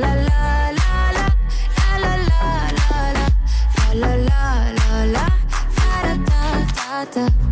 da da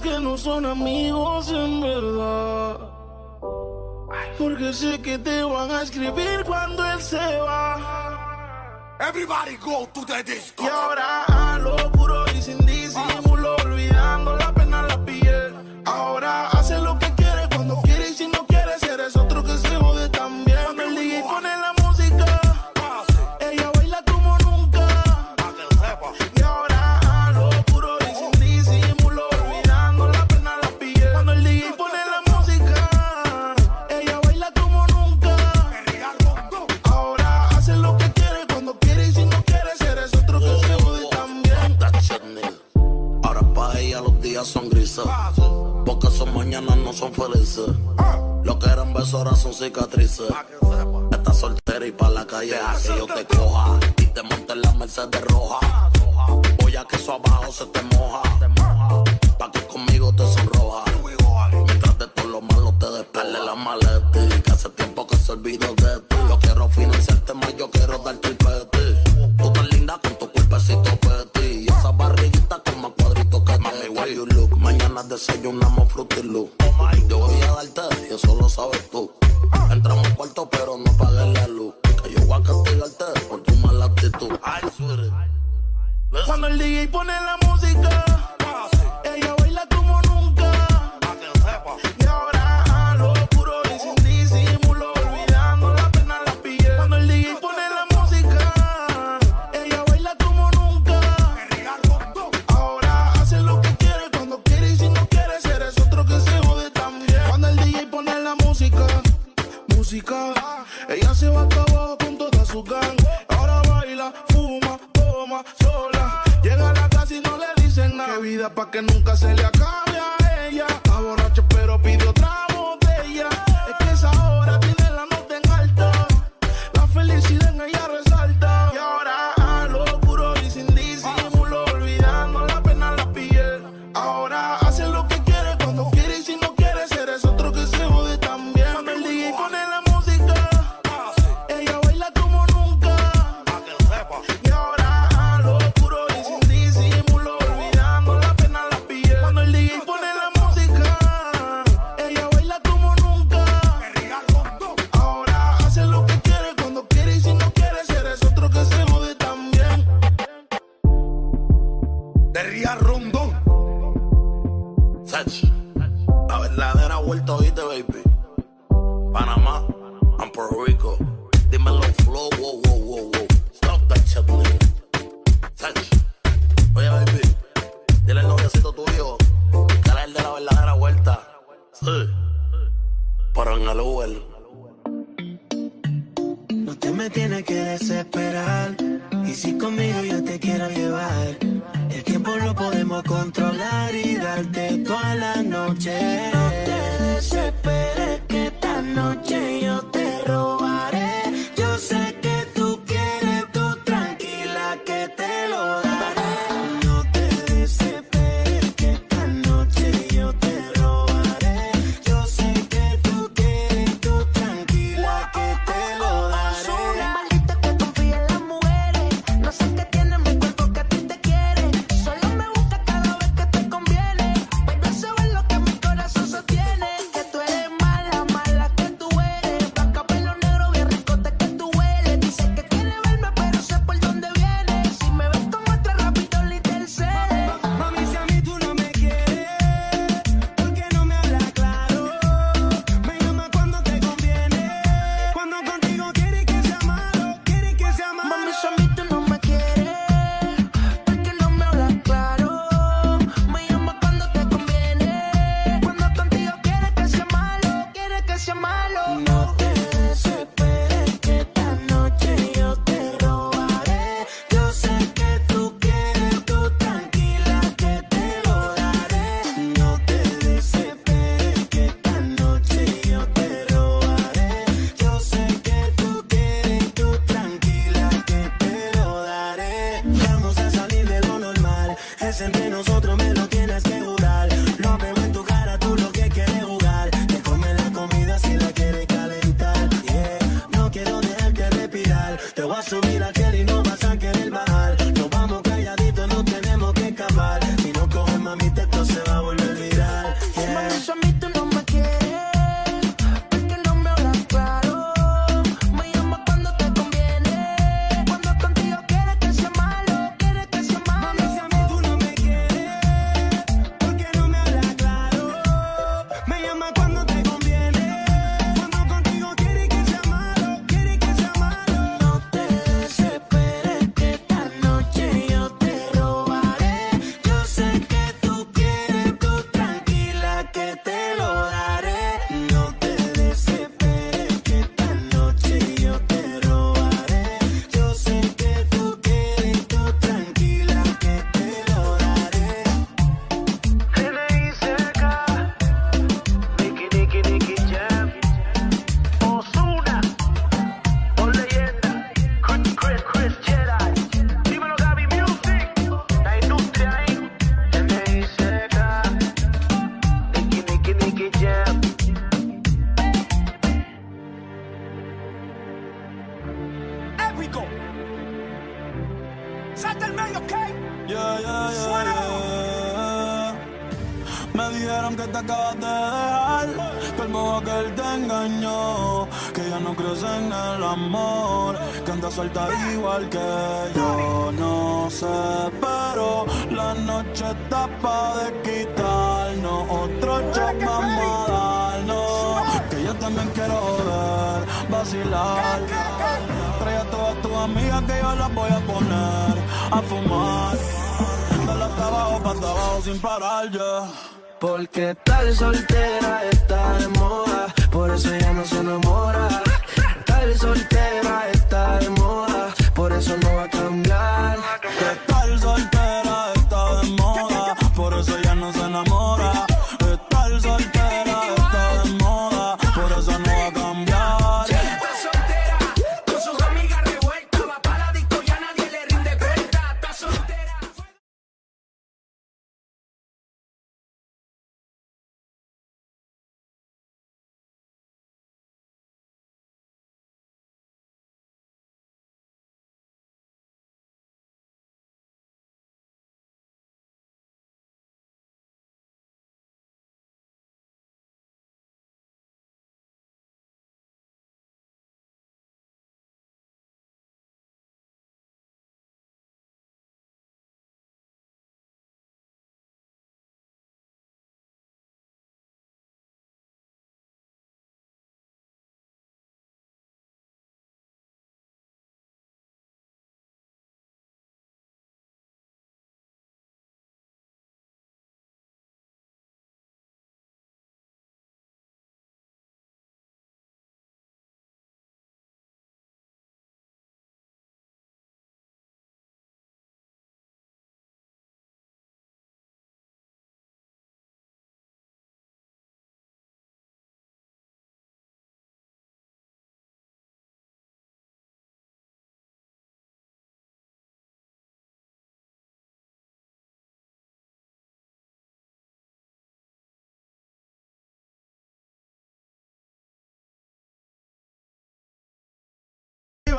que no son amigos en verdad. Porque sé que te van a escribir cuando él se va. Everybody go to the disco. Y ahora a lo puro y sin disimulo, olvidando la son. Lo que eran besos ahora son cicatrices. Estás soltera y pa' la calle así yo te coja. Y te monte en la Mercedes roja. Voy a que eso abajo se te moja. Pa' que conmigo te sonroja. Mientras de todo lo malo te despele la maleta. Que hace tiempo que se olvidó de ti. Yo quiero financiarte más, yo quiero darte desayunamos fruity loop. Yo voy a darte y eso lo sabes tú. Entramos al cuarto pero no pagues la luz. Que yo voy a castigarte por tu mala actitud. Ay. Cuando el DJ pone la música, ella baila como nunca. Ella se va hasta abajo con toda su gang. Ahora baila, fuma, toma, sola. Llega a la casa y no le dicen nada. Qué vida pa' que nunca se le acabe a ella. Está borracha pero pide ¿Qué tal soltera?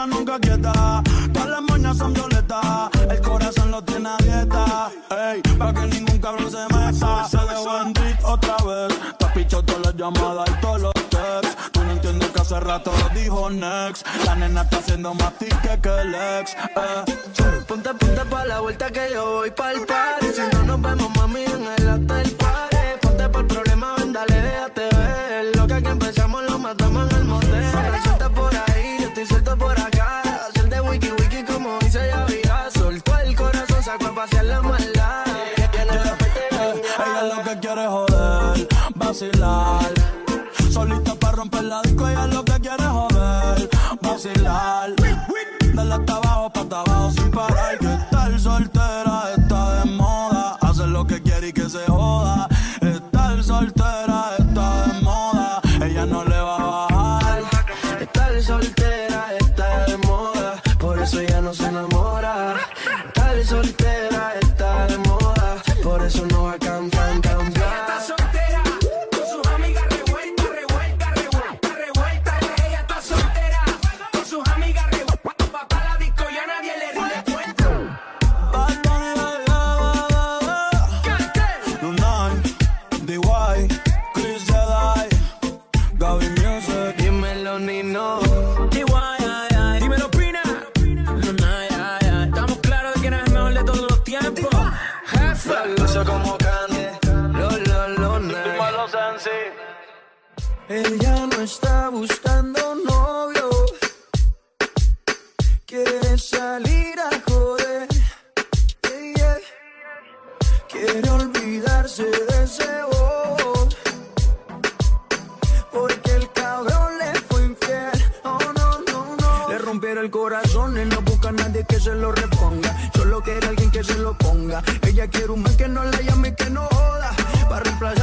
Nunca quieta. Todas las moñas son violetas. El corazón lo tiene a dieta. Ey, para que ningún cabrón se meta. Se dejó en otra vez. Te has pichado todas las llamadas y todos los texts. Tú no entiendes que hace rato dijo next. La nena está haciendo más tique que el ex. Eh. Ponte, ponte pa' la vuelta que yo voy pa'l party. Si no nos vemos, mami, en el hotel party. Ponte el problema, ven, dale, déjate ver. Lo que aquí empezamos lo matamos en el motel. Suelta por ahí, yo estoy suelto por acá. Pasear la maldad. Ella lo que quiere joder, vacilar. Solita para romper la disco, ella lo que quiere joder, vacilar. Dale hasta abajo, pa' abajo sin parar. Que estar soltera está Ella no está buscando novio. Quiere salir a joder. Quiere olvidarse de ese bobo. Porque el cabrón le fue infiel. Oh, no, no, no. Le rompieron el corazón. Él no busca a nadie que se lo reponga. Solo quiere alguien que se lo ponga. Ella quiere un man que no la llame y que no joda. Para reemplazar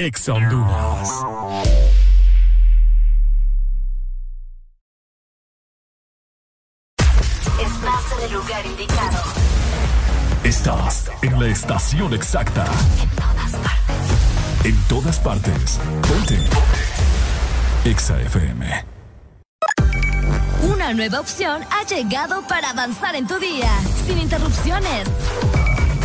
Ex Honduras. Estás en el lugar indicado. Estás en la estación exacta. En todas partes. Ponte. Exa FM. Una nueva opción ha llegado para avanzar en tu día, sin interrupciones.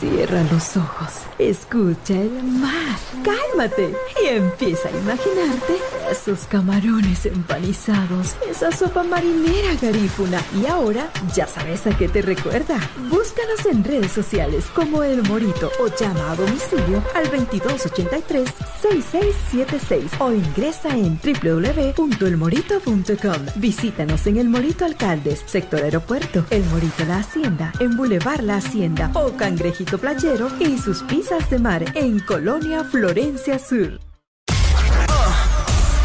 Cierra los ojos, escucha el mar, cálmate. Y empieza a imaginarte esos camarones empanizados, esa sopa marinera garífuna. Y ahora ya sabes a qué te recuerda. Búscanos en redes sociales como El Morito o llama a domicilio al 2283-6676 o ingresa en www.elmorito.com. Visítanos en El Morito Alcaldes, sector aeropuerto, El Morito La Hacienda, en Boulevard La Hacienda o Cangrejito Playero y sus pizzas de mar en Colonia Florencia Sur.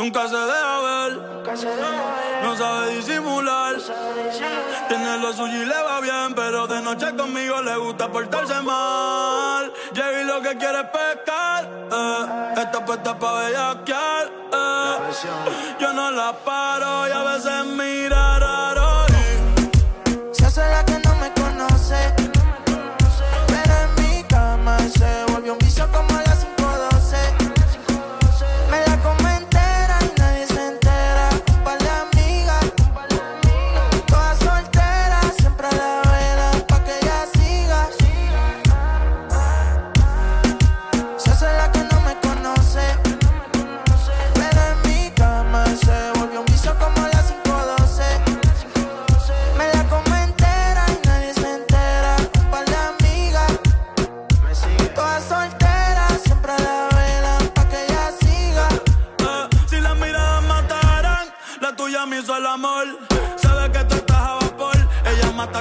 Nunca se deja ver, no sabe disimular. Tiene lo suyo y le va bien, pero de noche conmigo le gusta portarse mal. Llegué lo que quiere es pescar, eh. Está puesta pa' bellaquear, eh. Yo no la paro y a veces mira raro.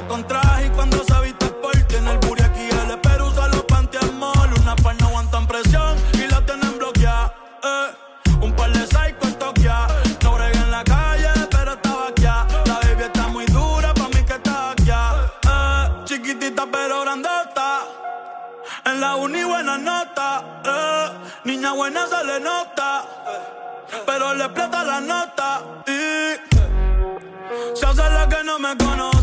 Con traje y cuando se viste por tiene el booty aquí, el espero usa los pantiamol. Una par no aguantan presión y la tienen bloqueada. Eh, un par de psycho en Tokia. No bregué en la calle, pero estaba aquí. La baby está muy dura, pa' mí que está aquí. Eh, chiquitita pero grandota. En la uni buena nota, eh. niña buena se le nota, pero le explota la nota y se hace la que no me conoce.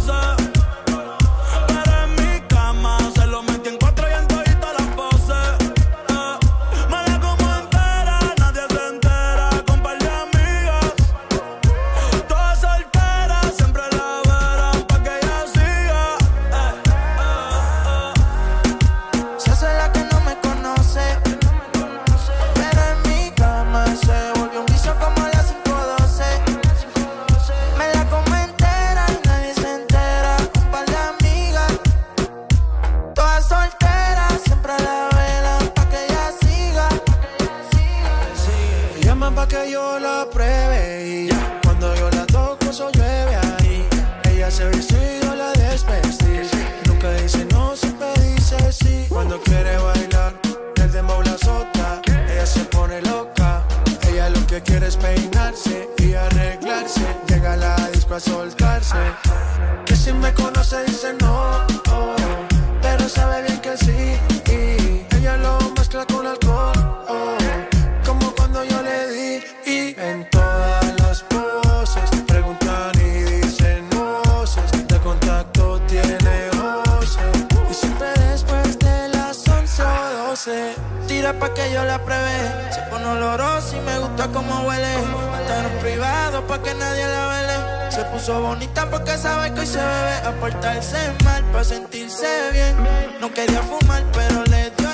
Ella lo que quiere es peinarse y arreglarse. Llega la disco a soltarse. Que si me conoce dice no, oh, pero sabe bien que sí. Y ella lo mezcla con alcohol. oh, como cuando yo le di y en todas las poses preguntan y dicen voces de contacto tiene voces y siempre después de las 11 o 12 Tira pa' que yo la pruebe. Se pone olorosa y me gusta como huele. Un privado pa' que nadie la vele. Se puso bonita porque sabe que hoy se bebe. A mal pa' sentirse bien. No quería fumar, pero le dio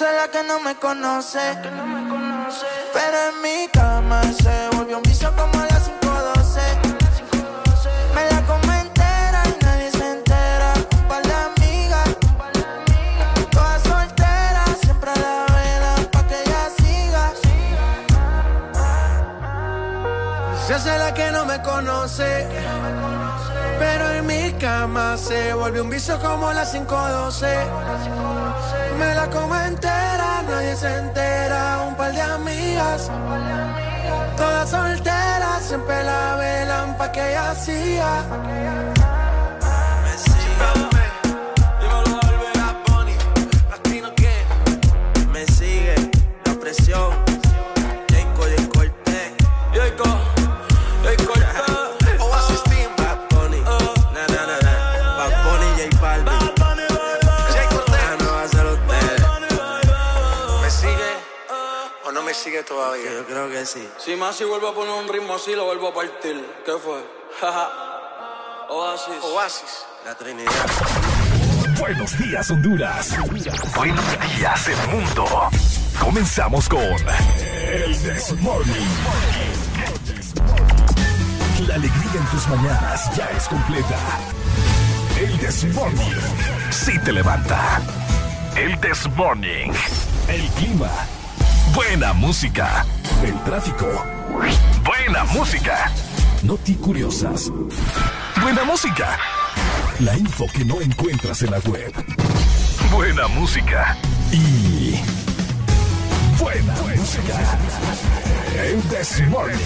Hace la que no me conoce. Pero en mi cama se volvió un vicio como a las 512. Me la como entera y nadie se entera. Un par de amigas, todas solteras, siempre a la vela pa' que ella siga. se hace la que no me conoce Pero en mi cama se volvió un vicio como las 512. Me la como entera, nadie se entera. Un par de amigas, todas solteras, siempre la velan pa' que ella hacía. Me sigue la presión. Sigue todavía? Yo creo que sí. Si más si vuelvo a poner un ritmo así, lo vuelvo a partir. ¿Qué fue? Oasis. Oasis. La Trinidad. Buenos días, Honduras. Buenos días, el mundo. Comenzamos con El Desmorning. La alegría en tus mañanas ya es completa. El Desmorning. Sí te levanta. El Desmorning. El clima. Buena música. El tráfico. Buena música. Noti curiosas. Buena música. La info que no encuentras en la web. Buena música. Y. Buena, música. El This Morning.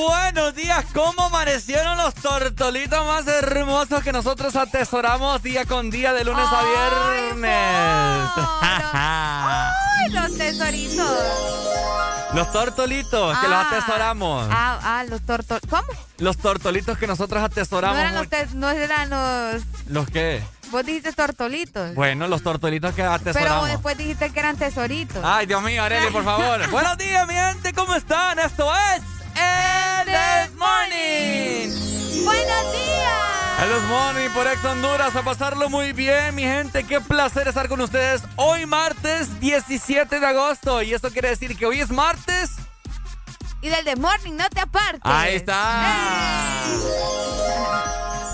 Buenos días. ¿Cómo amanecieron los tortolitos más hermosos que nosotros atesoramos día con día de lunes a viernes? ¡Ay, los tesoritos! los tortolitos que los Ah. atesoramos. Ah, ah, los tortolitos. ¿Cómo? Los tortolitos que nosotros No atesoramos. eran, muy- los no eran los... ¿Los qué? Vos dijiste tortolitos. Bueno, los tortolitos que pero atesoramos. después dijiste que eran tesoritos. Ay, Dios mío, Arely, por favor. Buenos días, mi gente, ¿cómo están? Esto es El This Morning. ¡Buenos días! El This Morning por Ex Honduras. A pasarlo muy bien, mi gente. Qué placer estar con ustedes hoy, martes 17 de agosto. Y esto quiere decir que hoy es martes. Y del The Morning, no te apartes. Ahí está.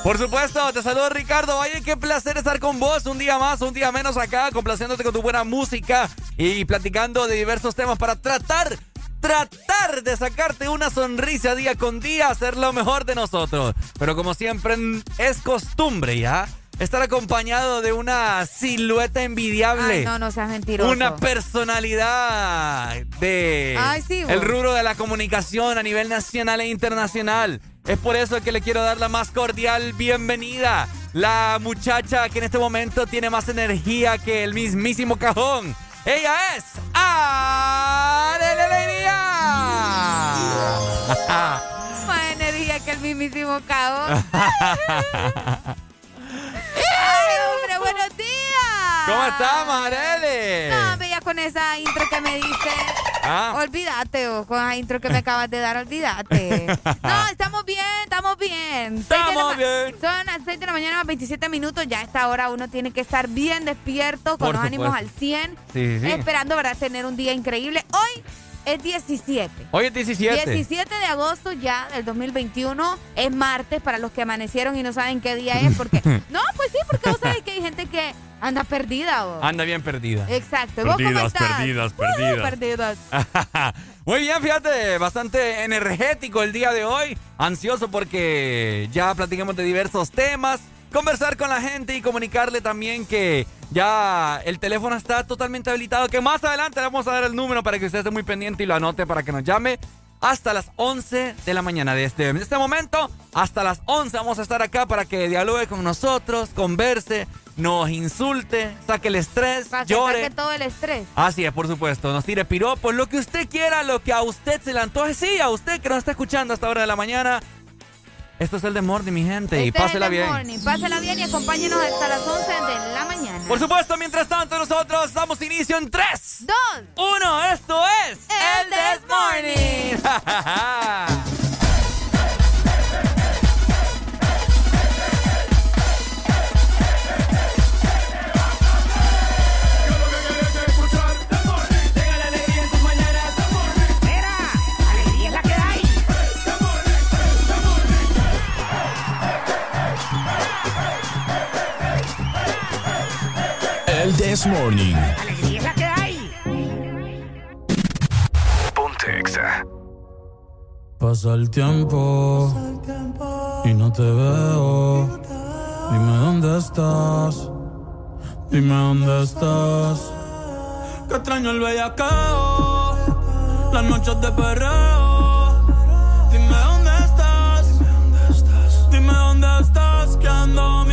Por supuesto, te saludo Ricardo Valle, qué placer estar con vos un día más, un día menos acá, complaciéndote con tu buena música y platicando de diversos temas para tratar, tratar de sacarte una sonrisa día con día, hacer lo mejor de nosotros. Pero como siempre es costumbre ya, estar acompañado de una silueta envidiable. Ay, no, no seas mentiroso. Una personalidad de Ay, sí, el rubro de la comunicación a nivel nacional e internacional. Es por eso que le quiero dar la más cordial bienvenida. La muchacha que en este momento tiene más energía que el mismísimo cajón. Ella es Alegría. Más energía que el mismísimo cabo. ¡Ay, hombre, buenos días! ¿Cómo estás, Marele? No, veía con esa intro que me diste. Ah. Olvídate, oh, con esa intro que me acabas de dar, olvídate. No, estamos bien, estamos bien. Estamos bien. Son las 6 de la mañana, más 27 minutos. Ya a esta hora uno tiene que estar bien despierto, con Por los ánimos supuesto. al 100. Sí, sí. Esperando, ¿verdad? Tener un día increíble. Hoy es 17. Hoy es 17. 17 de agosto ya del 2021 es martes para los que amanecieron y no saben qué día es porque no pues sí porque vos sabés que hay gente que anda perdida vos. Anda bien perdida. exacto ¿Y vos cómo Perdidas, estás? perdidas, Uh, perdidas. perdidas Muy bien, fíjate, bastante energético el día de hoy. Ansioso porque ya platicamos de diversos temas. Conversar con la gente y comunicarle también que ya el teléfono está totalmente habilitado. Que más adelante le vamos a dar el número para que usted esté muy pendiente y lo anote para que nos llame. Hasta las 11 de la mañana de este, de este momento, hasta las 11 vamos a estar acá para que dialogue con nosotros, converse, nos insulte, saque el estrés, para llore. saque todo el estrés Así es, por supuesto. Nos tire piropos, lo que usted quiera, lo que a usted se le antoje. Sí, a usted que nos está escuchando a esta hora de la mañana. Esto es el de Morning, mi gente, y Este es el pásela bien. Morning. pásela bien y acompáñenos hasta las 11 de la mañana Por supuesto, mientras tanto, nosotros damos inicio en 3, 2, 1. Esto es El This Morning. This Morning. Alegría es la que hay. Ponte Exa. Pasa el tiempo y no te veo. Dime dónde estás. Dime dónde estás. Que extraño el bellacao. Las noches de perreo. Dime dónde estás. Dime dónde estás. Que ando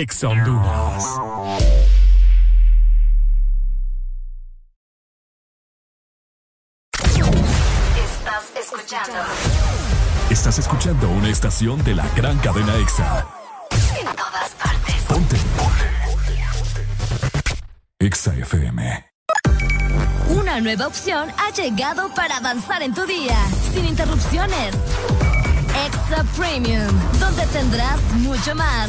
Exa Honduras. Estás escuchando Estás escuchando una estación de la gran cadena Exa. en todas partes. Ponte. Exa FM. Una nueva opción ha llegado para avanzar en tu día, sin interrupciones. Extra Premium, donde tendrás mucho más,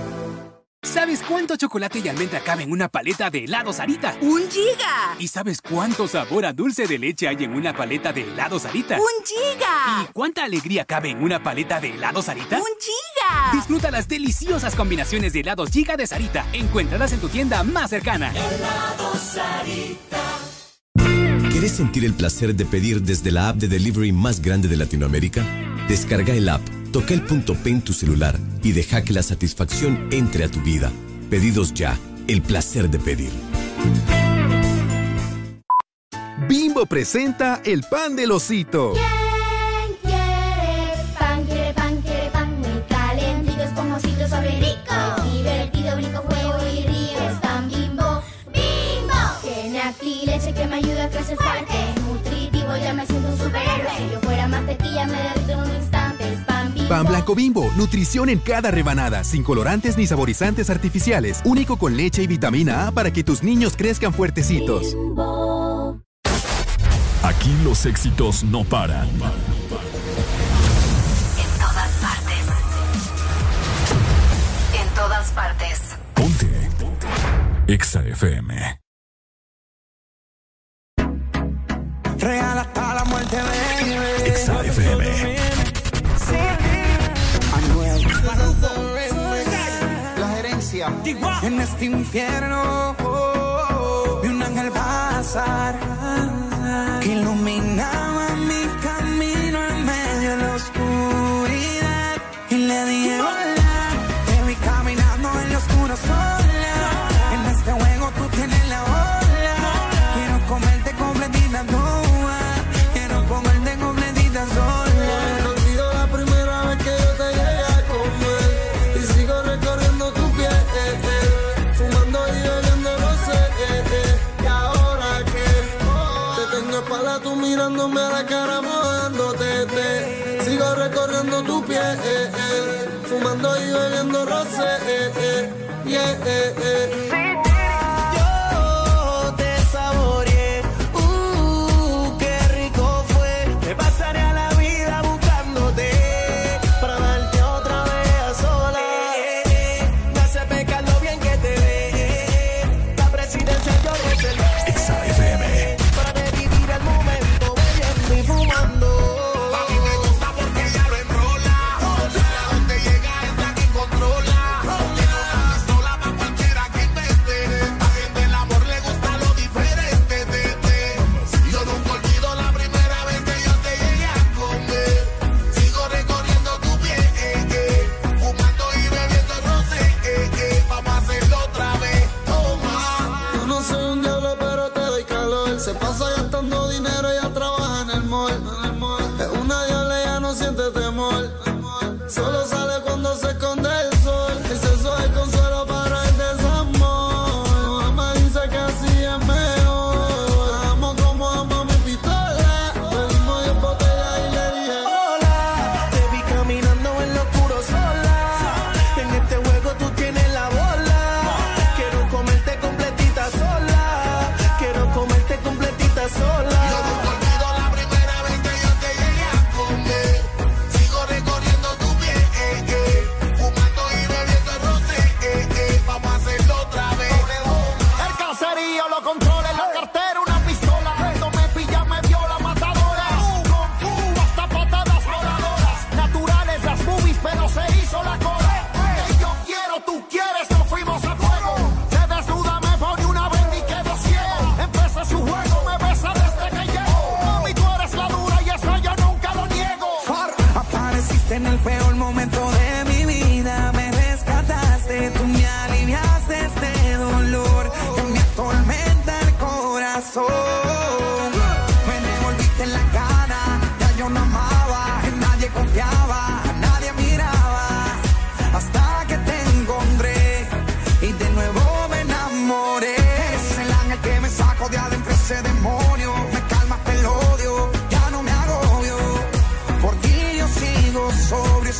¿Sabes cuánto chocolate y almendra cabe en una paleta de helado Sarita? ¡Un giga! ¿Y sabes cuánto sabor a dulce de leche hay en una paleta de helado Sarita? ¡Un giga! ¿Y cuánta alegría cabe en una paleta de helado Sarita? ¡Un giga! Disfruta las deliciosas combinaciones de helados Giga de Sarita. Encuéntralas en tu tienda más cercana. ¿Quieres sentir el placer de pedir desde la app de delivery más grande de Latinoamérica? Descarga el app, toca el punto P en tu celular y deja que la satisfacción entre a tu vida. Pedidos ya, el placer de pedir. Bimbo presenta el pan del osito. ¿Quién quiere pan? Quiere pan, quiere pan muy calentito, esponjosito, y rico. Divertido, brinco, juego y río. Es pan bimbo, bimbo. Tiene aquí leche que me ayuda a crecer fuerte. Es nutritivo, ya me siento un superhéroe. Si yo fuera mantequilla, me pan blanco bimbo, nutrición en cada rebanada, sin colorantes ni saborizantes artificiales, único con leche y vitamina A para que tus niños crezcan fuertecitos. Aquí los éxitos no paran. En todas partes. En todas partes. Ponte. Exa FM. Real hasta la muerte, baby. Exa FM. En este infierno vi un ángel pasar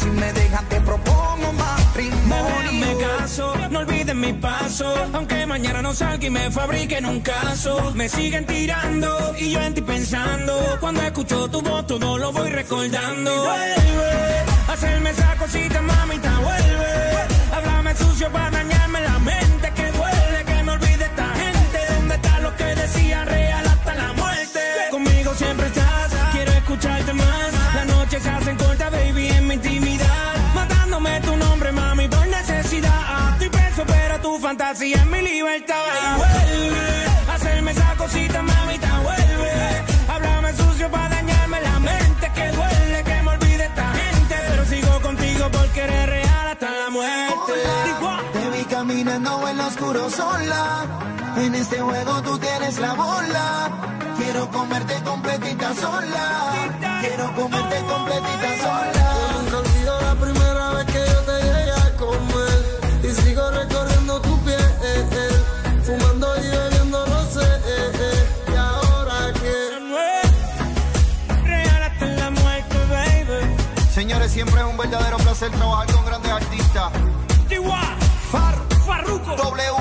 si me dejan te propongo matrimonio. Me caso, no olviden mi paso. Aunque mañana no salga y me fabriquen un caso. Me siguen tirando y yo en ti pensando. Cuando escucho tu voz todo lo voy recordando. Vuelve, hacerme esa cosita, mamita, vuelve. Háblame sucio para dañarme la mente. Este juego tú tienes la bola. Quiero comerte completita sola. Quiero comerte completita sola. Nunca olvido la primera vez que yo te llegué a comer. Y sigo recorriendo tu piel. Fumando y bebiendo, no sé. Y ahora que. Real hasta la muerte, baby. Señores, siempre es un verdadero placer trabajar con grandes artistas. Farruko, W,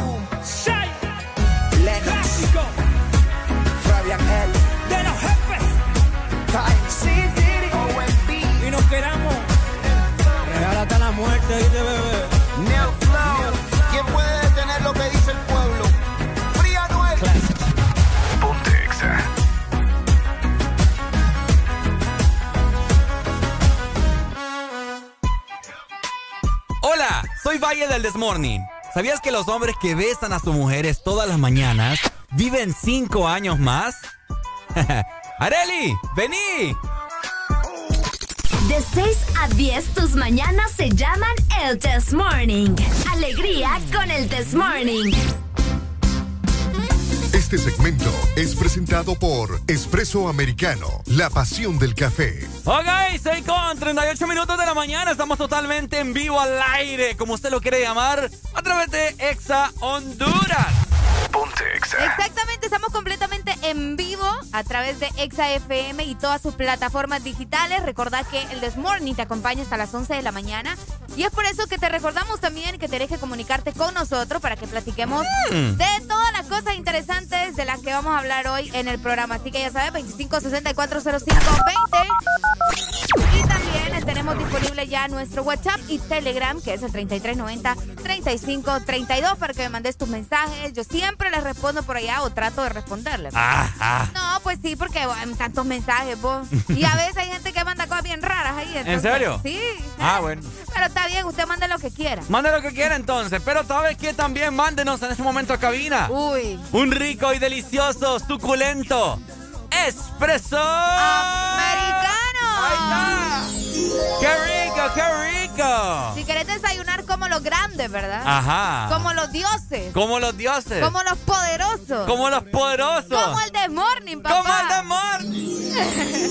¿Sabías que los hombres que besan a sus mujeres todas las mañanas viven 5 años más? ¡Areli! ¡Vení! De 6 a 10, tus mañanas se llaman el Test Morning. Alegría con el Test Morning. Este segmento es presentado por Espresso Americano, la pasión del café. Ok, 6 con 38 minutos de la mañana. Estamos totalmente en vivo al aire, como usted lo quiere llamar, a través de Exa Honduras. Ponte Exa. Exactamente, estamos completamente en vivo a través de Exa FM y todas sus plataformas digitales. Recordad que el This Morning te acompaña hasta las 11 de la mañana. Y es por eso que te recordamos también que tenés que comunicarte con nosotros para que platiquemos Mm. de todas las cosas interesantes de las que vamos a hablar hoy en el programa. Así que ya sabes, 25640520. Y también tenemos disponible ya nuestro WhatsApp y Telegram, que es el 3390-3532, para que me mandes tus mensajes. Yo siempre les respondo por allá o trato de responderles. Ajá. No, pues sí, porque bueno, tantos mensajes, vos. Y a veces hay gente que manda cosas bien raras ahí. entonces- serio? Sí. Ah, bueno. Pero está bien, usted manda lo que quiera. Mande lo que quiera entonces, pero ¿sabes qué? También mándenos en este momento a cabina. Uy. Un rico y delicioso, suculento espresso. ¡Americano! ¡Qué rico, qué rico! Si querés desayunar como los grandes, ¿verdad? Ajá. Como los dioses. Como los dioses. Como los poderosos. Como los poderosos. Como el de Morning, papá. Como el de Morning.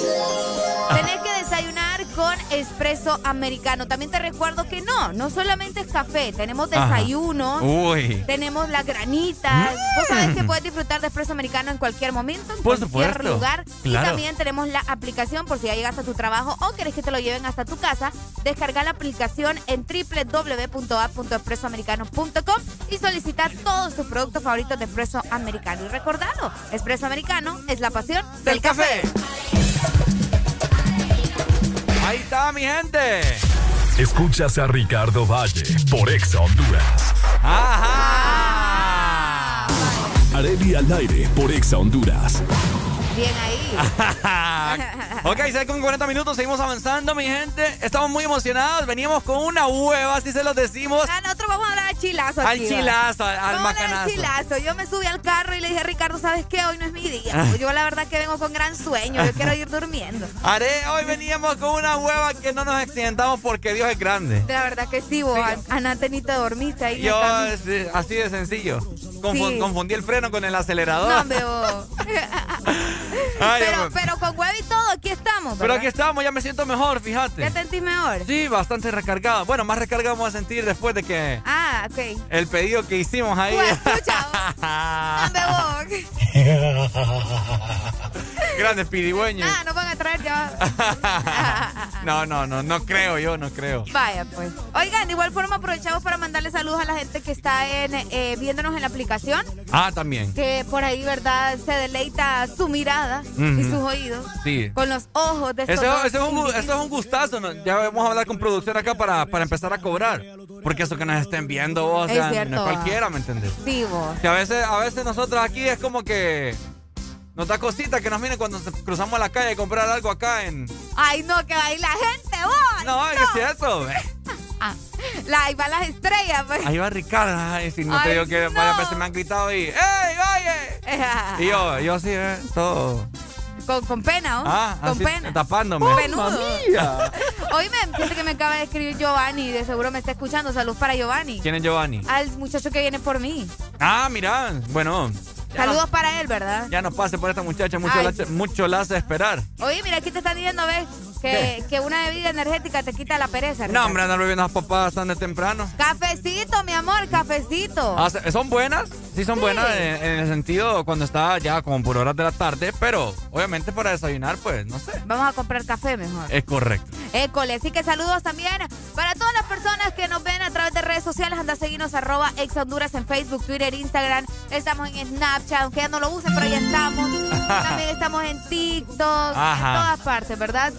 Tenés que desayunar con espresso americano. También te recuerdo que no, no solamente es café. Tenemos desayuno. Uy. Tenemos las granitas. Vos sabés que puedes disfrutar de espresso americano en cualquier momento, en Por cualquier supuesto. lugar. Y Claro. también tenemos la aplicación por si ya llegaste a tu trabajo o querés que te lo lleven hasta tu casa. Descarga la aplicación en www.app.expresoamericano.com y solicita todos tus productos favoritos de espresso americano. Y recordalo, espresso americano es la pasión del, café. Ahí está, mi gente. Escuchas a Ricardo Valle por Exa Honduras. Ajá. Areli al aire por Exa Honduras. Bien ahí. ok, 6 con 40 minutos, seguimos avanzando, mi gente. Estamos muy emocionados. Veníamos con una hueva, así se los decimos. Ah, nosotros vamos a hablar al chilazo Al chilazo, al- al macanazo. al chilazo. Yo me subí al carro y le dije a Ricardo, ¿sabes qué? Hoy no es mi día. Ah. Yo la verdad que vengo con gran sueño. Yo quiero ir durmiendo. Haré, hoy veníamos con una hueva que no nos accidentamos porque Dios es grande. La verdad que sí, vos, Ana, te dormiste ahí. Yo, así de sencillo. Sí. Confundí el freno con el acelerador. No. Ay, pero, pero con huevo y todo, aquí estamos. Pero ¿verdad? aquí estamos, ya me siento mejor, fíjate. ¿Ya te sentís mejor? Sí, bastante recargado. Bueno, más recargado vamos a sentir después de que Ah, ok. el pedido que hicimos ahí. Pues, vos. Grande pidigüeño. Ah, nos van a traer ya. No, no, no, no creo yo, no creo. Vaya, pues. Oigan, de igual forma aprovechamos para mandarle saludos a la gente que está en, eh, viéndonos en la aplicación. Ah, también. Que por ahí, ¿verdad? Se deleita su mirada y sus oídos. Sí. Con los ojos de dos ese es un, ese es un gustazo. ¿no? Ya vamos a hablar con producción acá para, para empezar a cobrar. Porque eso que nos estén viendo, o Es sea, cierto, no es cualquiera, ¿me entendés? Sí, vos. Que a veces, a veces nosotros aquí es como que nos da cosita que nos miren cuando cruzamos la calle a comprar algo acá en. Ay, no, que va ahí la gente, vos. No, ¿qué es eso? Ah, la, ahí van las estrellas, pues. Ahí va Ricardo. Ay, si no te digo que no. varias veces me han gritado y. ¡Ey, oye! Y yo, yo sí, ¿eh? Todo. Con, con pena, ¿o? Ah, con así, pena. tapándome. Penudo. Oíme, fíjate que me acaba de escribir Giovanni, de seguro me está escuchando. Salud para Giovanni. ¿Quién es Giovanni? Al muchacho que viene por mí. Ah, mira. Bueno. Saludos no- para él, ¿verdad? Ya no pase por esta muchacha, mucho, Ay, la, mucho la hace esperar. Oye, mira, aquí te están diciendo, ¿ves? Que, que una bebida energética te quita la pereza. No, Ricardo. hombre, andar bebiendo las papadas tan de temprano. Cafecito, mi amor, cafecito. Ah, ¿Son buenas? Sí, son Sí. buenas en, en el sentido cuando está ya como por horas de la tarde, pero obviamente para desayunar, pues, no sé. Vamos a comprar café mejor. Es correcto. École, así que saludos también para todas las personas que nos ven a través de redes sociales. Anda a seguirnos arroba ex Honduras en Facebook, Twitter, Instagram. Estamos en Snapchat, aunque ya no lo usen, pero ya estamos. También estamos en TikTok, Ajá. en todas partes, ¿verdad?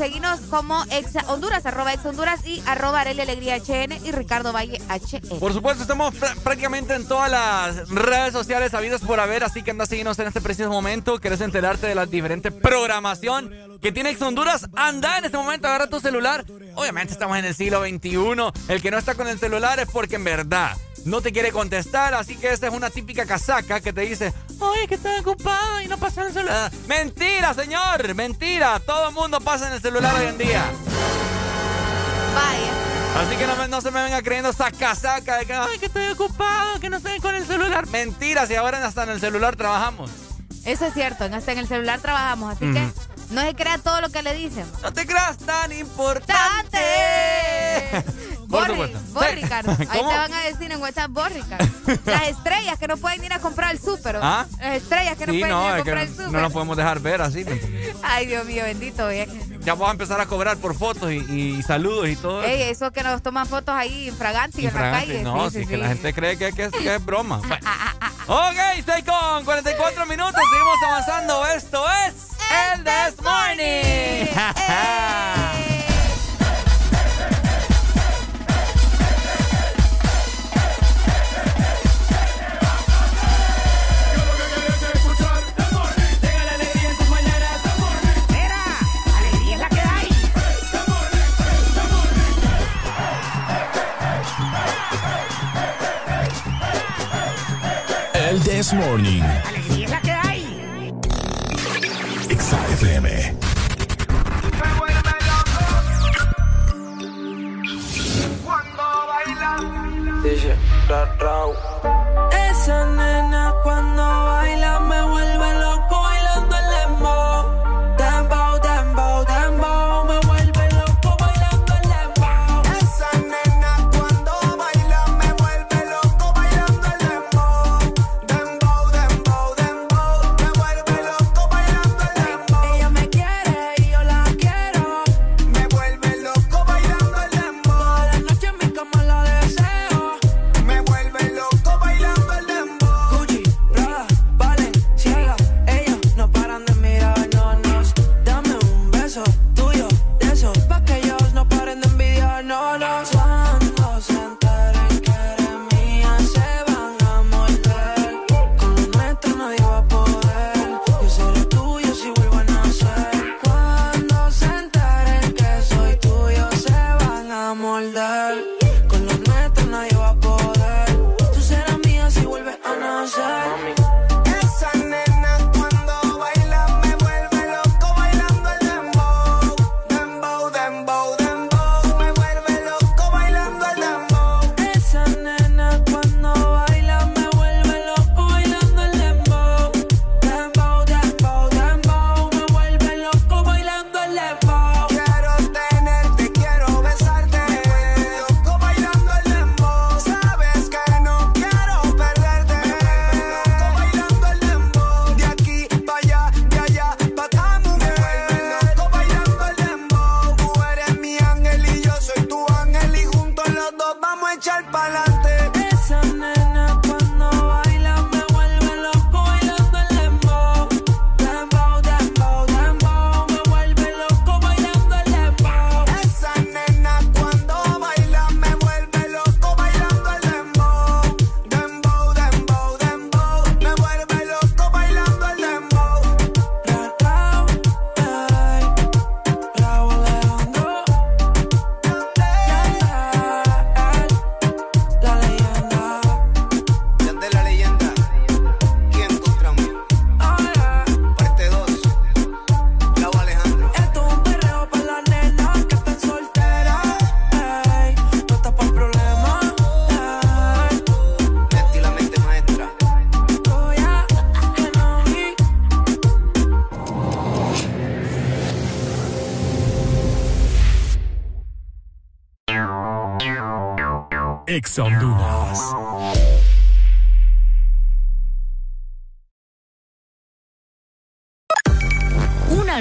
Como ex Honduras, arroba ex Honduras y arroba Arely Alegría HN y Ricardo Valle HN. Por supuesto, estamos pr- prácticamente en todas las redes sociales habidas por haber, así que anda a seguirnos en este preciso momento. ¿Querés enterarte de la diferente programación que tiene Ex Honduras? Anda en este momento, agarra tu celular. Obviamente estamos en el siglo XXI. El que no está con el celular es porque en verdad no te quiere contestar, así que esta es una típica casaca que te dice, oye, que estoy ocupado y no pasa en el celular. Mentira, señor, mentira. Todo el mundo pasa en el celular hoy en día. Vaya. Así que no, me- no se me venga creyendo esa casaca de que, ay, que estoy ocupado, que no estoy con el celular. Mentira, si ahora hasta en el celular trabajamos. Eso es cierto, hasta en el celular trabajamos, así que no se crea todo lo que le dicen. No te creas tan importante. Por Borri. Ricardo. Ahí te van a decir en WhatsApp, vos, Ricardo. Las estrellas que no pueden ir a comprar el súper. ¿Ah? Las estrellas que no Sí, pueden ir a comprar el súper. no nos podemos dejar ver así. Ay, Dios mío, bendito. bien. Ya vamos a empezar a cobrar por fotos y, y saludos y todo. Ey, eso que nos toman fotos ahí infraganti en la calle. No, sí, sí, sí, que la gente cree que, que es, que es broma. Bueno. Ok, estoy con 44 minutos, seguimos avanzando. Esto es el This Morning. This Morning. XFM. Dice. Esa nena cuando baila me vuelve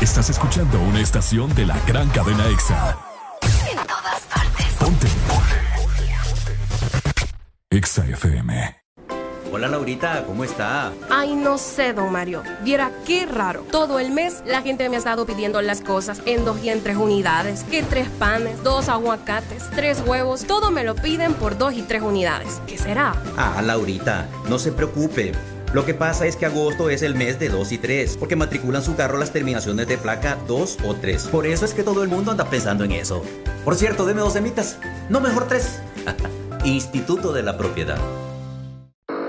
Estás escuchando una estación de la gran cadena EXA. en todas partes. Ponte. EXA FM. Hola Laurita, ¿cómo está? Ay, no sé, don Mario. Viera qué raro. Todo el mes la gente me ha estado pidiendo las cosas en dos y en tres unidades. Que tres panes, dos aguacates, tres huevos. Todo me lo piden por dos y tres unidades. ¿Qué será? Ah, Laurita, no se preocupe. Lo que pasa es que agosto es el mes de 2 y 3, porque matriculan su carro las terminaciones de placa 2 o 3. Por eso es que todo el mundo anda pensando en eso. Por cierto, deme dos semitas. No, mejor tres. Instituto de la Propiedad.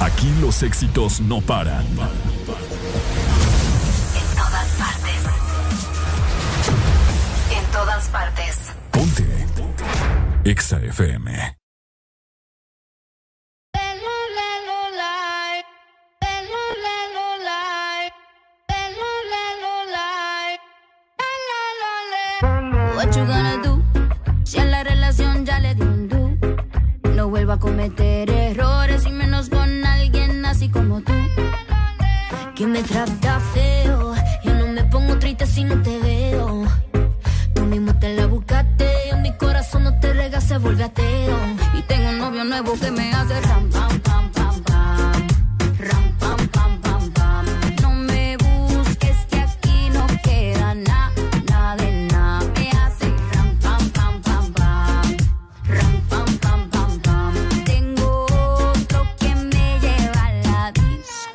Aquí los éxitos no paran. En todas partes. En todas partes. Ponte. EXA FM. What you gonna do? Si a la relación ya le dio un do. No vuelva a cometer Que me trata feo. Yo no me pongo triste si no te veo. Tú mismo te la buscaste. Mi corazón no te rega, se vuelve ateo. Y tengo un novio nuevo que me hace ram,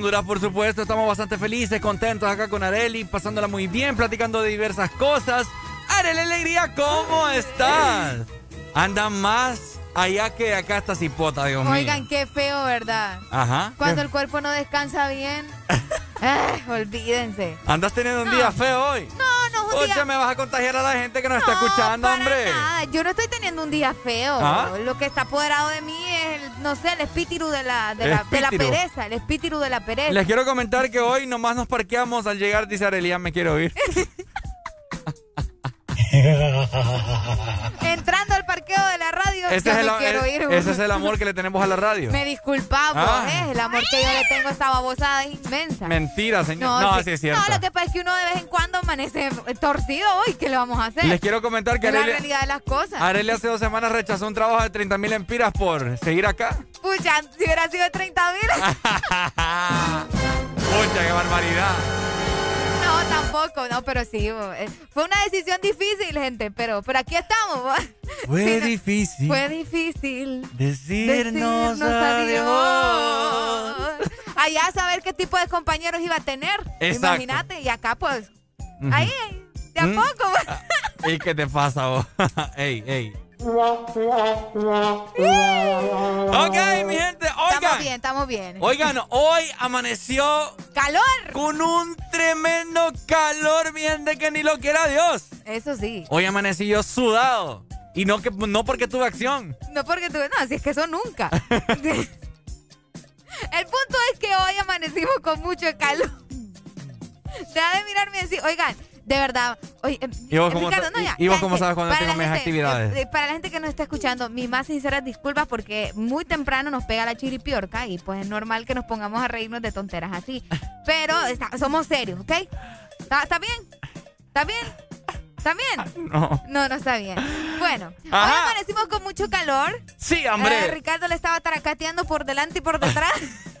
Honduras, por supuesto. Estamos bastante felices, contentos acá con Areli, pasándola muy bien, platicando de diversas cosas. Areli Alegría, ¿cómo estás? Andan más allá que acá está cipota, Dios mío. Oigan, qué feo, ¿verdad? Ajá. Cuando el cuerpo no descansa bien. olvídense. ¿Andas teniendo un día feo hoy? No, no es un Oye, me vas a contagiar a la gente que nos está escuchando, para hombre. Nada. Yo no estoy teniendo un día feo. ¿Ah? Lo que está apoderado de mí es el no sé, el espíritu de la, de, la, pereza, el espíritu de la pereza. Les quiero comentar que hoy nomás nos parqueamos al llegar, dice Arelia, me quiero ir. Entrando de la radio. Este es el, quiero eh, ir. Ese es el amor que le tenemos a la radio. Me disculpamos, ah. eh, el amor que yo le tengo a esta babosada es inmensa. Mentira, señor. No, no así es cierto. No, lo que pasa es que uno de vez en cuando amanece eh, torcido. ¿qué le vamos a hacer? Les quiero comentar que la realidad de las cosas. Arely hace dos semanas rechazó un trabajo de 30 mil empiras por seguir acá. Pucha, si hubiera sido 30 mil. Pucha, qué barbaridad no, tampoco. No, pero sí. eh, Fue una decisión difícil, gente. Pero, pero aquí estamos. Fue Sí, difícil Fue difícil. decirnos, decirnos adiós. Allá saber qué tipo de compañeros iba a tener. Exacto. Imagínate. Y acá, pues, Ujú. ahí, de a ¿Mm? poco. bo. ¿Y qué te pasa vos? ey, ey. Ok, mi gente, Estamos oigan. bien, estamos bien. Oigan, hoy amaneció ¡Calor! con un tremendo calor, mi gente, que ni lo quiera Dios. Eso sí. Hoy amanecí yo sudado. Y no, que, no porque tuve acción. No porque tú, no, si es que eso nunca. El punto es que hoy amanecimos con mucho calor. Deja de mirarme y decir, oigan, de verdad, oye, eh, ¿Y vos cómo Ricardo, no, ya, y- vos cómo sabes cuando tengo mis gente, actividades? eh, para la gente que nos está escuchando, mis más sinceras disculpas porque muy temprano nos pega la chiripiorca y pues es normal que nos pongamos a reírnos de tonteras así. Pero está- somos serios, ¿ok? ¿Está, está bien? ¿Está bien? ¿Está bien? No. No, no está bien. Bueno, Ajá. hoy amanecimos con mucho calor. Sí, hombre. Eh, Ricardo le estaba taracateando por delante y por detrás.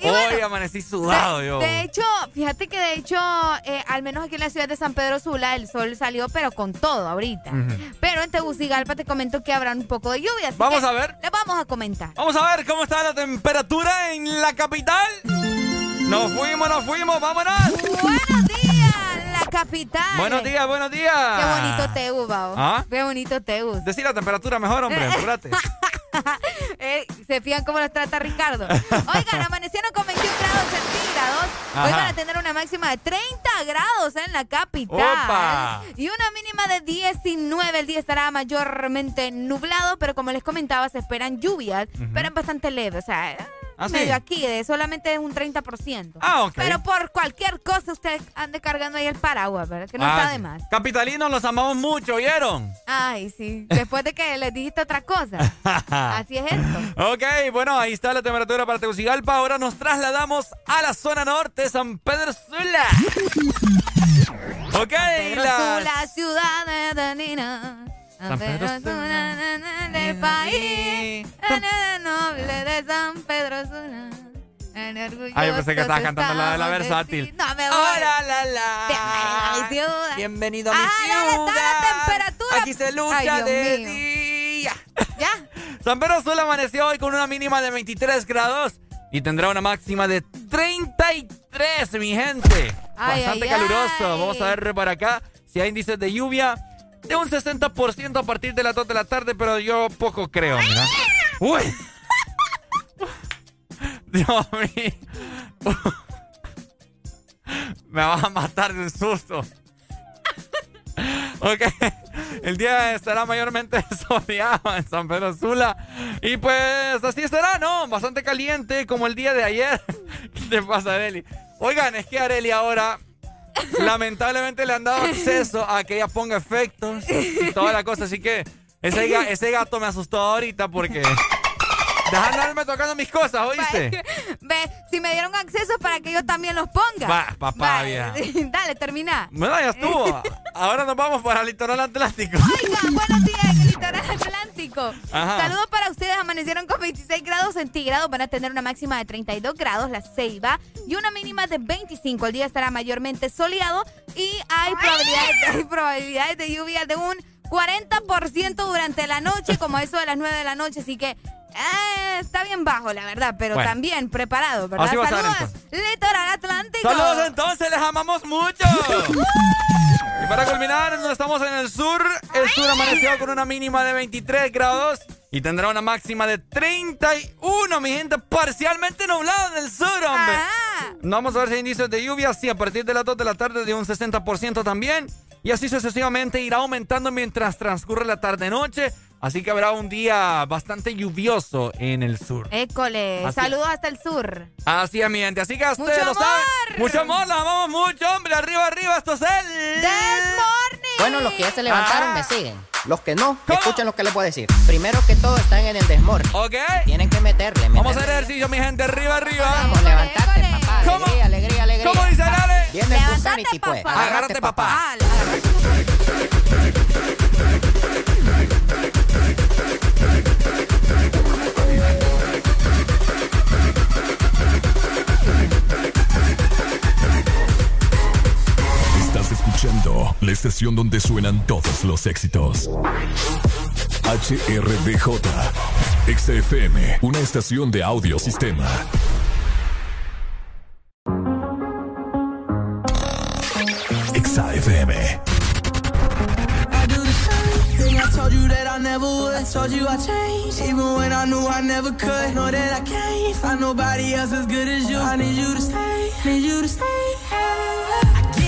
Hoy amanecí sudado yo. De hecho, fíjate que de hecho, eh, al menos aquí en la ciudad de San Pedro Sula, el sol salió, pero con todo ahorita. Pero en Tegucigalpa te comento que habrá un poco de lluvia. así Vamos que a ver. Le vamos a comentar. Vamos a ver cómo está la temperatura en la capital. Nos fuimos, nos fuimos, vámonos. Buenos días, capital. Buenos días, buenos días. Qué bonito Teus, Bao. ¿Ah? Qué bonito Teus. Decir la temperatura mejor, hombre, apúrate. Eh, ¿Se fían cómo los trata Ricardo? Oigan, amanecieron con 21 grados centígrados. Hoy Ajá. van a tener una máxima de 30 grados en la capital. ¡Opa! Y una mínima de 19. El día estará mayormente nublado, pero como les comentaba, se esperan lluvias, pero es bastante leve. O sea, ¿Ah, sí? medio aquí, de solamente un 30%. Ah, ok. Pero por cualquier cosa usted ande cargando ahí el paraguas, ¿verdad? Que no Ah, está sí. de más. Capitalinos los amamos mucho, ¿vieron? Ay, sí. Después de que les dijiste otra cosa. Así es esto. Ok, bueno, ahí está la temperatura para Tegucigalpa. Ahora nos trasladamos a la zona norte, San Pedro Sula. Ok, Pedro las- Sula, ciudad de Nina. San Pedro Sula, del país. na, na, noble de San Pedro Sula. Ah, yo pensé que estabas cantando la de la versátil. No me voy. Hola, la, la. Bienvenido a mi ciudad. Bienvenido a mi Ah, la temperatura. Aquí se lucha de mío. día. ¿Ya? San Pedro Sula amaneció hoy con una mínima de 23 grados y tendrá una máxima de 33, mi gente. Bastante caluroso. Vamos a ver para acá si hay índices de lluvia de un 60% a partir de las 2 de la tarde, pero yo poco creo. Uy. Dios mío. Me vas a matar de susto. Ok, el día estará mayormente soleado en San Pedro Sula. Y pues así estará, ¿no? Bastante caliente como el día de ayer. ¿Qué te pasa, Areli? Oigan, es que Areli ahora lamentablemente le han dado acceso a que ella ponga efectos y toda la cosa. Así que ese, ese gato me asustó ahorita porque... Deja de andarme tocando mis cosas, ¿oíste? Ve, si me dieron acceso para que yo también los ponga. Va, papá, Va, vieja. Dale, termina. Bueno, ya estuvo. Ahora nos vamos para el litoral atlántico. Oigan, buenos días en el litoral atlántico. Ajá. Saludos para ustedes. Amanecieron con 26 grados centígrados. Van a tener una máxima de 32 grados, la Ceiba, y una mínima de 25. El día estará mayormente soleado y hay probabilidades, hay probabilidades de lluvia de un 40% durante la noche, como eso de las 9 de la noche. Así que eh, está bien bajo, la verdad, pero Bueno. también preparado, ¿verdad? Así va a estar, Saludos, litoral atlántico. Saludos entonces, les amamos mucho. Y para culminar, no estamos en el sur. El sur amaneció con una mínima de 23 grados y tendrá una máxima de 31, mi gente, parcialmente nublado en el sur, hombre. No vamos a ver si hay indicios de lluvia, sí, a partir de las 2 de la tarde de un 60% también. Y así sucesivamente irá aumentando mientras transcurre la tarde-noche. Así que habrá un día bastante lluvioso en el sur. École, Así- saludos hasta el sur. Así es, mi gente. Así que a ustedes ¡Mucho lo saben. amor! Mucho amor, la amamos mucho, hombre. Arriba, arriba, esto es el... This morning. Bueno, los que ya se levantaron Ah. me siguen. Los que no, escuchen lo que les voy a decir. Primero que todo están en el desmor. Ok. Tienen que meterle. Vamos a hacer ejercicio, mi gente. Arriba, arriba. Vamos, levantate, papá. Alegría, alegría, alegría. ¿Cómo dice, dale? Viene el Pulsanity, pues. Agárrate, papá. Estás escuchando la estación donde suenan todos los éxitos. HRDJ, XFM, una estación de audio sistema. XFM. I told you changed, even when I knew I never could. Know that I can't find nobody else as good as you. I need you to stay, need you to stay. I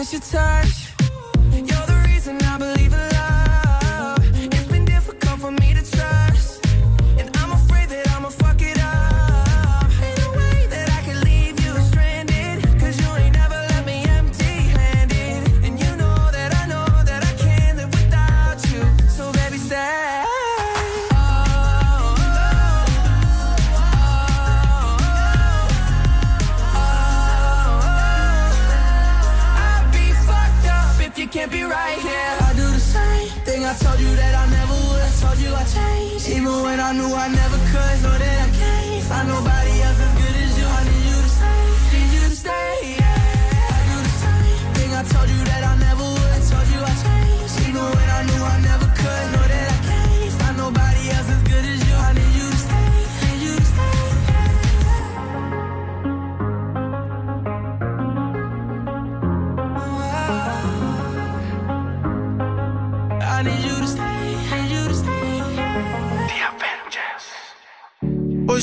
miss your touch. I never could. Know that I can't find nobody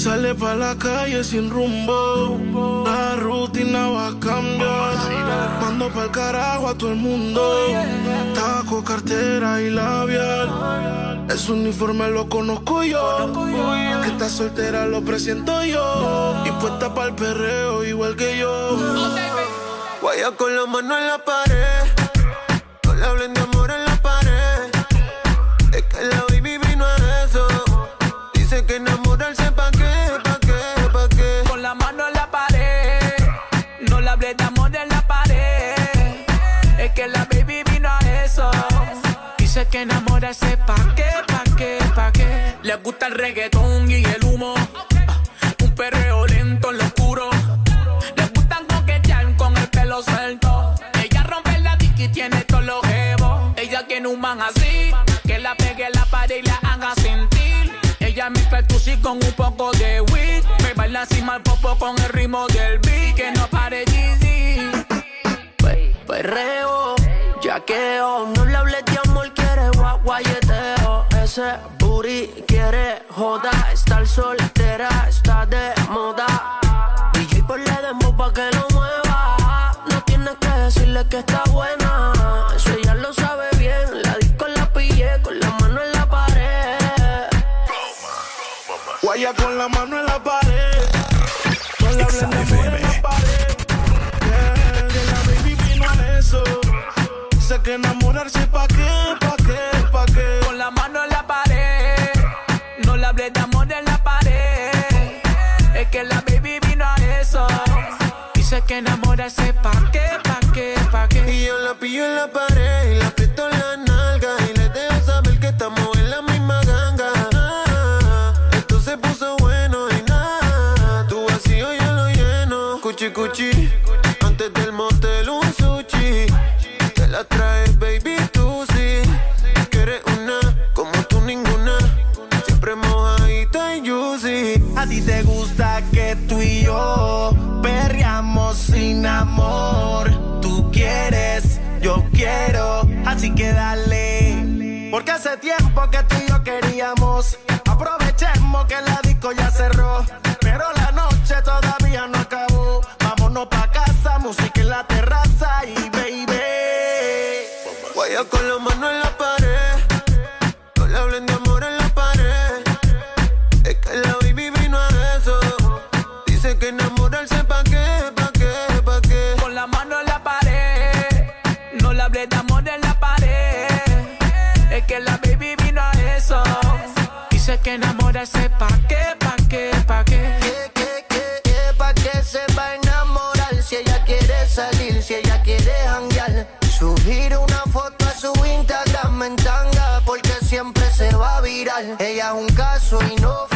sale pa' la calle sin rumbo. La rutina va a cambiar. Mando pa'l carajo a todo el mundo. Taco, cartera y labial. Ese uniforme lo conozco yo. Que está soltera lo presiento yo. Y puesta pa'l perreo igual que yo. Guaya con la mano en la pared. Que enamorarse pa' qué, pa' qué, pa' qué. Le gusta el reggaetón y el humo. Ah, Un perreo lento en lo oscuro. Le gustan coquetear con el pelo suelto. Ella rompe la disc y tiene todos los jevos. Ella tiene un man así, que la pegue la pared y la haga sentir. Ella me pertusí con un poco de weed. Me baila así mal popo con el ritmo del beat. Ese booty quiere joda, estar soltera está de moda. DJ por le demo pa' que lo mueva. No tienes que decirle que está buena. Eso ella lo sabe bien. La disco la pillé con la mano en la pared. Guaya con la mano en la pared. Hablen de amor en la pared. Yeah, que la baby vino a eso. Sé que enamorarse pa' qué, que enamorarse pa' qué, pa' qué, pa' qué. Y yo la pillo en la pared y la aprieto en la nalga y le dejo saber que estamos en la misma ganga. Esto se puso bueno y nada, tu vacío yo lo lleno. Cuchi cuchi, Porque hace tiempo que tú y yo queríamos. Que pa' qué, pa' qué, pa' qué. ¿Qué, qué, qué, qué? ¿Pa' qué se va a enamorar? Si ella quiere salir, si ella quiere janguear. Subir una foto a su Instagram en tanga porque siempre se va a viral. Ella es un caso y no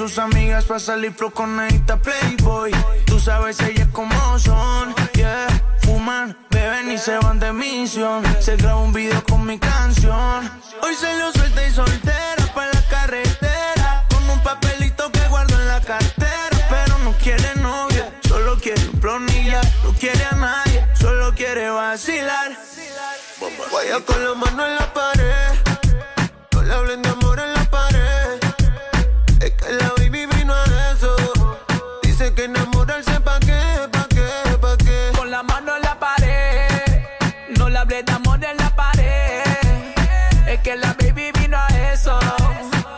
sus amigas para salir flow con esta Playboy. Tú sabes ellas como son, yeah. Fuman, beben y se van de misión. Se graba un video con mi canción. Hoy salió suelta y soltera para la carretera. Con un papelito que guardo en la cartera. Pero no quiere novia, solo quiere un plonilla. No quiere a nadie, solo quiere vacilar. Vaya con la mano en la pared. No le hablen de que la baby vino a eso. Dice que enamorarse pa' qué, pa' qué, pa' qué. Con la mano en la pared. No le hablé de amor en la pared. Es que la baby vino a eso.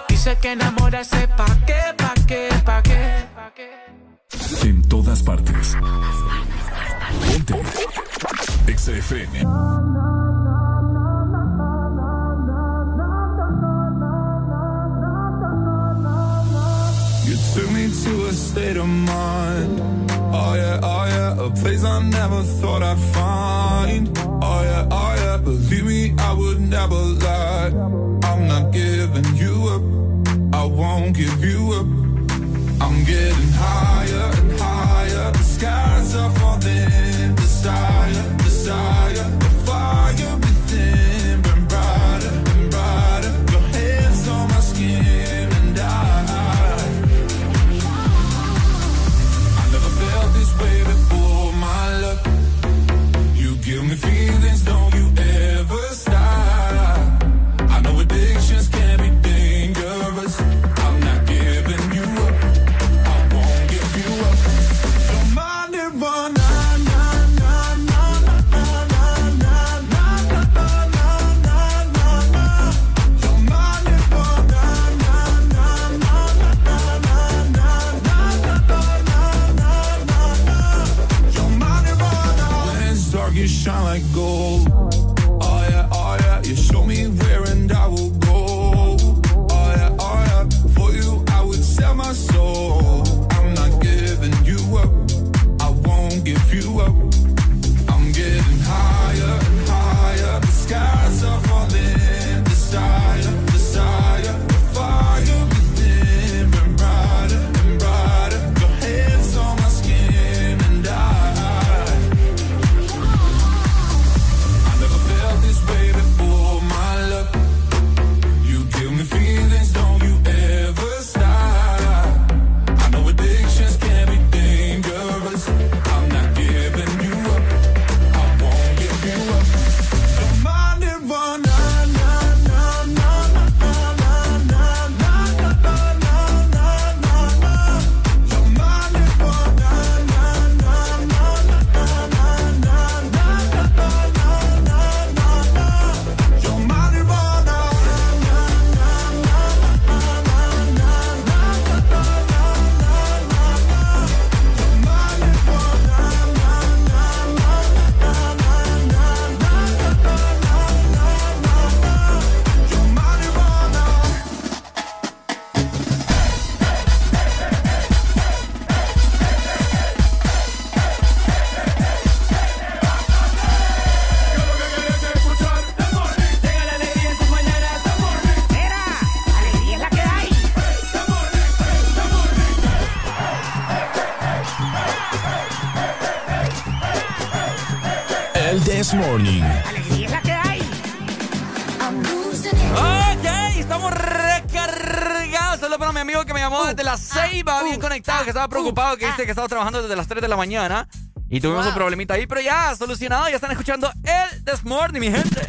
Dice que enamorarse pa' qué, pa' qué, pa' qué. En todas partes. Ponte. State of mind. Oh yeah, oh yeah, a place I never thought I'd find. Oh yeah, oh yeah, believe me, I would never lie. I'm not giving you up. I won't give you up. I'm getting higher and higher. The skies are falling. Desire, desire, conectado, que que dice que estaba trabajando desde las 3 de la mañana. Y tuvimos un problemita ahí, pero ya solucionado. Ya están escuchando el This Morning, mi gente.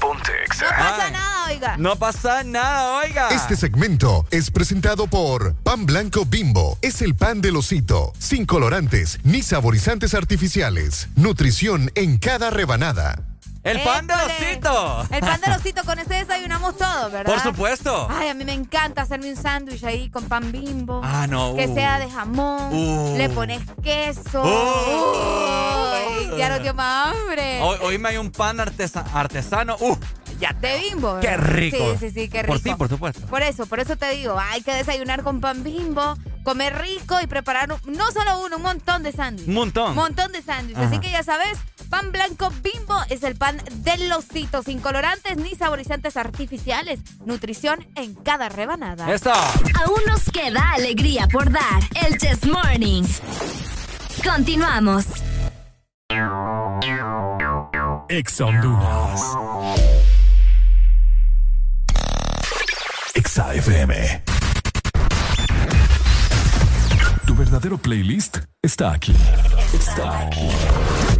Ponte No pasa nada, oiga. No pasa nada, oiga. Este segmento es presentado por Pan Blanco Bimbo. Es el pan del osito, sin colorantes ni saborizantes artificiales. Nutrición en cada rebanada. El pan Épale. osito. El pan del osito, con ese desayunamos todo, ¿verdad? Por supuesto. Ay, a mí me encanta hacerme un sándwich ahí con pan bimbo. Ah, no. Que uh. sea de jamón. Uh. Le pones queso. Uh. Uy, ya no dio más hambre. Hoy, hoy me hay un pan artesa- artesano. Uh, ya De bimbo. Qué ¿verdad? rico. Sí, sí, sí, qué rico. Por ti, por supuesto. Por eso, por eso te digo, hay que desayunar con pan bimbo, comer rico y preparar un- no solo uno, un montón de sándwiches. Un montón. Un montón de sándwiches. Así que ya sabes, pan blanco bimbo es el pan del osito, sin colorantes ni saborizantes artificiales. Nutrición en cada rebanada. Eso. Aún nos queda alegría por dar. El Chess Morning. Continuamos. Ex Honduras. Exa FM. Tu verdadero playlist está aquí. Está aquí.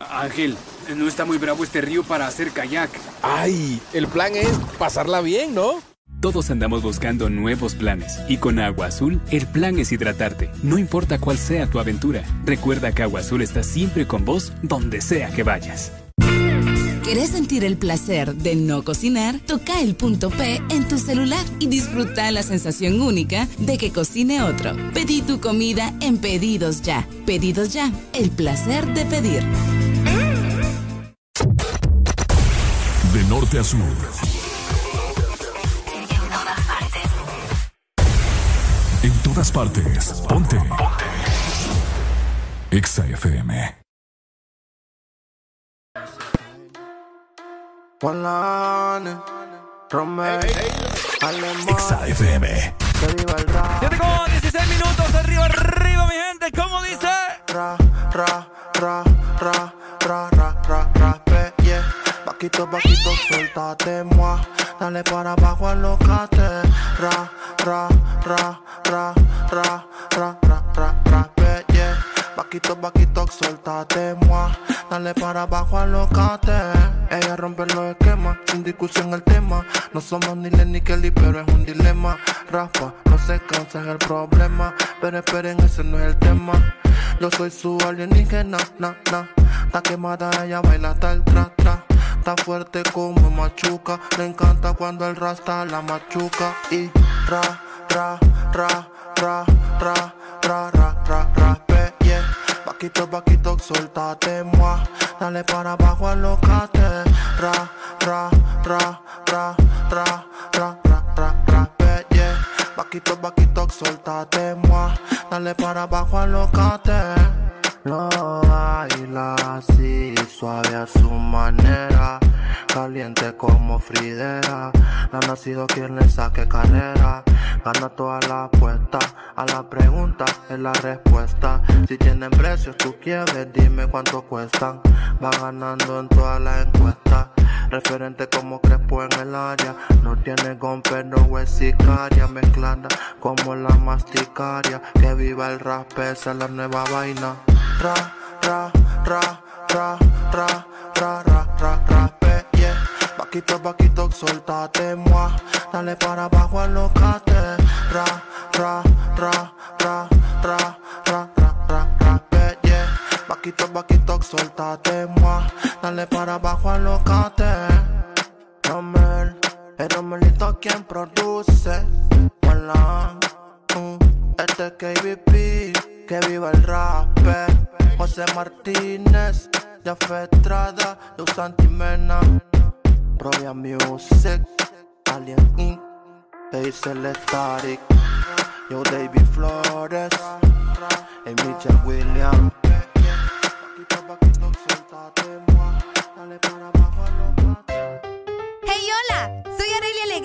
Ángel, no está muy bravo este río para hacer kayak. ¡Ay! El plan es pasarla bien, ¿no? Todos andamos buscando nuevos planes y con Agua Azul el plan es hidratarte, no importa cuál sea tu aventura. Recuerda que Agua Azul está siempre con vos donde sea que vayas. ¿Querés sentir el placer de no cocinar? Toca el punto P en tu celular y disfruta la sensación única de que cocine otro. Pedí tu comida en Pedidos Ya. Pedidos Ya, el placer de pedir. De norte a sur. En todas partes. Ponte. Ponte. Exa FM. Polane, Romeo, Exa FM. que viva el rap. 7 con 16 minutos, arriba, arriba, mi gente. ¿Cómo dice? Ra, ra, ra, ra, ra, ra, ra, ra. Vaquito, vaquito, suéltate, moi. Dale para abajo, alocate. Ra, ra, ra, ra, ra, ra, ra, ra, ra, yeah. Vaquito, vaquito, suéltate, moi. Dale para abajo, alocate. Ella rompe los esquemas, sin discusión el tema. No somos ni Len ni Kelly, pero es un dilema. Rafa, no se cansa, es el problema. Pero esperen, ese no es el tema. Yo soy su alienígena, na, na. Está quemada, ella baila el tra, tra. Está fuerte como machuca. Le encanta cuando el rasta la machuca. Y ra, ra, ra, ra, ra, ra, ra, ra, ra, pe, yeah. Vaquito, vaquito, suéltate, moi. Dale para abajo, alocate. Ra, ra, ra, ra, ra, ra, ra, ra, ra, pe, yeah. Vaquito, vaquito, suéltate, moi. Dale para abajo, alocate. Lo baila así, suave a su manera, caliente como Fridera. No ha nacido quien le saque carrera, gana toda la apuesta. A la pregunta es la respuesta. Si tienen precios, tú quieres, dime cuánto cuestan. Va ganando en todas las encuestas. Referente como Crespo en el área. No tiene gon, pero es sicaria. Mezclada como la masticaria. Que viva el rap, esa es la nueva vaina. Ra, ra, ra, ra, ra, ra, ra, ra, ra, yeah. Vaquito, vaquito, suéltate, moi. Dale para abajo, alocate. Ra, ra, ra, ra, ra, ra, ra, ra, ra, pe, Paquito, paquito, suéltate, moi. Dale para abajo, alocate. Romel, el Romelito quien produce. Uh, este es KBP, que viva el rap. José Martínez, ya Estrada, Luz Antimena. Royal Music, Alien Inc. Hazel Static, Yo David Flores, y Mitchell Williams. Hey, Arelia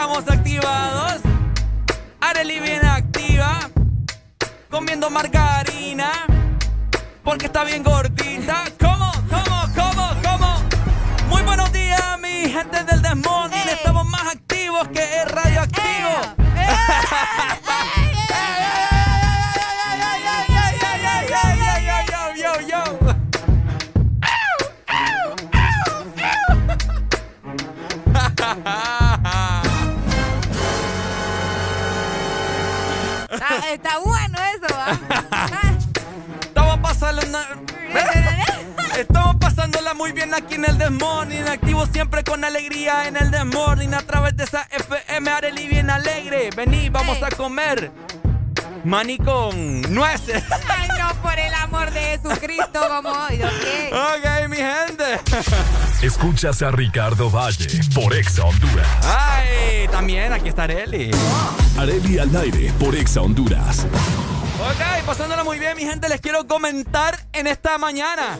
Estamos activados. Arely bien activa. Comiendo margarina. Porque está bien gordita. ¿Cómo? ¿Cómo? ¿Cómo? ¿Cómo? Muy buenos días, mi gente del Desmorning. Estamos más activos que el radioactivo. muy bien aquí en el Desmorning. Activo siempre con alegría en el Desmorning. A través de esa FM Arely bien alegre. Vení, vamos a comer. Maní con nueces. Ay, no, por el amor de Jesucristo, como hoy, ¿ok? Ok, mi gente. Escuchas a Ricardo Valle por Exa Honduras. Ay, también aquí está Arely. Areli al aire por Exa Honduras. Ok, pasándola muy bien, mi gente. Les quiero comentar en esta mañana.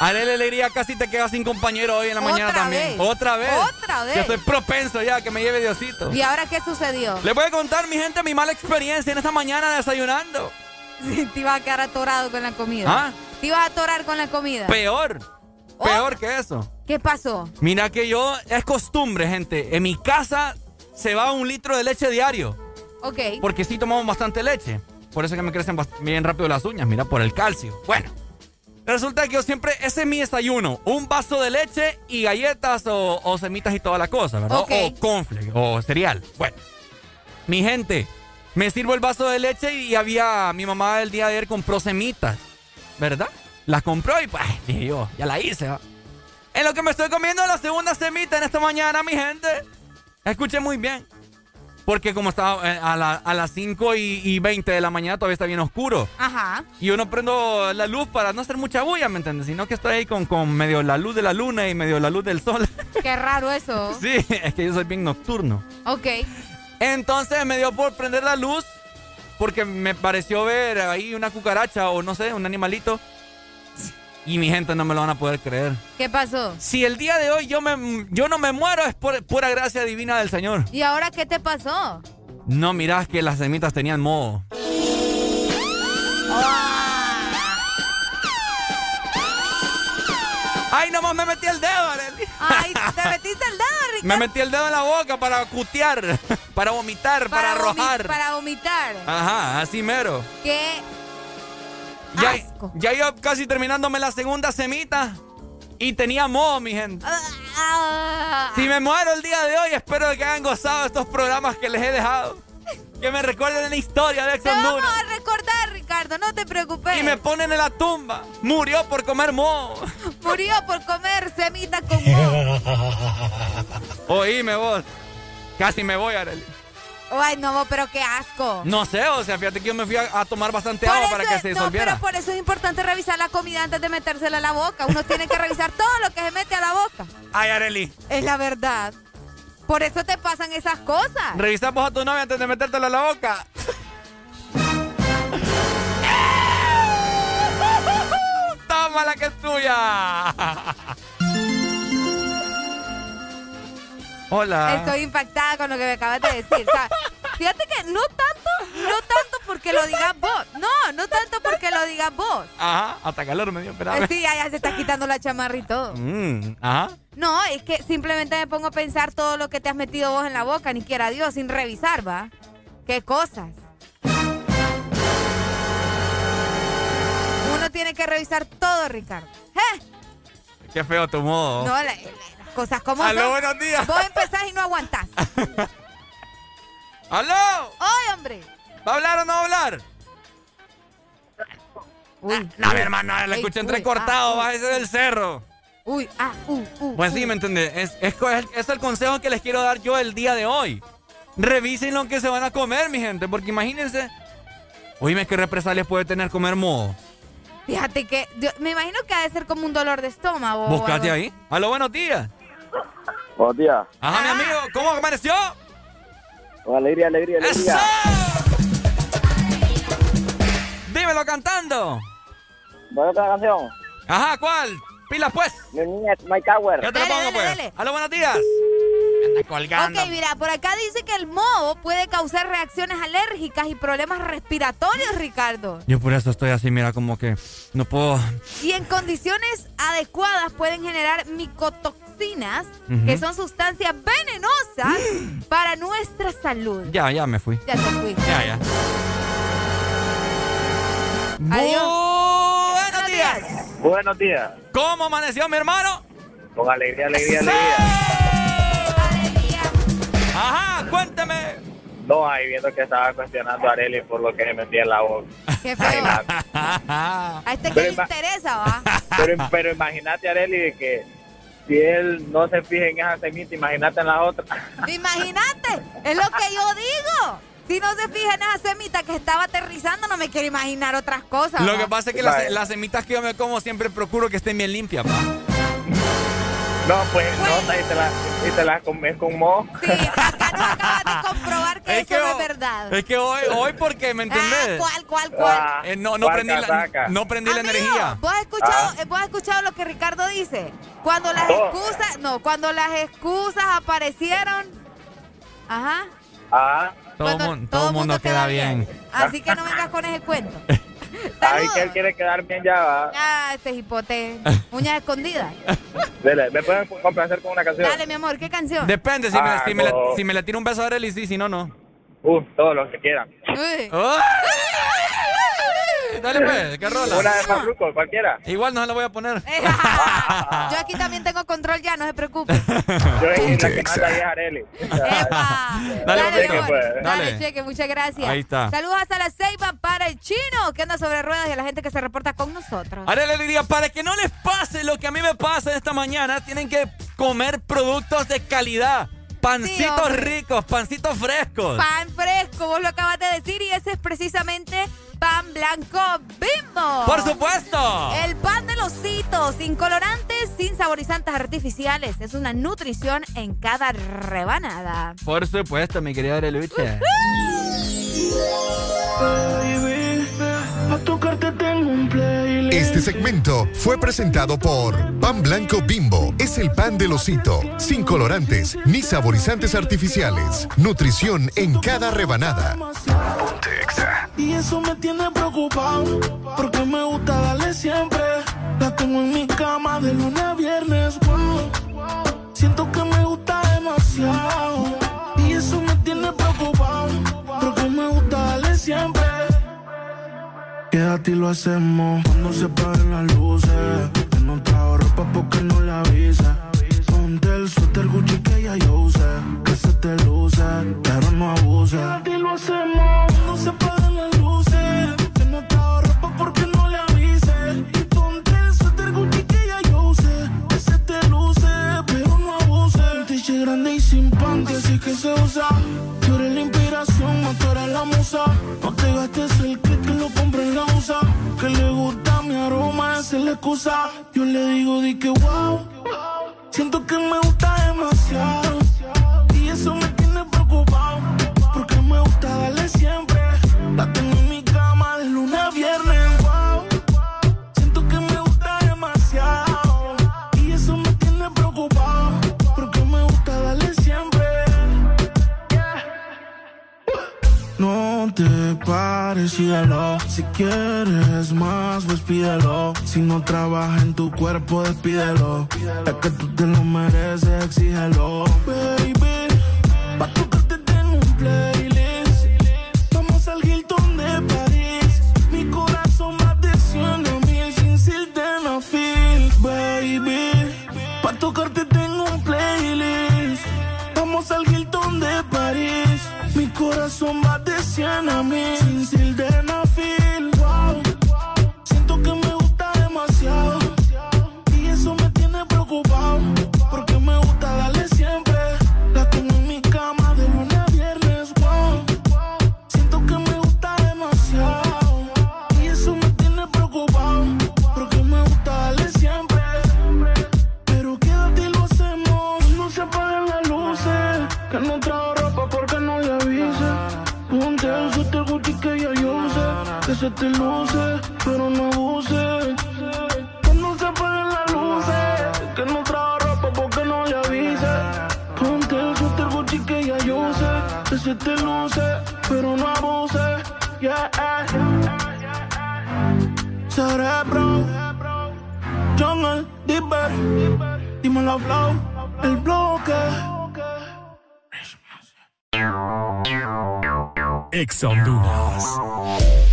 Arely Alegría casi te queda sin compañero hoy en la mañana ¿Otra también. vez? Otra vez. ¿Otra vez? Yo estoy propenso ya que me lleve Diosito. ¿Y ahora qué sucedió? Les voy a contar, mi gente, mi mala experiencia en esta mañana desayunando. Sí, te ibas a quedar atorado con la comida. ¿Ah? Te ibas a atorar con la comida. Peor. Peor que eso. ¿Qué pasó? Mira que yo, es costumbre, gente. En mi casa se va un litro de leche diario. Ok. Porque sí tomamos bastante leche. Por eso es que me crecen bien rápido las uñas. Mira, por el calcio. Bueno. Resulta que yo siempre, ese es mi desayuno. Un vaso de leche y galletas o, o semitas y toda la cosa, ¿verdad? Ok. O confle o cereal. Bueno. Mi gente, me sirvo el vaso de leche y había, mi mamá el día de ayer compró semitas, ¿verdad? Las compró y pues, dije yo, ya la hice, ¿va? En lo que me estoy comiendo la segunda semita en esta mañana, mi gente. Escuché muy bien. Porque como estaba eh, a, la- a las 5 y, y 20 de la mañana todavía está bien oscuro. Ajá. Y yo no prendo la luz para no hacer mucha bulla, ¿me entiendes? Sino que estoy ahí con, con medio la luz de la luna y medio la luz del sol. Qué raro eso. sí, es que yo soy bien nocturno. Ok. Entonces me dio por prender la luz porque me pareció ver ahí una cucaracha o no sé, un animalito. Y mi gente no me lo van a poder creer. ¿Qué pasó? Si el día de hoy yo, me, yo no me muero es por pura gracia divina del Señor. ¿Y ahora qué te pasó? No mirás que las semitas tenían moho. ¡Ay, nomás me metí el dedo, Arely! Ay, te metiste el dedo, Ricardo. Me metí el dedo en la boca para cutear, para vomitar, para, arrojar. Para vomitar. Ajá, así mero. Qué Ya, ya iba casi terminándome la segunda semita y tenía moho, mi gente. Ah. Si me muero el día de hoy, espero que hayan gozado estos programas que les he dejado. Que me recuerden la historia de Ex Te vamos Honduras. a recordar, Ricardo, no te preocupes. Y me ponen en la tumba. Murió por comer moho. Murió por comer semita con moho. Oíme vos. Casi me voy, Arely. Ay, no, pero qué asco. No sé, o sea, fíjate que yo me fui a, a tomar bastante Por agua para que es- se no, disolviera. pero por eso es importante revisar la comida antes de metérsela a la boca. Uno tiene que revisar todo lo que se mete a la boca. Ay, Arely. Es la verdad. Por eso te pasan esas cosas. Revisamos a tu novia antes de metértela en la boca. Estaba mala que es tuya. Hola. Estoy impactada con lo que me acabas de decir. O sea, fíjate que no tanto, no tanto porque lo digas vos. No, no tanto porque lo digas vos. Ajá, hasta calor me dio, espérame. Sí, ya, ya se está quitando la chamarra y todo. Mm, ajá. No, es que simplemente me pongo a pensar todo lo que te has metido vos en la boca, ni quiera Dios, sin revisar, ¿va? ¿Qué cosas? Uno tiene que revisar todo, Ricardo. ¿Eh? Qué feo tu modo. No, la- las cosas como Aló, son. buenos días. Vos empezás y no aguantás. ¡Aló! ¡Ay, hombre! ¿Va a hablar o no va a hablar? Uy. No, mi hermano, la Ey, escuché entrecortado, ah, bájese del cerro. Uy, ah, uh, uh. Pues sí, uh. ¿me entiendes? Es, es, es- el consejo que les quiero dar yo el día de hoy. Revisen lo que se van a comer, mi gente, porque imagínense. Oíme, ¿qué represalias puede tener comer moho? Fíjate que yo- me imagino que ha de ser como un dolor de estómago. Buscate ahí. Aló, buenos días. Buenos días. Ajá, mi amigo, ¿cómo amaneció? Con alegría, alegría, alegría. Dímelo cantando. ¿Cuál otra canción? Ajá, ¿cuál? Pilas pues. Mi niña es Mike Tower. Yo te lo pongo dale, pues. Aló, buenos días. Anda colgando. Ok, mira, por acá dice que el moho puede causar reacciones alérgicas y problemas respiratorios, Ricardo. Yo por eso estoy así, mira, como que no puedo. Y en condiciones adecuadas pueden generar micotoxinas, que son sustancias venenosas para nuestra salud. Ya, ya me fui. Ya te fui. Ya, ya. Adiós. Buenos días. Buenos días. ¿Cómo amaneció mi hermano? Con alegría, alegría, alegría. Ajá, cuénteme. No, ahí viendo que estaba cuestionando a Arely por lo que me metía en la boca. Qué feo. A este que Pero le ima- interesa, ¿va? Pero, pero imagínate, Arely, de que si él no se fija en esa semita, imagínate en la otra. Imagínate, es lo que yo digo. Si no se fija en esa semita que estaba aterrizando, no me quiero imaginar otras cosas. Lo ¿va? que pasa es que las, las semitas que yo me como siempre procuro que estén bien limpias, pa. No, pues, no, y te la, y te la comes con moho. Comprobar que eso no es verdad. Es que hoy, hoy porque, ¿me entendés? Ah, ¿Cuál, cuál, cuál? Ah, Eh, no, no ¿cuál prendí, la, no prendí la Amigo, energía. ¿Vos has escuchado, Ah. vos has escuchado lo que Ricardo dice? Cuando las Oh. excusas, no, cuando las excusas aparecieron, ajá, Ah, Todo, cuando mun- todo el mundo queda bien. así que no vengas con ese cuento. ahí que él quiere quedar bien ya, va. Ah, este hipote, uñas escondidas. Dele, ¿me pueden complacer con una canción? Dale, mi amor, ¿qué canción? Depende, si, me, Ah, si, me no. si me tiro un beso a Arely, sí, si no, no. Uh, todo lo que quieran. Uy. Dale pues, ¿qué rola? Una de Farruko, cualquiera. Igual no se la voy a poner. Yo aquí también tengo control ya, no se preocupe. Yo en la que manda es Arely. Dale, Dale, amor. pues. Dale, Dale. cheque, muchas gracias. Ahí está. Saludos hasta la ceiba para el chino que anda sobre ruedas y a la gente que se reporta con nosotros. Arely le diría, para que no les pase lo que a mí me pasa esta mañana, tienen que comer productos de calidad. Pancitos ricos, pancitos frescos. Pan fresco, vos lo acabas de decir y ese es precisamente pan blanco bimbo. Por supuesto. El pan de los citos, sin colorantes, sin saborizantes artificiales. Es una nutrición en cada rebanada. Por supuesto, mi querida Areluche. A Este segmento fue presentado por Pan Blanco Bimbo. Es el pan del osito, sin colorantes ni saborizantes artificiales. Nutrición en cada rebanada. Y eso me tiene preocupado, porque me gusta darle siempre. La tengo en mi cama de lunes a viernes. wow. Siento que me gusta demasiado. Quédate y lo hacemos cuando se apaguen las luces. Que no trajo ropa porque no le avisa. Ponte el suéter Gucci que ya yo usé. Que se te luce, pero no abuse. Quédate y lo hacemos cuando se apaguen las luces. Que no trajo ropa porque no le avise. Y ponte el suéter Gucci que ya yo usé. Que se te luce, pero no abuse. Un t-shirt grande y sin panty, así que se usa. Tú eres la inspiración, no tú eres la musa. No te gastes el que lo compré en USA. Que le gusta mi aroma, esa es la excusa. Yo le digo, di que wow. Siento que me gusta demasiado. Síguelo. Si quieres más, pues pídelo. Si no trabaja en tu cuerpo, despídelo. Es que tú te lo mereces, exígelo. Baby, pa' tocarte tengo un playlist. Vamos al Hilton de París. Mi corazón va de 100 a mil sin sildenafil. Baby, pa' tocarte tengo un playlist. Vamos al Hilton de París. Mi corazón va de se te luce, pero no abuse. Que no se apaguen las luces. Que no trajo ropa porque no le avise. Ponte el suéter Gucci que ya yo sé. Que se te luce, pero no abuse. Yeah. Cerebro. Jungle, Dipper. Dímelo, flow. El bloque. Ex Honduras.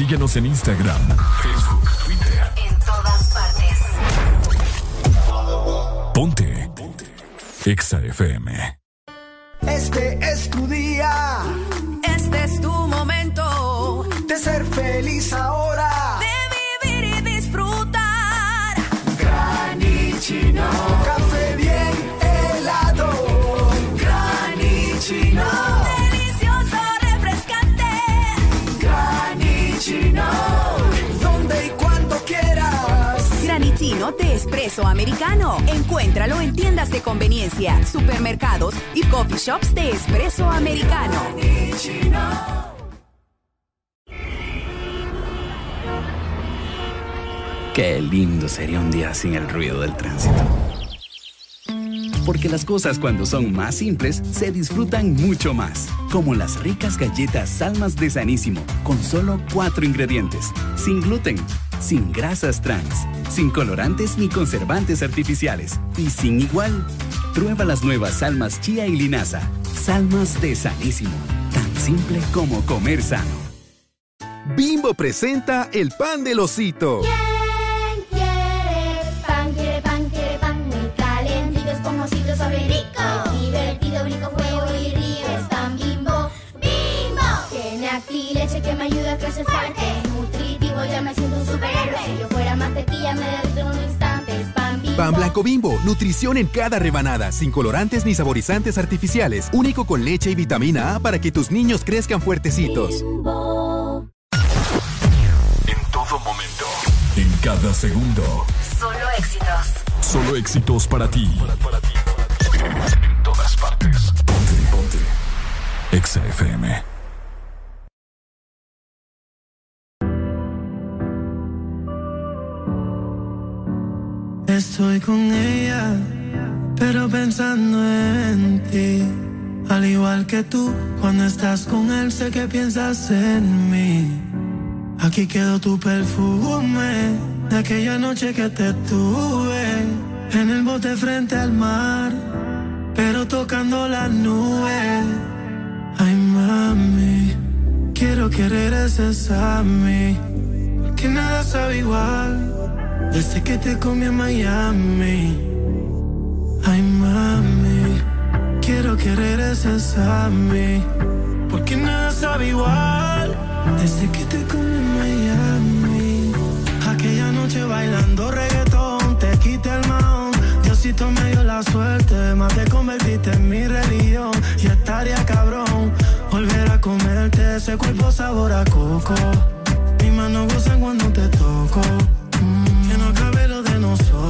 Síguenos en Instagram, Facebook, Twitter. En todas partes. Ponte. Ponte. Exa FM. Este es tu día. Este es tu momento de ser feliz ahora. De espresso americano. Encuéntralo en tiendas de conveniencia, supermercados y coffee shops de espresso americano. Qué lindo sería un día sin el ruido del tránsito. Porque las cosas cuando son más simples se disfrutan mucho más. Como las ricas galletas Salmas de Sanísimo, con solo cuatro ingredientes. Sin gluten, sin grasas trans, sin colorantes ni conservantes artificiales. Y sin igual. Prueba las nuevas Salmas Chía y Linaza. Salmas de Sanísimo. Tan simple como comer sano. Bimbo presenta el pan del osito. ¿Quién me siento un superhéroe. Si yo fuera mantequilla, me derrito en un instante. Es pan bimbo. Pan blanco bimbo, nutrición en cada rebanada, sin colorantes ni saborizantes artificiales, único con leche y vitamina A para que tus niños crezcan fuertecitos. En todo momento. En cada segundo. Solo éxitos. Solo éxitos para ti. En todas partes. Ponte, ponte. Exa FM. Estoy con ella, pero pensando en ti. Al igual que tú, cuando estás con él, sé que piensas en mí. Aquí quedó tu perfume de aquella noche que te tuve en el bote frente al mar, pero tocando las nubes. Ay, mami, quiero que regreses a mí, porque nada sabe igual desde que te comí en Miami. Ay, mami, quiero que regreses a mí, porque nada sabe igual desde que te comí en Miami. Aquella noche bailando reggaetón, te quité el maón. Diosito me dio la suerte, más te convertiste en mi religión. Y estaría cabrón volver a comerte ese cuerpo sabor a coco. Mis manos gozan cuando te toco.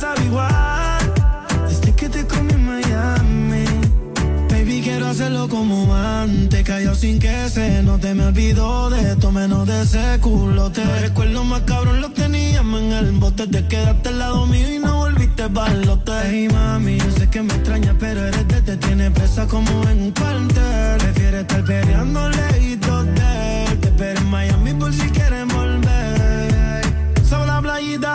Sabe que te comí en Miami. Baby, quiero hacerlo como antes. Cayó sin que se no te me olvidó de esto, menos de ese culote. Los recuerdos más cabrón los teníamos en el bote. Te quedaste al lado mío y no volviste balote. Hey, mami, yo sé que me extraña, pero eres de te tiene presa como en un cuartel. Prefiere estar peleando lejitos de él. Te espero en Miami por si quieren volver. Sabe la playita,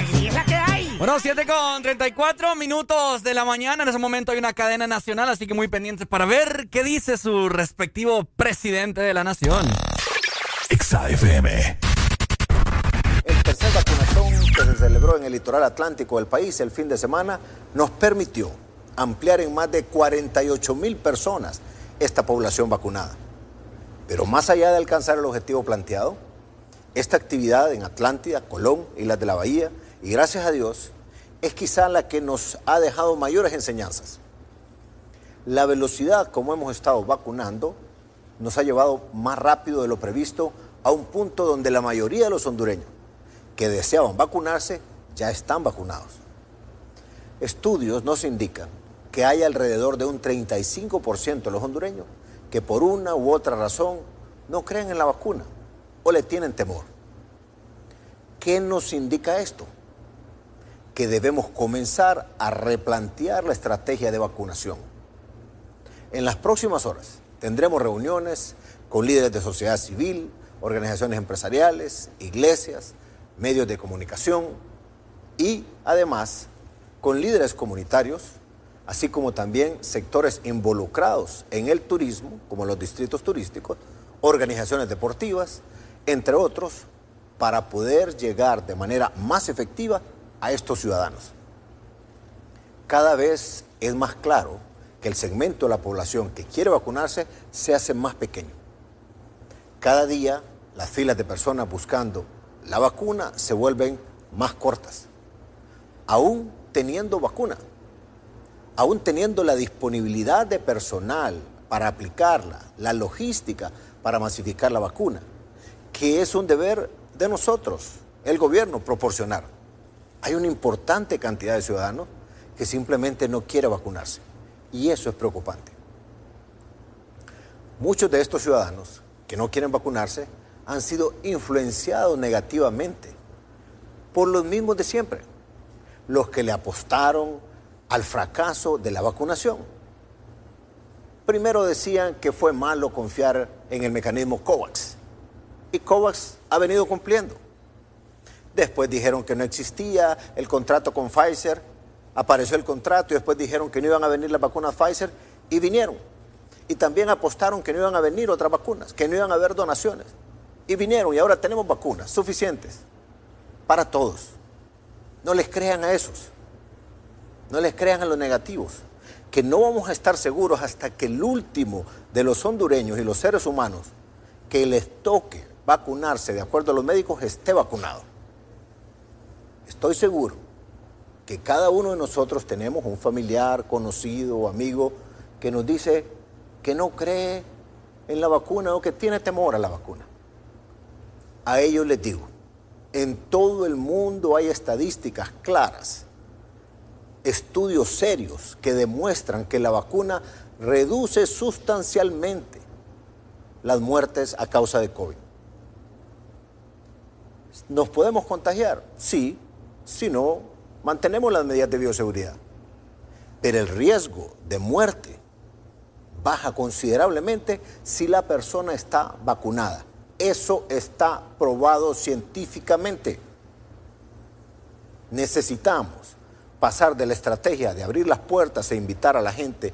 Bueno, 7 con 34 minutos de la mañana. En ese momento hay una cadena nacional, así que muy pendientes para ver qué dice su respectivo presidente de la nación. XAFM. El tercer vacunatón que se celebró en el litoral atlántico del país el fin de semana nos permitió ampliar en más de 48 mil personas esta población vacunada. Pero más allá de alcanzar el objetivo planteado, esta actividad en Atlántida, Colón, Islas de la Bahía, y gracias a Dios, es quizá la que nos ha dejado mayores enseñanzas. La velocidad como hemos estado vacunando nos ha llevado más rápido de lo previsto a un punto donde la mayoría de los hondureños que deseaban vacunarse ya están vacunados. Estudios nos indican que hay alrededor de un 35% de los hondureños que por una u otra razón no creen en la vacuna o le tienen temor. ¿Qué nos indica esto? Que debemos comenzar a replantear la estrategia de vacunación. En las próximas horas tendremos reuniones con líderes de sociedad civil, organizaciones empresariales, iglesias, medios de comunicación y además con líderes comunitarios, así como también sectores involucrados en el turismo, como los distritos turísticos, organizaciones deportivas, entre otros, para poder llegar de manera más efectiva a estos ciudadanos. Cada vez es más claro que el segmento de la población que quiere vacunarse se hace más pequeño. Cada día las filas de personas buscando la vacuna se vuelven más cortas, aún teniendo vacuna, aún teniendo la disponibilidad de personal para aplicarla, la logística para masificar la vacuna, que es un deber de nosotros, el gobierno, proporcionar. Hay una importante cantidad de ciudadanos que simplemente no quiere vacunarse y eso es preocupante. Muchos de estos ciudadanos que no quieren vacunarse han sido influenciados negativamente por los mismos de siempre, los que le apostaron al fracaso de la vacunación. Primero decían que fue malo confiar en el mecanismo COVAX y COVAX ha venido cumpliendo. Después dijeron que no existía el contrato con Pfizer, apareció el contrato y después dijeron que no iban a venir las vacunas Pfizer y vinieron. Y también apostaron que no iban a venir otras vacunas, que no iban a haber donaciones. Y vinieron y ahora tenemos vacunas suficientes para todos. No les crean a esos. No les crean a los negativos. Que no vamos a estar seguros hasta que el último de los hondureños y los seres humanos que les toque vacunarse de acuerdo a los médicos esté vacunado. Estoy seguro que cada uno de nosotros tenemos un familiar, conocido o amigo que nos dice que no cree en la vacuna o que tiene temor a la vacuna. A ellos les digo, en todo el mundo hay estadísticas claras, estudios serios que demuestran que la vacuna reduce sustancialmente las muertes a causa de COVID. ¿Nos podemos contagiar? Sí, si no, mantenemos las medidas de bioseguridad. Pero el riesgo de muerte baja considerablemente si la persona está vacunada. Eso está probado científicamente. Necesitamos pasar de la estrategia de abrir las puertas e invitar a la gente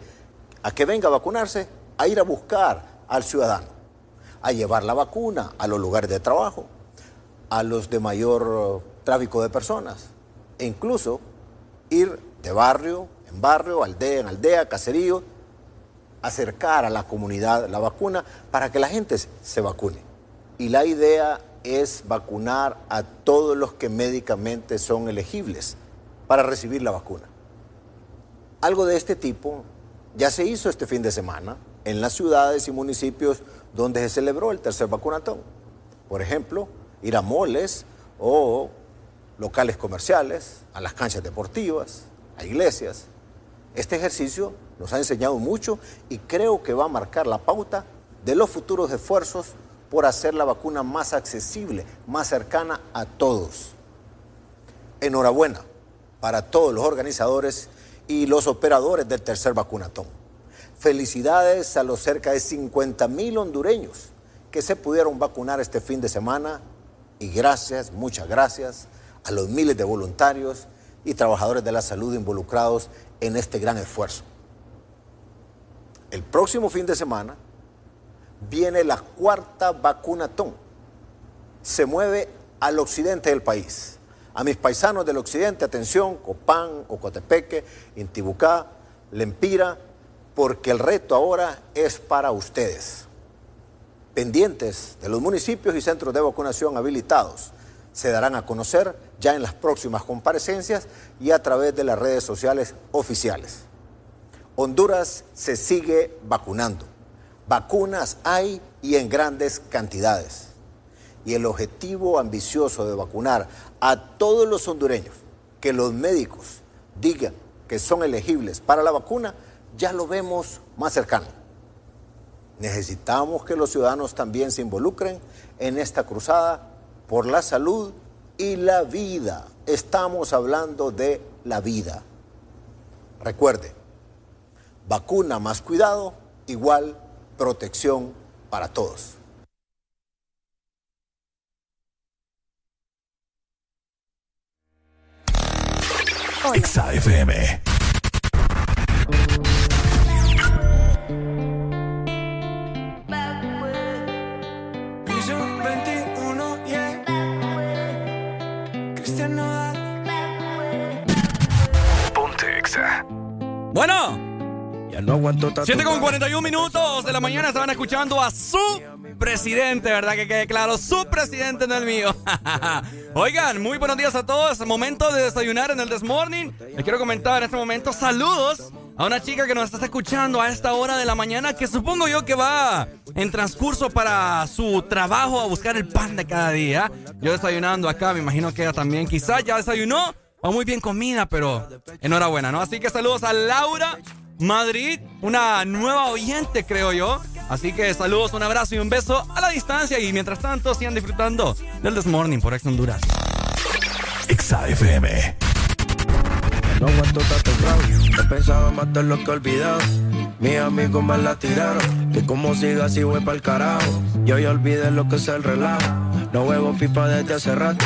a que venga a vacunarse, a ir a buscar al ciudadano, a llevar la vacuna a los lugares de trabajo, a los de mayor tráfico de personas, e incluso ir de barrio en barrio, aldea en aldea, caserío, acercar a la comunidad la vacuna para que la gente se vacune. Y la idea es vacunar a todos los que médicamente son elegibles para recibir la vacuna. Algo de este tipo ya se hizo este fin de semana en las ciudades y municipios donde se celebró el tercer vacunatón. Por ejemplo, ir a moles o locales comerciales, a las canchas deportivas, a iglesias. Este ejercicio nos ha enseñado mucho y creo que va a marcar la pauta de los futuros esfuerzos por hacer la vacuna más accesible, más cercana a todos. Enhorabuena para todos los organizadores y los operadores del tercer vacunatón. Felicidades a los cerca de 50 mil hondureños que se pudieron vacunar este fin de semana y gracias, muchas gracias a los miles de voluntarios y trabajadores de la salud involucrados en este gran esfuerzo. El próximo fin de semana viene la cuarta vacunatón. Se mueve al occidente del país. A mis paisanos del occidente, atención, Copán, Ocotepeque, Intibucá, Lempira, porque el reto ahora es para ustedes. Pendientes de los municipios y centros de vacunación habilitados se darán a conocer ya en las próximas comparecencias y a través de las redes sociales oficiales. Honduras se sigue vacunando. Vacunas hay y en grandes cantidades. Y el objetivo ambicioso de vacunar a todos los hondureños que los médicos digan que son elegibles para la vacuna, ya lo vemos más cercano. Necesitamos que los ciudadanos también se involucren en esta cruzada por la salud y la vida. Estamos hablando de la vida. Recuerde, vacuna más cuidado igual protección para todos. Bueno. Ya no aguanto tanto. 7 con 41 minutos de la mañana estaban escuchando a su presidente, ¿verdad? Que quede claro, su presidente no el mío. Oigan, muy buenos días a todos. Momento de desayunar en el This Morning. Les quiero comentar en este momento saludos a una chica que nos está escuchando a esta hora de la mañana que supongo yo que va en transcurso para su trabajo a buscar el pan de cada día. Yo desayunando acá, me imagino que ella también quizás ya desayunó o muy bien comida, pero enhorabuena, ¿no? Así que saludos a Laura Madrid, una nueva oyente, creo yo. Así que saludos, un abrazo y un beso a la distancia. Y mientras tanto, sigan disfrutando del This Morning por Ex Honduras. XAFM. No aguanto tanto trago. He pensado matar lo que he olvidado. Mis amigos me la tiraron. Que como siga así voy pa'l carajo. Yo ya olvidé lo que es el relajo. No huevo pipa desde hace rato.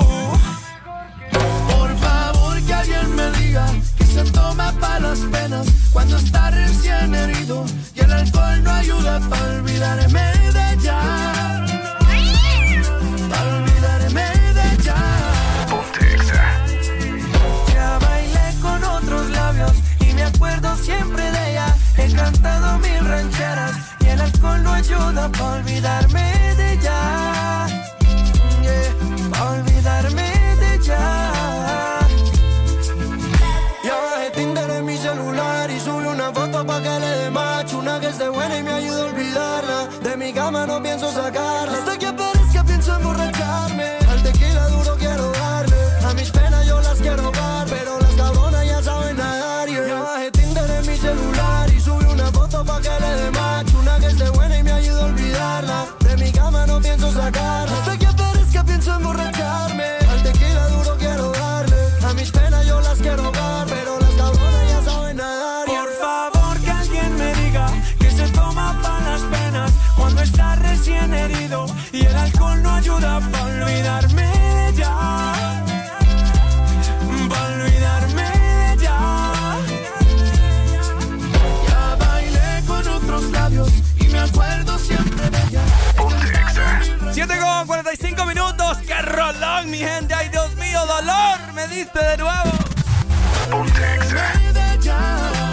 Que alguien me diga las penas cuando está recién herido y el alcohol no ayuda para olvidarme de. Para olvidarme de. Ya bailé con otros labios y me acuerdo siempre de ella. He cantado mil rancheras y el alcohol no ayuda para olvidarme de esté buena y me ayude a olvidarla. De mi cama no pienso sacarla. Hasta que ayuda pa' olvidarme de ella. Olvidarme de ella. Ya bailé con otros labios y me acuerdo siempre de ella. 7 con 45 minutos. ¡Qué rolón, mi gente! ¡Ay, Dios mío, dolor! Me diste de nuevo. De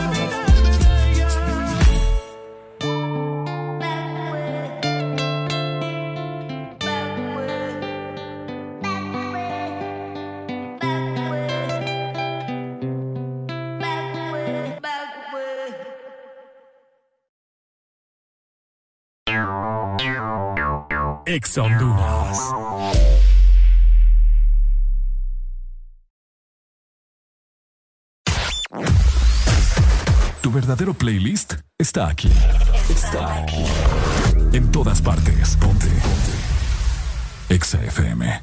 Ex Honduras. Tu verdadero playlist está aquí. Está aquí. En todas partes. Ponte. Ponte. Exa FM.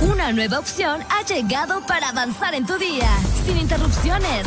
Una nueva opción ha llegado para avanzar en tu día, sin interrupciones.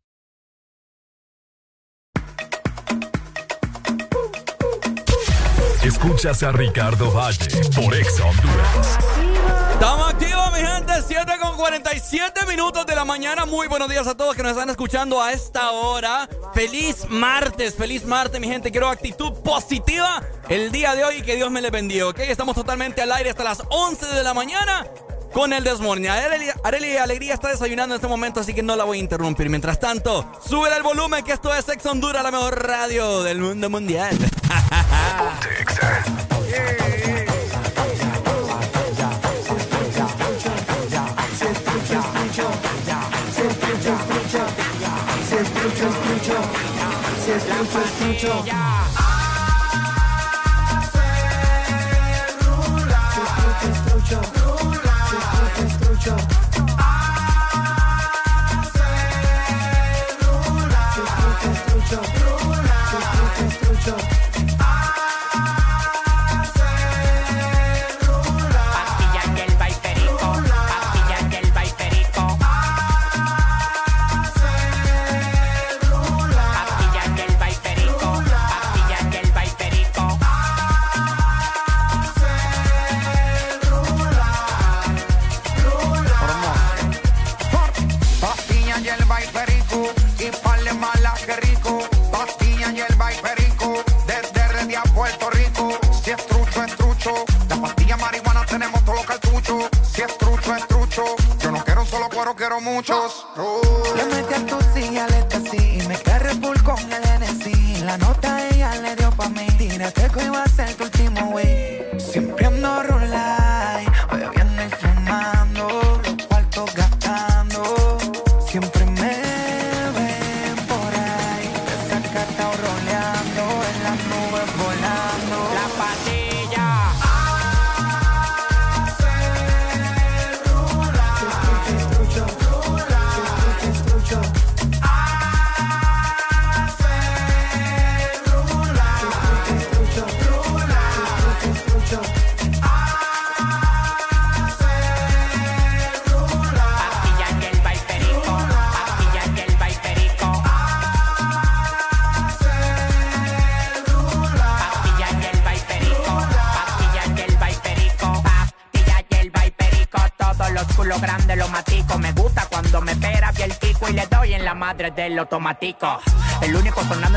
Escuchas a Ricardo Valle por Exa Honduras. Estamos activos, mi gente. 7 con 47 minutos de la mañana. Muy buenos días a todos que nos están escuchando a esta hora. Feliz martes, feliz martes, mi gente. Quiero actitud positiva el día de hoy y que Dios me le bendiga, ¿ok? Estamos totalmente al aire hasta las 11 de la mañana con el Desmorning. Areli, Areli Alegría está desayunando en este momento, así que no la voy a interrumpir. Mientras tanto, sube el volumen que esto es Ex Honduras, la mejor radio del mundo mundial. Pastillas cartuchos. Si es trucho, es trucho. Yo no quiero un solo cuero, quiero muchos. Le metí a tu silla, le así y me carré full con el NC. La nota ella le dio pa' mí. Tírate que iba automático. El único sonando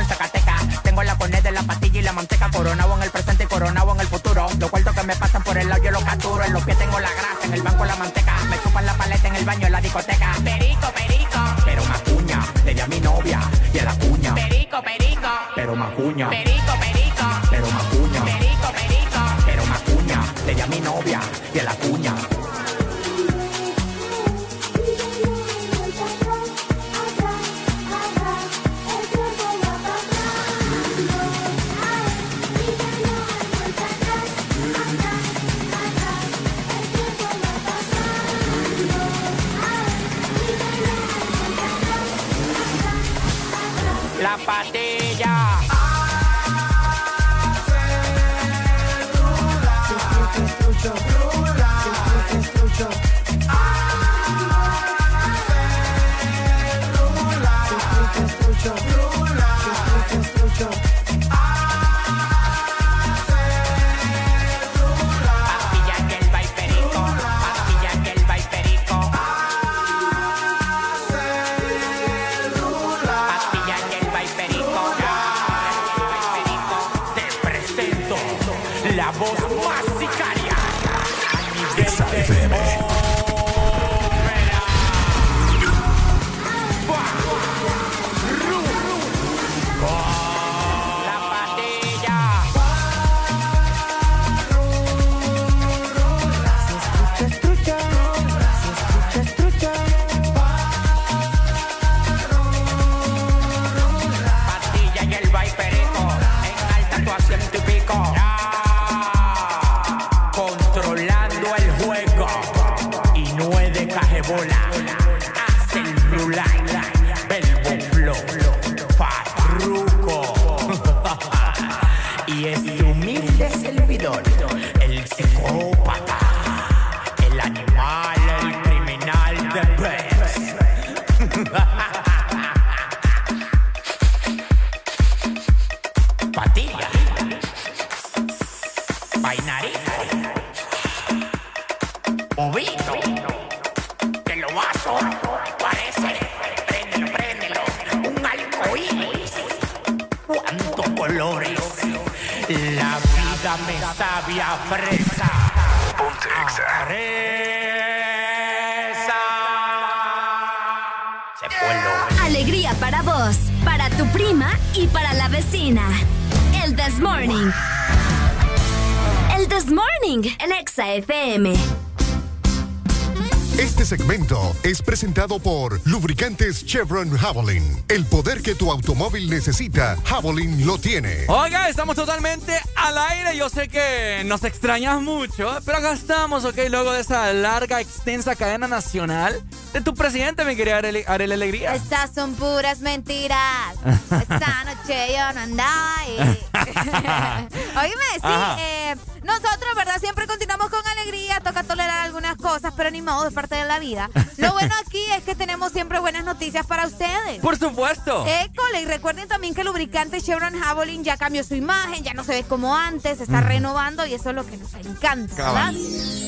Este segmento es presentado por Lubricantes Chevron Javelin. El poder que tu automóvil necesita, Javelin lo tiene. Oiga, estamos totalmente al aire. Yo sé que nos extrañas mucho, pero acá estamos, ok, luego de esa larga, extensa cadena nacional de tu presidente, mi querida Arely Arely Alegría. Estas son puras mentiras. Esta noche yo no andaba ahí. Oíme, sí, eh, nosotros, ¿verdad? Siempre continuamos con alegría, toca tolerar algunas cosas, pero ni modo, es parte de la vida. Lo bueno aquí es que tenemos siempre buenas noticias para ustedes. Por supuesto. École, y recuerden también que el lubricante Chevron Javelin ya cambió su imagen, ya no se ve como antes, se está renovando y eso es lo que nos encanta.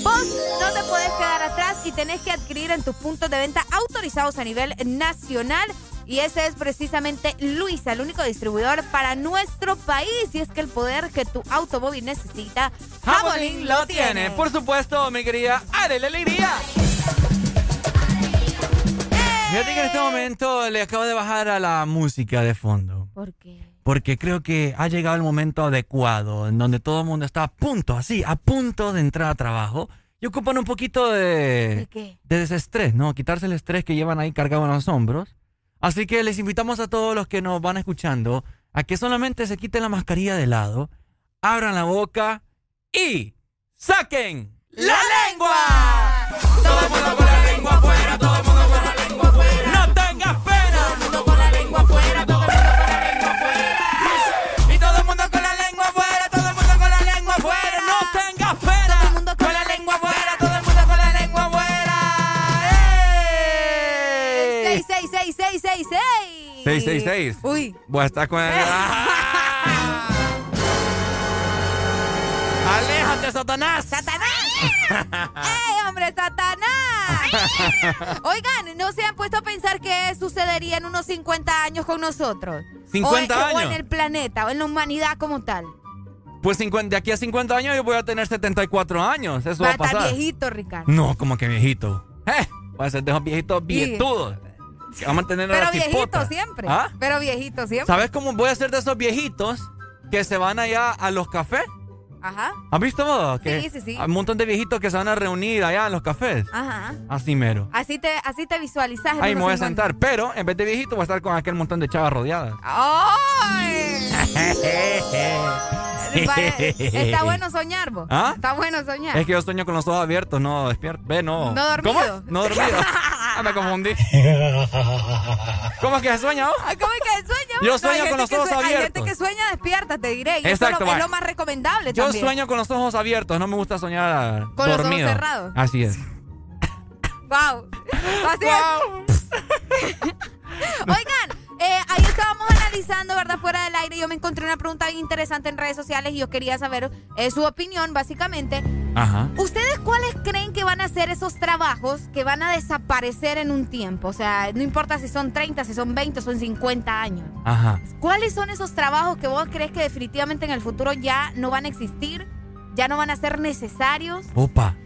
Vos no te puedes quedar atrás y tenés que adquirir en tus puntos de venta autorizados a nivel nacional Y ese es precisamente Luisa, el único distribuidor para nuestro país. Y es que el poder que tu automóvil necesita, Javelin lo tiene. Por supuesto, mi querida Arele Alegría. Fíjate que en este momento le acabo de bajar a la música de fondo. ¿Por qué? Porque creo que ha llegado el momento adecuado en donde todo el mundo está a punto, así, a punto de entrar a trabajo. Y ocupan un poquito de, ¿De qué? de desestrés, ¿no? Quitarse el estrés que llevan ahí cargado en los hombros. Así que les invitamos a todos los que nos van escuchando a que solamente se quiten la mascarilla de lado, abran la boca y saquen la lengua. 666. Uy. Voy a estar con el... ¡Aléjate, Satanás! ¡Satanás! ¡Ey, hombre, Satanás! Oigan, ¿no se han puesto a pensar qué sucedería en unos 50 años con nosotros? 50 o en, O años. en el planeta, o en la humanidad como tal. Pues 50 de aquí a 50 años yo voy a tener 74 años. Eso Va va, a pasar. estar viejito, Ricardo. No, como que viejito. Eh, va a ser de esos viejitos vietudos. A tener Pero la viejito siempre. ¿Ah? Pero viejito siempre. ¿Sabes cómo voy a ser de esos viejitos que se van allá a los cafés? Ajá. ¿Has visto vos? Que Sí, sí, sí. Hay un montón de viejitos que se van a reunir allá en los cafés. Ajá. Así mero. Así te, así te visualizas. Ahí me voy a unos 50. sentar. Pero en vez de viejito voy a estar con aquel montón de chavas rodeadas. ¡Ay! Está bueno soñar, vos. ¿Ah? Está bueno soñar. Es que yo sueño con los ojos abiertos, no despierto. Ve, no. No dormido. ¿Cómo? No dormido. Ah, me confundí. ¿Cómo es que se sueña? ¿Cómo es que sueña? Yo sueño con los ojos sue- Hay gente abiertos. que sueña despierta, te diré. Y Exacto, eso es lo, es vaya. lo más recomendable Yo también. sueño con los ojos abiertos, no me gusta soñar Con los ojos dormido. cerrados. Así es. Wow. Así es. Oigan, eh, ahí estábamos analizando, ¿verdad? Fuera del aire, yo me encontré una pregunta bien interesante en redes sociales y yo quería saber eh, su opinión, básicamente. Ajá. ¿Ustedes cuáles creen que van a ser esos trabajos que van a desaparecer en un tiempo? O sea, no importa si son 30, si son 20, son 50 años. Ajá. ¿Cuáles son esos trabajos que vos crees que definitivamente en el futuro ya no van a existir? ¿Ya no van a ser necesarios? Opa.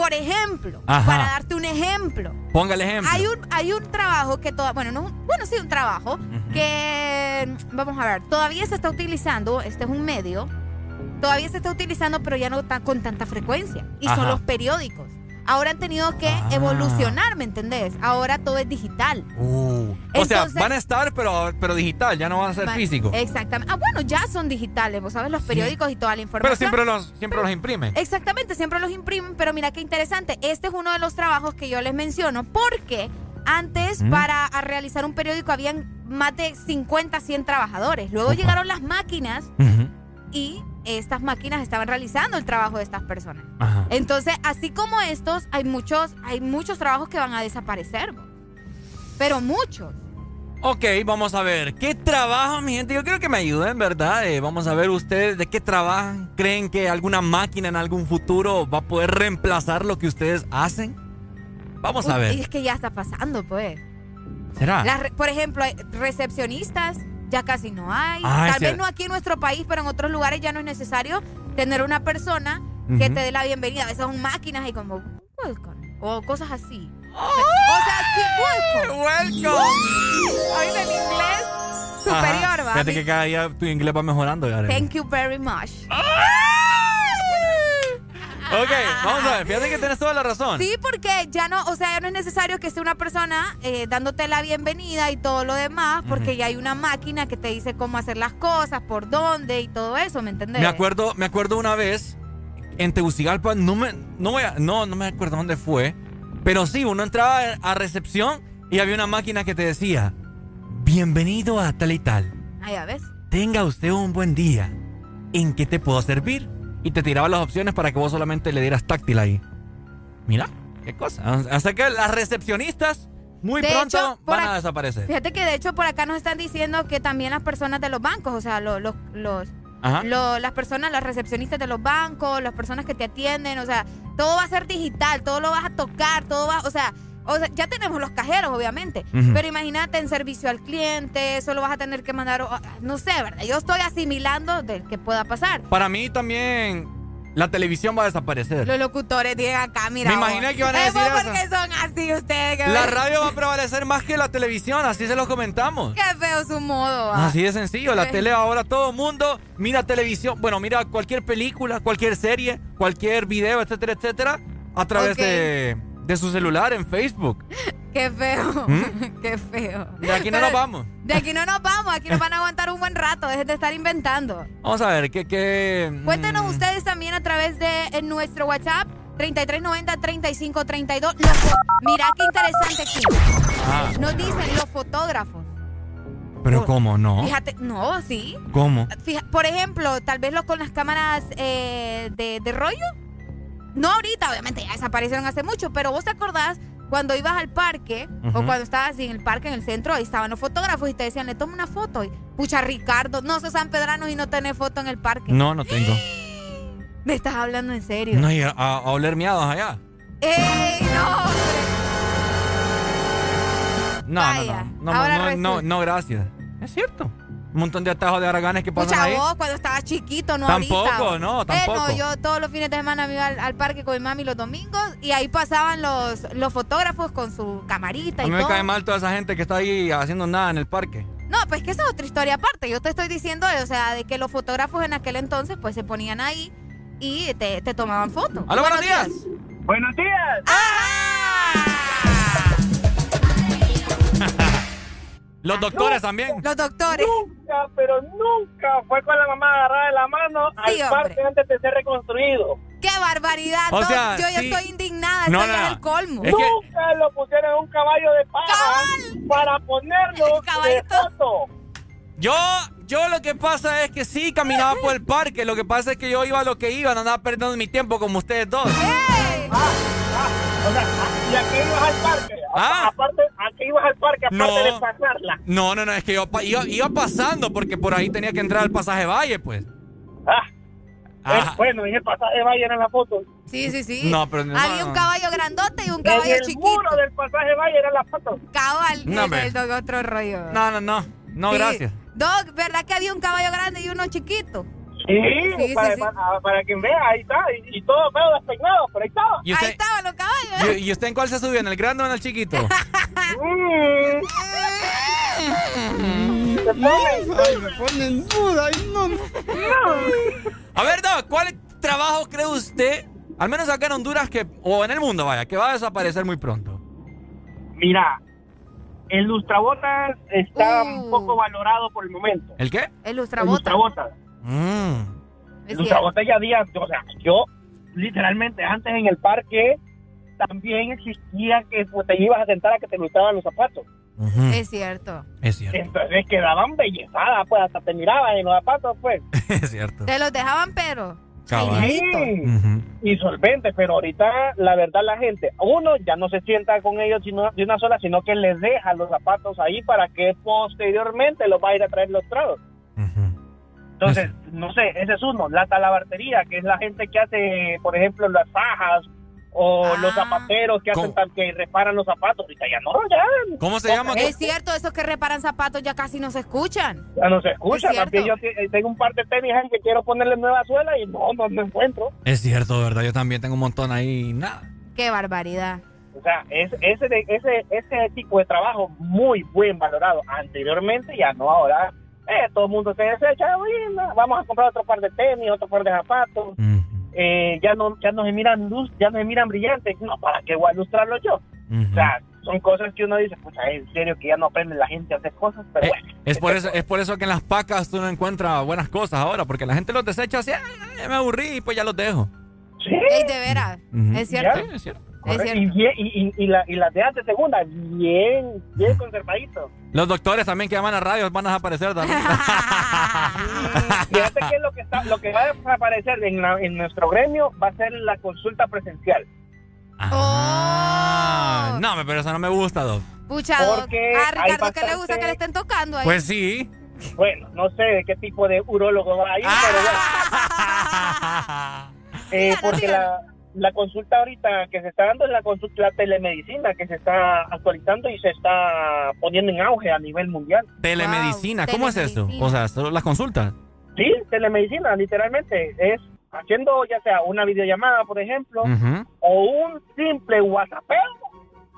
Por ejemplo, Ajá. para darte un ejemplo. Ponga el ejemplo. Hay un, hay un trabajo que toda, bueno, no, bueno, sí, un trabajo que, vamos a ver, todavía se está utilizando, este es un medio, todavía se está utilizando, pero ya no tan- con tanta frecuencia. Y son los periódicos. Ahora han tenido que Ah. evolucionar, ¿me entendés? Ahora todo es digital. Uh. o sea, van a estar, pero, pero digital, ya no van a ser físicos. Exactamente. Ah, bueno, ya son digitales, vos sabes, los periódicos y toda la información. Pero siempre los, siempre los imprimen. Exactamente, siempre los imprimen, pero mira qué interesante. Este es uno de los trabajos que yo les menciono porque antes Mm. para a realizar un periódico habían más de 50, 100 trabajadores. Luego Opa. llegaron las máquinas y estas máquinas estaban realizando el trabajo de estas personas. Ajá. Entonces, así como estos, hay muchos, hay muchos trabajos que van a desaparecer. Pero muchos. Ok, vamos a ver. ¿Qué trabajo, mi gente? Yo quiero que me ayuden, ¿verdad? Eh, vamos a ver ustedes de qué trabajan. ¿Creen que alguna máquina en algún futuro va a poder reemplazar lo que ustedes hacen? Vamos a Uy, ver. Y es que ya está pasando, pues. ¿Será? Las por ejemplo, hay recepcionistas ya casi no hay. Ah, Tal vez no aquí en nuestro país, pero en otros lugares ya no es necesario tener una persona que te dé la bienvenida. A veces son máquinas y como welcome o cosas así. O sea, sí, welcome. Welcome. En inglés superior, Ajá. va. Fíjate que cada día tu inglés va mejorando. ya, Arely. Thank you very much. Ok, vamos a ver. Fíjate que tienes toda la razón. Sí, porque ya no, o sea, ya no es necesario que esté una persona eh, dándote la bienvenida y todo lo demás, porque ya hay una máquina que te dice cómo hacer las cosas, por dónde y todo eso, ¿me entendés? Me acuerdo, me acuerdo una vez en Tegucigalpa, no me, no, voy a- no, no me acuerdo dónde fue, pero sí, uno entraba a recepción y había una máquina que te decía, bienvenido a tal y tal, Ah, ya ves. tenga usted un buen día, ¿en qué te puedo servir? Y te tiraba las opciones para que vos solamente le dieras táctil ahí. Mira, qué cosa. Hasta que las recepcionistas muy De pronto hecho, van a desaparecer. Fíjate que de hecho por acá nos están diciendo que también las personas de los bancos, o sea, lo- los, los, Ajá. lo- las personas, las recepcionistas de los bancos, las personas que te atienden, o sea, todo va a ser digital, todo lo vas a tocar, todo va, o sea, O sea, ya tenemos los cajeros, obviamente. Pero imagínate en servicio al cliente, solo vas a tener que mandar. No sé, ¿verdad? Yo estoy asimilando de que pueda pasar. Para mí también la televisión va a desaparecer. Los locutores llegan acá, mira. Me imaginé que iban a Eh, decir eso. ¿Por qué son así ustedes? que La ven? radio va a prevalecer más que la televisión, así se los comentamos. Qué feo su modo. ah. Así de sencillo, la tele ahora todo el mundo mira televisión, bueno, mira cualquier película, cualquier serie, cualquier video, etcétera, etcétera, a través de, de su celular en Facebook. Qué feo. ¿Mm? Qué feo. De aquí no Pero nos vamos. De aquí no nos vamos, aquí nos van a aguantar un buen rato, dejen de estar inventando. Vamos a ver, ¿qué? qué mm, Cuéntenos ustedes también a través de nuestro WhatsApp 3390-3532. Los fo- Mira qué interesante aquí. Ah, Nos dicen los fotógrafos. pero ¿cómo no? Fíjate, no, sí. ¿Cómo? Fija- por ejemplo, tal vez los con las cámaras eh, de, de rollo. No ahorita, obviamente, ya desaparecieron hace mucho, pero vos te acordás cuando ibas al parque o cuando estabas en el parque, en el centro, ahí estaban los fotógrafos y te decían, le tomo una foto. Y, pucha, Ricardo, no sos San Pedrano y no tenés foto en el parque. No, no tengo. Me estás hablando en serio. No, y a, a oler miados allá. ¡Ey, no! No, no, no. No, no, no, no, gracias. Es cierto. Un montón de atajos de araganes que pasan Pucha, ahí. vos cuando estabas chiquito, no Tampoco, ahorita. no, Eh, tampoco. no, yo todos los fines de semana me iba al, al parque con mi mami los domingos y ahí pasaban los, los fotógrafos con su camarita A y mí me todo. cae mal toda esa gente que está ahí haciendo nada en el parque. No, pues que esa es otra historia aparte. Yo te estoy diciendo, o sea, de que los fotógrafos en aquel entonces pues se ponían ahí y te, te tomaban fotos. ¡Aló, buenos días! Buenos días. Los doctores también. Los doctores. Nunca, pero nunca fue con la mamá agarrada de la mano Sí, al hombre. parque antes de ser reconstruido. ¡Qué barbaridad! O No, sea, yo ya sí. estoy indignada, No, estoy no, el colmo. Es que- Nunca lo pusieron en un caballo de paja para ponerlo de foto. Yo, yo lo que pasa es que sí caminaba por el parque. Lo que pasa es que yo iba a lo que iba, no andaba perdiendo mi tiempo como ustedes dos. O sea, ¿y a qué ibas al parque? Ah. Aparte, ¿a qué ibas al parque aparte No. de pasarla? No, no, no, es que yo iba, iba pasando porque por ahí tenía que entrar al pasaje Valle, pues. Ah. Ah. Eh, bueno, en el pasaje Valle en la foto. Sí, sí, sí. No, pero no, Había no. un caballo grandote y un En caballo el chiquito. muro del pasaje Valle era la foto. Cabal, No, el, el dog- otro rollo. No, no, no. No, Sí. gracias. Doc, ¿verdad que había un caballo grande y uno chiquito? Sí, Sí, para, sí, sí. Para, para quien vea, ahí está. Y, y todo feo despeinado, pero ahí estaba. ¿Y usted, Ahí estaban los caballos. y, y usted en cuál se subió? ¿En el grande o en el chiquito? Mm. Se pone- Ay, me ponen duda. Ay, no. A ver, Doc, ¿cuál trabajo cree usted, al menos acá en Honduras, que o en el mundo, vaya, que va a desaparecer muy pronto? Mira, el lustrabotas está Uh. un poco valorado por el momento. ¿El qué? El El lustrabota. lustrabotas. Mm. Es El cierto. lustrabotas ya día, o sea, yo literalmente antes en el parque también existía que pues, te ibas a sentar a que te lustraban los zapatos. Es cierto. Es cierto. Entonces quedaban bellezadas, pues hasta te miraban en los zapatos, pues. Es cierto. Te los dejaban, pero. Chainadito. Ujú. y solvente, pero ahorita la verdad la gente, uno ya no se sienta con ellos sino, de una sola, sino que les deja los zapatos ahí para que posteriormente los va a ir a traer los tragos. Entonces, no sé, ese es uno, la talabartería, que es la gente que hace, por ejemplo, las fajas o Ah. los zapateros que hacen tal- que reparan los zapatos, ahorita ya no, ya, ¿Cómo se llama? Es cierto, esos que reparan zapatos ya casi no se escuchan. ya no se escucha. Es cierto. También yo te- tengo un par de tenis ahí que quiero ponerle nueva suela y no, no, no encuentro. Es cierto, ¿verdad? Yo también tengo un montón ahí. Nada. Qué barbaridad. O sea, es, ese, de- ese, ese tipo de trabajo muy buen valorado. Anteriormente ya no, ahora eh, todo el mundo se desecha, "Uy, no, vamos a comprar otro par de tenis, otro par de zapatos. Eh, ya no ya no se miran luz, ya no se miran brillantes. No, ¿para qué voy a ilustrarlo yo? O sea, son cosas que uno dice, pues en serio que ya no aprende la gente a hacer cosas, pero Eh, bueno. es por eso es por eso que en las pacas tú no encuentras buenas cosas ahora, porque la gente los desecha así, "Ah, ya me aburrí y pues ya los dejo. Sí. De veras. Es cierto. Ya, es cierto. Es. Y, y, y, la, y las de antes segunda, bien, bien conservaditos. Los doctores también que llaman a radio van a desaparecer también. Fíjate que lo que está, lo que va a aparecer en, la- en nuestro gremio va a ser la consulta presencial. Ah, no, pero eso no me gusta, Doc. Pucha. Porque A hay Ricardo, ¿qué le gusta bastante- que le estén tocando ahí? Pues sí. Bueno, no sé de qué tipo de urólogo va a ir, Ah. pero bueno. Eh, porque la, la consulta ahorita que se está dando es la consulta, la telemedicina que se está actualizando y se está poniendo en auge a nivel mundial. Telemedicina, ¿cómo es eso? O sea, solo las consultas. Sí, telemedicina, literalmente. Es haciendo ya sea una videollamada, por ejemplo, o un simple WhatsApp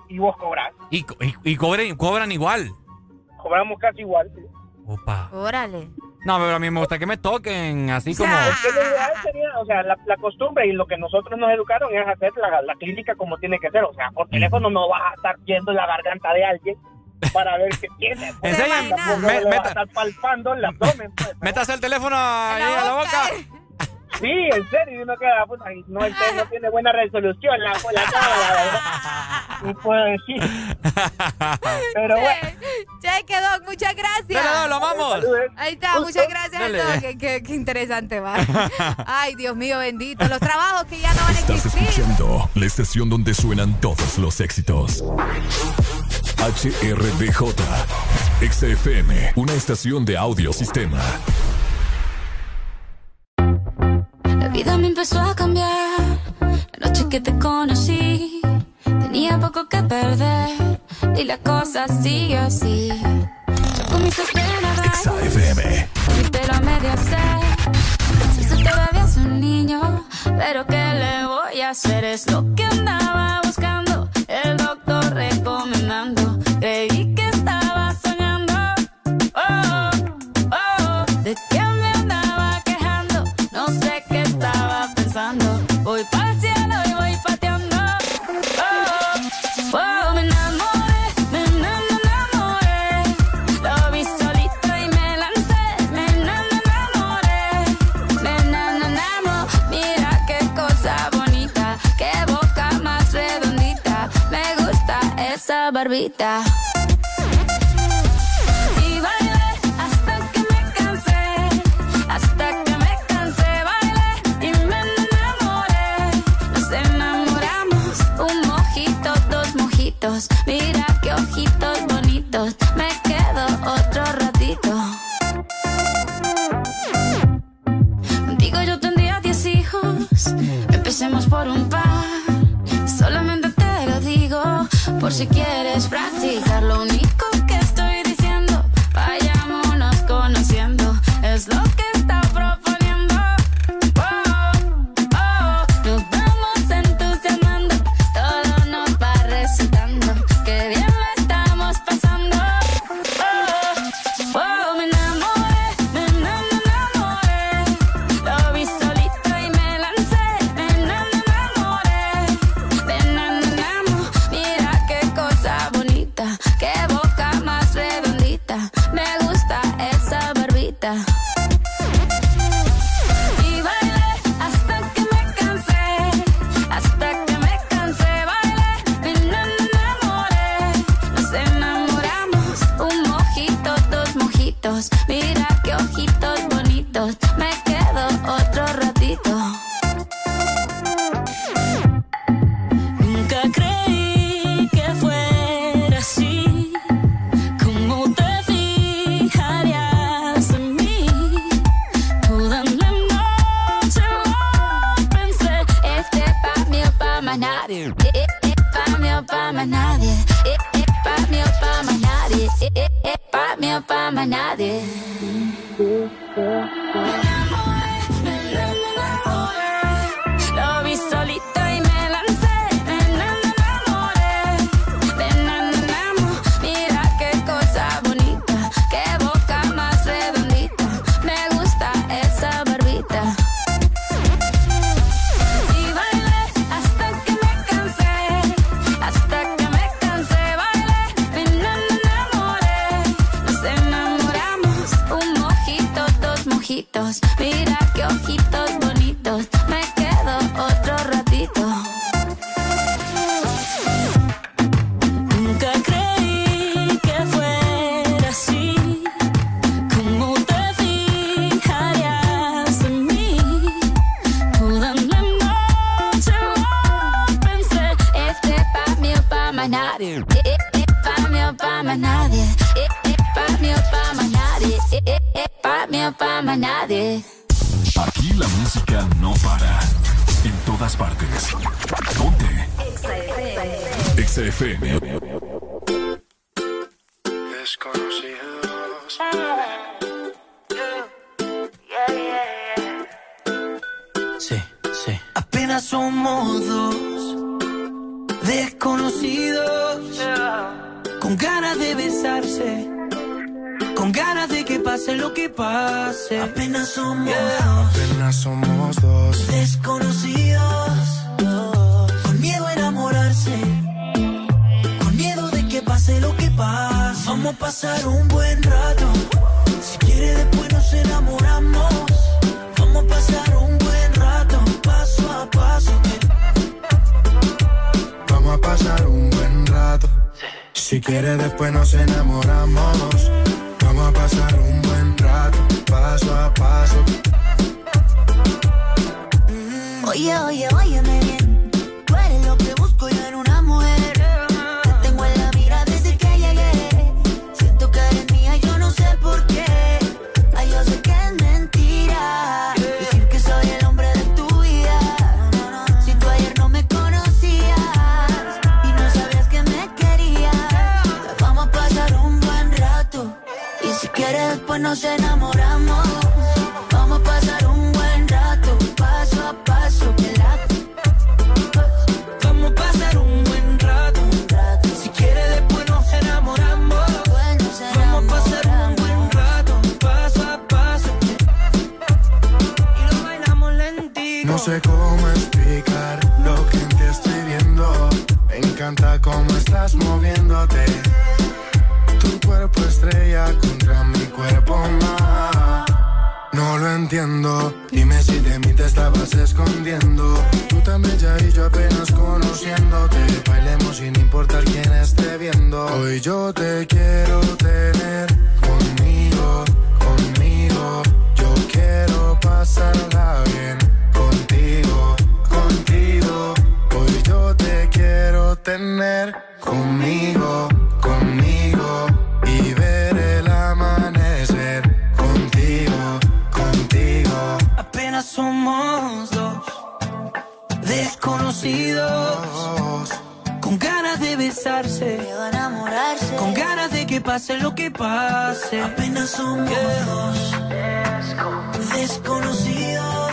y vos cobras. Y, y, cobren, cobran igual. Cobramos casi igual. Opa. Órale. No, pero a mí me gusta que me toquen así como... o sea, la, costumbre y lo que nosotros nos educaron es hacer la, clínica como tiene que ser. O sea, por teléfono no vas a estar viendo la garganta de alguien para ver qué tiene. Pues, me, me, vas a estar palpando el abdomen. Pues, Metas el teléfono ahí a la boca. Sí, en serio, y uno queda, puta, no, no tiene buena resolución la, la cámara, ¿verdad? puedo decir. Pero bueno. Cheque, Doc, muchas gracias. Dale, lo vamos. Ahí está, muchas gracias, Doc. Qué, qué, interesante va. Ay, Dios mío, bendito. Los trabajos que ya no van a existir. Estás escuchando la estación donde suenan todos los éxitos. HRDJ. XFM, una estación de audio sistema vida me empezó a cambiar. La noche que te conocí, tenía poco que perder. Y la cosa sigue así. Yo con mis. Mi pelo a medio Si tú todavía es un niño, pero ¿qué le voy a hacer? Es lo que andaba buscando. El doctor recomendando. Barbita. Mira qué ojitos bonitos. Me quedo otro ratito. Contigo yo tendría diez hijos. Empecemos por un par. Por si quieres practicar. Lo único Aquí la Exa FM. Desconocidos. Sí, sí. Apenas somos dos desconocidos con ganas de besarse, con ganas de que pase lo que pase. Apenas somos dos Apenas somos dos. desconocidos Vamos a pasar un buen rato. Si quiere después nos enamoramos. Vamos a pasar un buen rato, paso a paso. Vamos a pasar un buen rato. Si quiere después nos enamoramos. Vamos a pasar un buen rato, paso a paso. Oye, oye, óyeme bien. Tú Dime si de mí te estabas escondiendo. Tú tan bella y yo apenas conociéndote. Bailemos sin importar quién esté viendo. Hoy yo te quiero tener somos dos desconocidos con ganas de besarse, con ganas de que pase lo que pase. Apenas somos dos desconocidos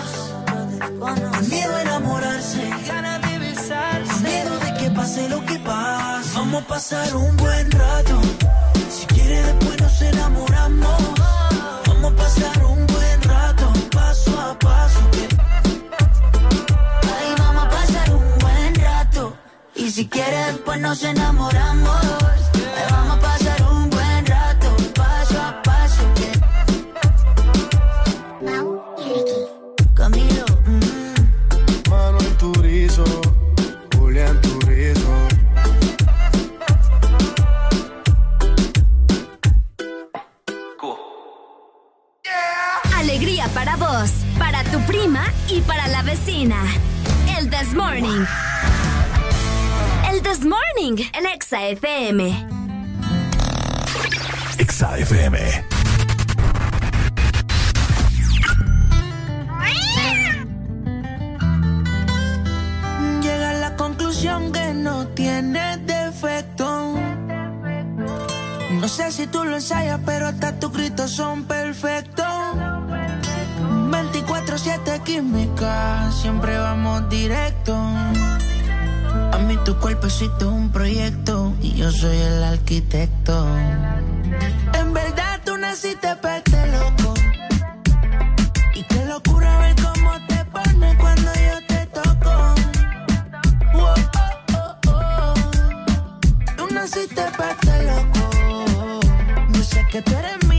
con miedo a enamorarse, ganas de besarse, con miedo de que pase lo que pase. Vamos a pasar un buen rato. Si quiere después nos enamoramos. Vamos a pasar un si quieres, después nos enamoramos. Vecina. El This Morning. El This Morning, el Exa FM. Exa FM. llega a la conclusión que no tiene defecto. No sé si tú lo ensayas, pero hasta tus gritos son perfectos. 24-7 química, siempre vamos directo. A mí tu cuerpecito es un proyecto y yo soy el arquitecto. En verdad tú naciste para este loco. Y qué locura ver cómo te pones cuando yo te toco. Wow, oh, oh, oh. Tú naciste para este loco. Yo sé que tú eres mía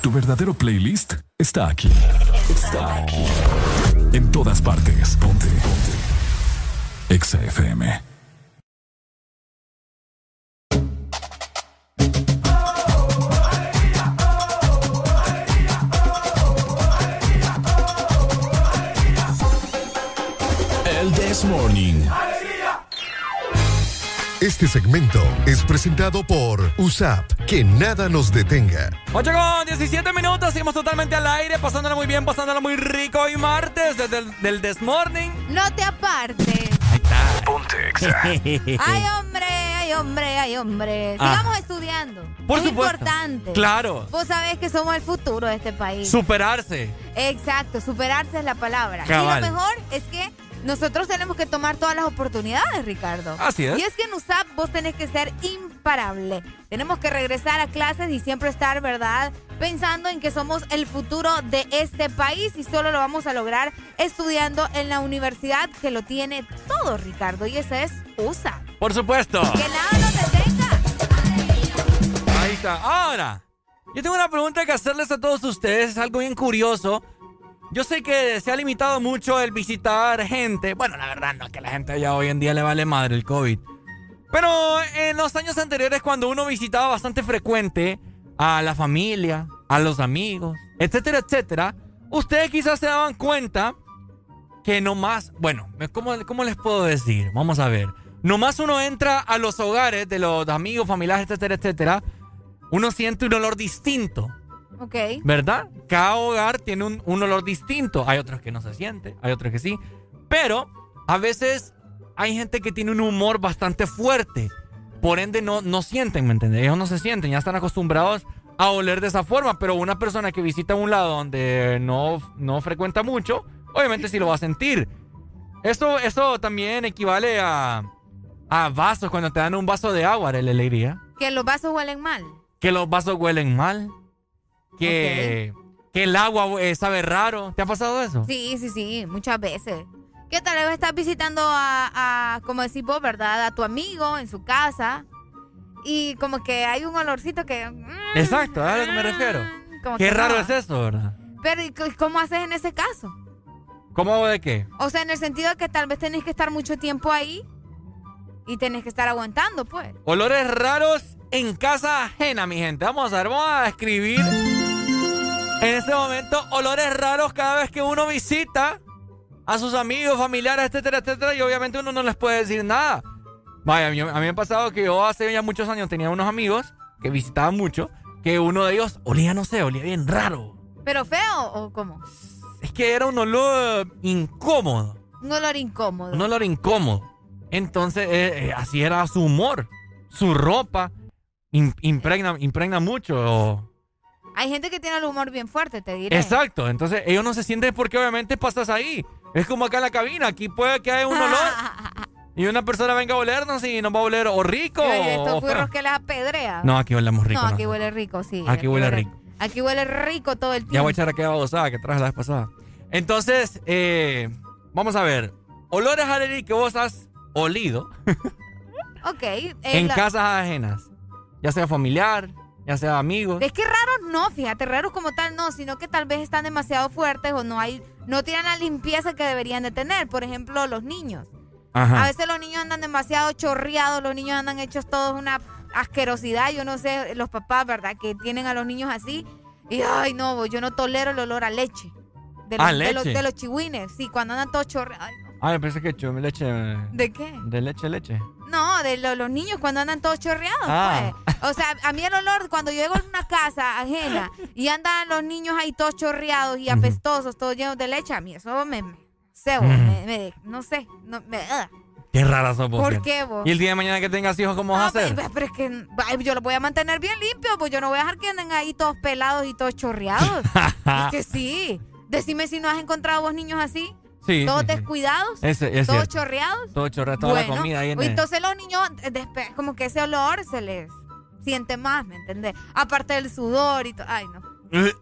Tu verdadero playlist está aquí. Está aquí. En todas partes. Ponte. Ponte. Exa FM. El This Morning. Este segmento es presentado por USAP. Que nada nos detenga. 8 con 17 minutos, seguimos totalmente al aire, pasándola muy bien, pasándola muy rico hoy martes desde el del This Morning. No te apartes. Ponte Ay, hombre, ay, hombre, ay, hombre. Ah. Sigamos estudiando. Por es supuesto. importante. Claro. Vos sabés que somos el futuro de este país. Superarse. Exacto, superarse es la palabra. Cabal. Y lo mejor es que nosotros tenemos que tomar todas las oportunidades, Ricardo. Así es. Y es que en USAP vos tenés que ser imparable. Tenemos que regresar a clases y siempre estar, ¿verdad? Pensando en que somos el futuro de este país y solo lo vamos a lograr estudiando en la universidad que lo tiene todo, Ricardo. Y esa es USAP. Por supuesto. Que nada nos detenga. Ahí está. Ahora, yo tengo una pregunta que hacerles a todos ustedes. Es algo bien curioso. Yo sé que se ha limitado mucho el visitar gente. Bueno, la verdad no, que a la gente ya hoy en día le vale madre el COVID. Pero en los años anteriores, cuando uno visitaba bastante frecuente a la familia, a los amigos, etcétera, etcétera, ustedes quizás se daban cuenta que nomás, bueno, ¿cómo, ¿cómo les puedo decir? Vamos a ver. Nomás uno entra a los hogares de los amigos, familiares, etcétera, etcétera, uno siente un olor distinto. Ok. ¿Verdad? Cada hogar tiene un, un olor distinto. Hay otros que no se siente, hay otros que sí. Pero a veces hay gente que tiene un humor bastante fuerte. Por ende, no, no sienten, ¿me entiendes? Ellos no se sienten, ya están acostumbrados a oler de esa forma. Pero una persona que visita un lado donde no, no frecuenta mucho, obviamente sí lo va a sentir. Eso, eso también equivale a, a vasos, cuando te dan un vaso de agua, de la alegría. Que los vasos huelen mal. Que los vasos huelen mal. Que, que el agua eh, sabe raro. ¿Te ha pasado eso? Sí, sí, sí, muchas veces. ¿Qué tal vez estás visitando a, a, como decís vos, verdad? A tu amigo en su casa y como que hay un olorcito que... mm, Exacto, a lo que me refiero. como Qué que raro no. es eso, ¿verdad? Pero ¿y cómo haces en ese caso? ¿Cómo hago de qué? O sea, en el sentido de que tal vez tenés que estar mucho tiempo ahí y tenés que estar aguantando, pues. Olores raros en casa ajena, mi gente. Vamos a ver, vamos a escribir en este momento olores raros cada vez que uno visita a sus amigos, familiares, etcétera, etcétera. Y obviamente uno no les puede decir nada. Vaya, a mí, a mí me ha pasado que yo hace ya muchos años tenía unos amigos que visitaban mucho, que uno de ellos olía, no sé, olía bien raro. ¿Pero feo o cómo? Es que era un olor incómodo. Un olor incómodo. Un olor incómodo. Entonces, eh, eh, así era su humor. Su ropa im- impregna, impregna mucho. Hay gente que tiene el humor bien fuerte, te diré. Exacto. Entonces, ellos no se sienten porque obviamente pasas ahí. Es como acá en la cabina. Aquí puede que haya un olor y una persona venga a olernos y nos va a oler o rico oye, estos furros que les apedrea. No, aquí olemos rico. No, no. aquí huele rico, sí. Aquí huele rico. Aquí huele rico todo el tiempo. Ya voy a echar aquella babosada que traje la vez pasada. Entonces, eh, vamos a ver. Olores a que vos has olido Ok. en la- casas ajenas. Ya sea familiar, ya sea amigos. Es que raros no, fíjate, raros como tal no, sino que tal vez están demasiado fuertes o no hay, no tienen la limpieza que deberían de tener. Por ejemplo, los niños. Ajá. A veces los niños andan demasiado chorreados, los niños andan hechos todos una asquerosidad. Yo no sé, los papás, ¿verdad? Que tienen a los niños así. Y ay, no, yo no tolero el olor a leche. De los, ¿A de los, leche? de los chihuines. Sí, cuando andan todos chorreados. Ay, no. Ah, yo pensé que leche. ¿De qué? De leche, leche. No, de lo- los niños cuando andan todos chorreados, Ah. pues. O sea, a mí el olor, cuando yo llego a una casa ajena y andan los niños ahí todos chorreados y apestosos, todos llenos de leche, a mí eso me... me cebo, me, me- no sé, no, me... Qué rara sos vos. ¿Por qué vos? Y el día de mañana que tengas hijos, ¿cómo vas a No, hacer? pero, pero es que ay, yo los voy a mantener bien limpios, pues yo no voy a dejar que anden ahí todos pelados y todos chorreados. es que sí. Decime si no has encontrado vos niños así, Sí. todos sí, descuidados, es todos cierto. chorreados. Todo chorrea, toda Bueno, la comida ahí en el- entonces los niños, eh, como que ese olor se les siente más, ¿me entendés? Aparte del sudor y todo. Ay, no.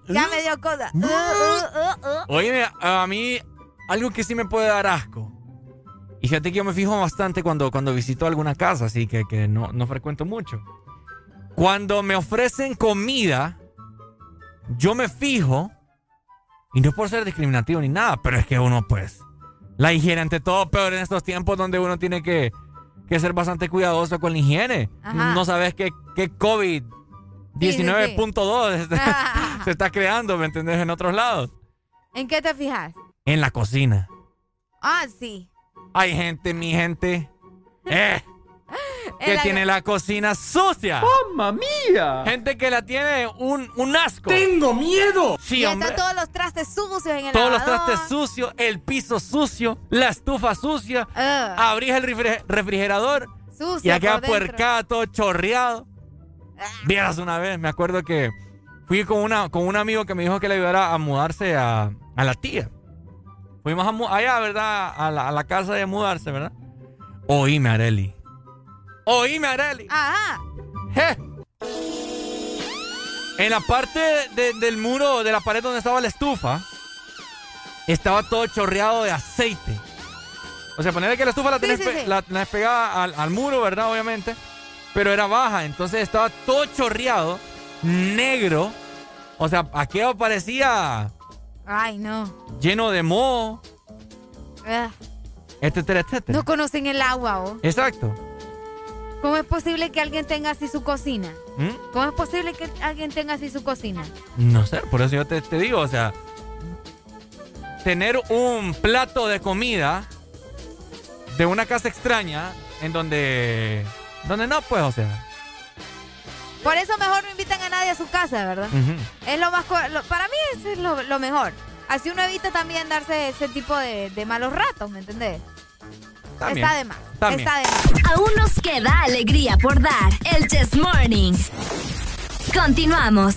Ya me dio cosa. Uh, uh, uh. Oye, a mí, algo que sí me puede dar asco. Y fíjate que yo me fijo bastante cuando, cuando visito alguna casa, así que, que no, no frecuento mucho. Cuando me ofrecen comida, yo me fijo, y no es por ser discriminativo ni nada, pero es que uno, pues, la higiene ante todo, peor en estos tiempos donde uno tiene que, que ser bastante cuidadoso con la higiene. Ajá. No sabes qué, qué COVID 19.2 se está creando, ¿me entendés? En otros lados. ¿En qué te fijas? En la cocina. Ah, sí. Hay gente, mi gente, eh, que la- tiene la cocina sucia. ¡Mamma mía! Gente que la tiene un, un asco. ¡Tengo miedo! Sí, y hombre. están todos los trastes sucios en el Todos los trastes sucios, el piso sucio, la estufa sucia. Abrís el refri- refrigerador Sucio y acá por dentro. puercada, todo chorreado. Vieras una vez, me acuerdo que fui con, una, con un amigo que me dijo que le ayudara a mudarse a, a la tía. Fuimos a allá, ¿verdad? A la, a la casa de mudarse, ¿verdad? Oíme, Areli. Oíme, Areli. Ajá. Je. En la parte de- del muro, de la pared donde estaba la estufa, estaba todo chorreado de aceite. O sea, ponerle que la estufa la tenés, sí, pe- sí. la tenés pegada al, al muro, ¿verdad? Obviamente. Pero era baja, entonces estaba todo chorreado, negro. O sea, aquello parecía Ay, no. lleno de moho, Ah, etcétera, etcétera. No conocen el agua, ¿o? Exacto. ¿Cómo es posible que alguien tenga así su cocina? ¿Mm? ¿Cómo es posible que alguien tenga así su cocina? No sé, por eso yo te, te digo, o sea, tener un plato de comida de una casa extraña en donde, donde no, pues, o sea. Por eso mejor no invitan a nadie a su casa, ¿verdad? Es lo más... lo- para mí eso es lo, lo mejor. Así uno evita también darse ese tipo de, de malos ratos, ¿me entendés? También. Está de más. También. Está de más. Aún nos queda alegría por dar. El Chess Morning. Continuamos.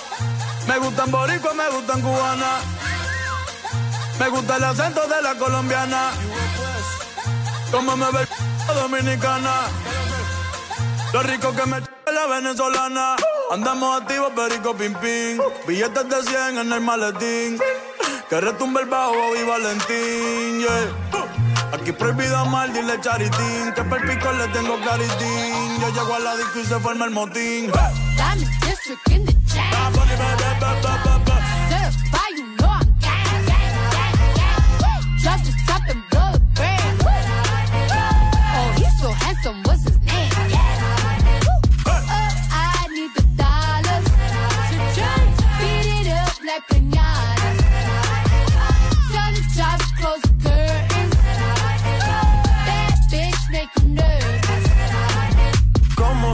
Me gustan boricua, me gustan cubana. Me gusta el acento de la colombiana. Como me ve dominicana. Lo rico que me la venezolana. Andamos activos, perico pim pim. Billetes de 100 en el maletín. Que retumbe el bajo y Valentín, yeah. Aquí prohibido amar, dile charitín. Que per pico le tengo claritín. Yo llego a la disco y se forma el motín. Diamond district in the chain. Certified, you know I'm gang, gang, gang, gang. Drop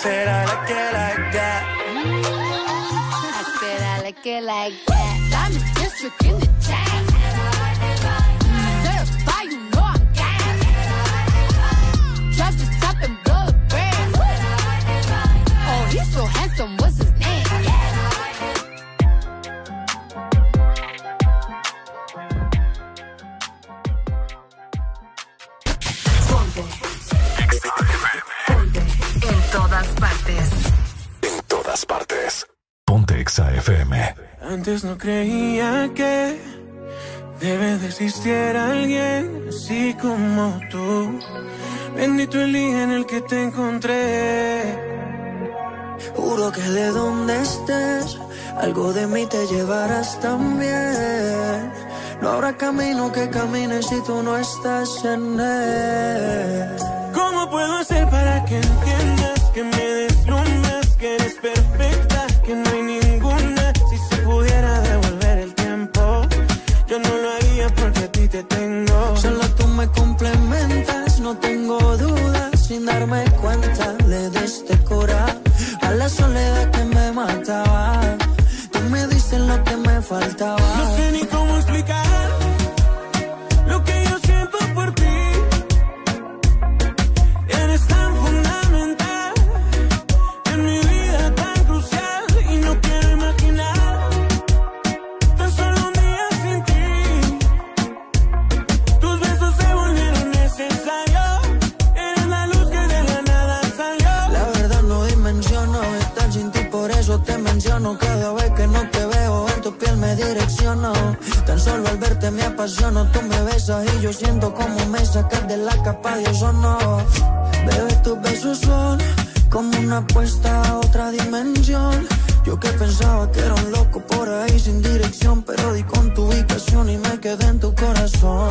Said I like it like that. I said I like it like that. Diamond district in the chain. Todas partes. En todas partes. Ponte Exa FM. Antes no creía que debe de existir alguien así como tú. Bendito el día en el que te encontré. Juro que de donde estés, algo de mí te llevarás también. No habrá camino que camine si tú no estás en él. ¿Cómo puedo hacer para que entiendas que me deslumbras, que eres perfecta, que no hay ninguna. Si se pudiera devolver el tiempo, yo no lo haría porque a ti te tengo. Solo tú me complementas, no tengo dudas, sin darme cuenta le diste cura a la soledad que me mataba. Tú me dices lo que me faltaba. No sé ni cómo apasiono. Tú me besas y yo siento como me sacas de la capa de ozono. Bebé, tus besos son como una apuesta a otra dimensión. Yo que pensaba que era un loco por ahí sin dirección, pero di con tu ubicación y me quedé en tu corazón.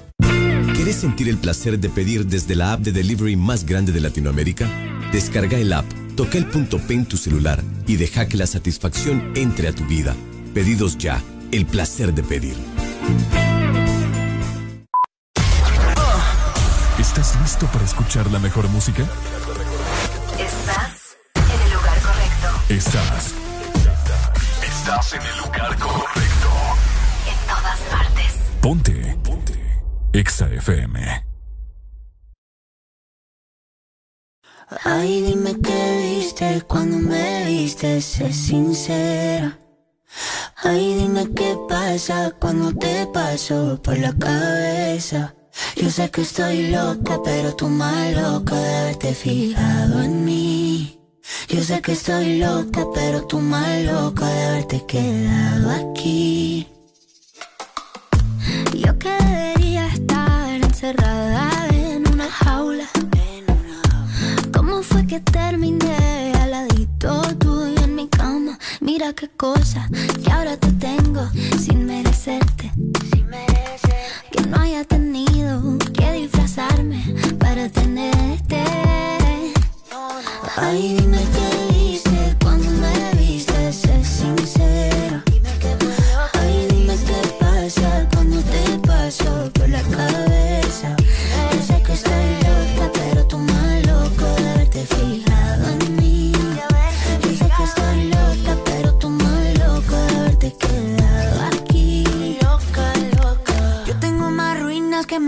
¿Quieres sentir el placer de pedir desde la app de delivery más grande de Latinoamérica? Descarga el app, toca el punto P en tu celular y deja que la satisfacción entre a tu vida. Pedidos ya, el placer de pedir. ¿Estás listo para escuchar la mejor música? Estás en el lugar correcto. Estás. Estás en el lugar correcto. En todas partes. Ponte. Ponte. Exa FM. Ay, dime qué viste cuando me viste, sé sincera. Ay, dime qué pasa cuando te paso por la cabeza. Yo sé que estoy loca, pero tú más loca de haberte fijado en mí. Yo sé que estoy loca, pero tú más loca de haberte quedado aquí. Yo que debería estar encerrada en una jaula. ¿Cómo fue que terminé al ladito tuyo en mi cama? Mira qué cosa que ahora te tengo sin merecerte. Que no haya tenido que disfrazarme para tenerte. Ay, dime qué viste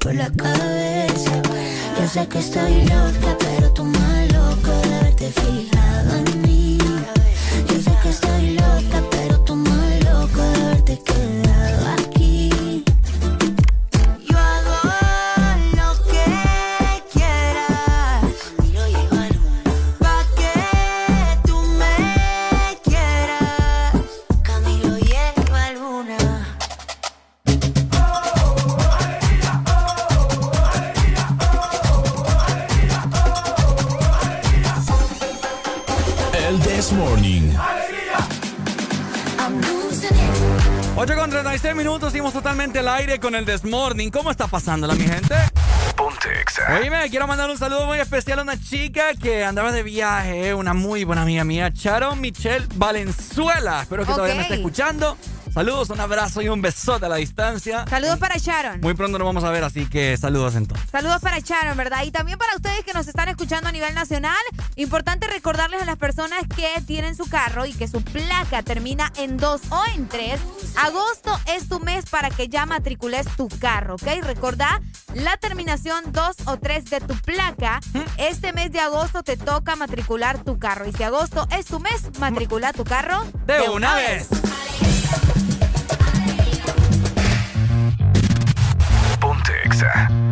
por la cabeza. Yo sé que estoy loca, pero tú más loco de haberte fijado en 36 minutos, seguimos totalmente al aire con el This Morning. ¿Cómo está pasándola, mi gente? Ponte Oíme, quiero mandar un saludo muy especial a una chica que andaba de viaje, una muy buena amiga mía, Sharon Michelle Valenzuela. Espero que todavía me esté escuchando. Saludos, un abrazo y un besote a la distancia. Saludos para Sharon. Muy pronto nos vamos a ver, así que saludos entonces. Saludos para Sharon, ¿verdad? Y también para ustedes que nos están escuchando a nivel nacional. Importante recordarles a las personas que tienen su carro y que su placa termina en 2 o en 3. Agosto es tu mes para que ya matricules tu carro, ¿ok? Recordá la terminación 2 o 3 de tu placa. Este mes de agosto te toca matricular tu carro. Y si agosto es tu mes, matricula tu carro De una vez. Ponte Exa.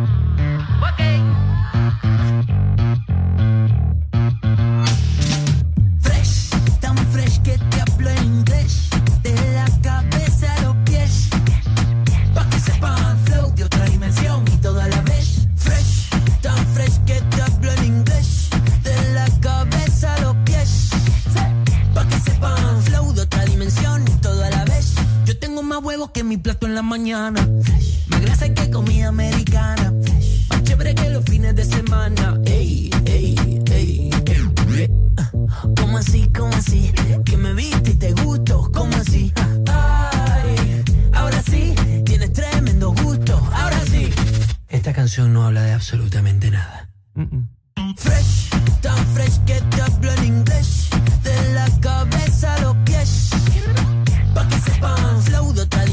Mi plato en la mañana. Más grasa que comida americana. Más chévere que los fines de semana. Ey, ey, ey, ey. ¿Cómo así, cómo así? Que me viste y te gusto, ¿cómo así? Ay, ahora sí, tienes tremendo gusto, ahora sí. Esta canción no habla de absolutamente nada. Fresh, tan fresh que te hablo en inglés. De la cabeza a los pies. Pa' que sepan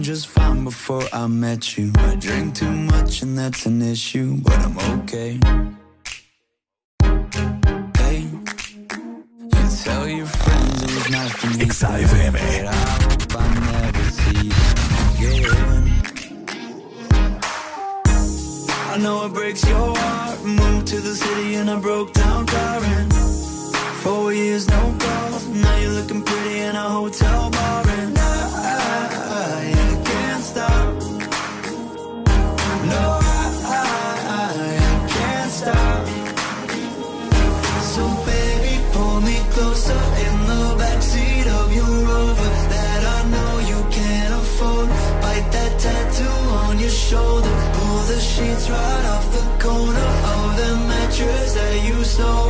doing just fine before I met you. I drink too much and that's an issue, but I'm okay. Hey, you tell your friends it was nice to meet I hope I never see you again. I know it breaks your heart. Moved to the city and I broke down crying. Four years, no calls. Now you're looking pretty in a hotel so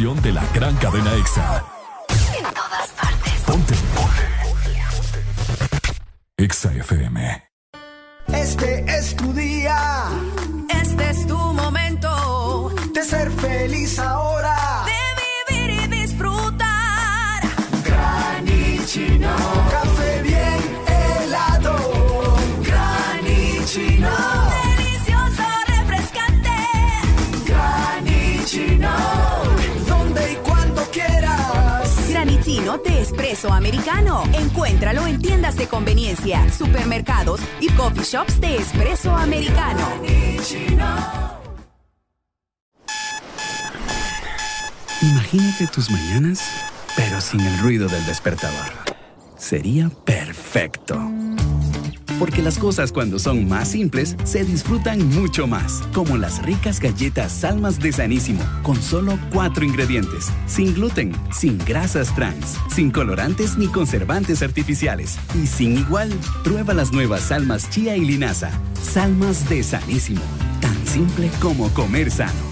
de la gran cadena EXA. En todas partes. Ponte. EXA FM. Este es tu día. Este es tu cappuccino de americano. Encuéntralo en tiendas de conveniencia, supermercados y coffee shops de espresso americano. Imagínate tus mañanas, pero sin el ruido del despertador. Sería perfecto. Porque las cosas cuando son más simples se disfrutan mucho más. Como las ricas galletas Salmas de Sanísimo, con solo cuatro ingredientes. Sin gluten, sin grasas trans, sin colorantes ni conservantes artificiales. Y sin igual, prueba las nuevas Salmas Chía y Linaza. Salmas de Sanísimo. Tan simple como comer sano.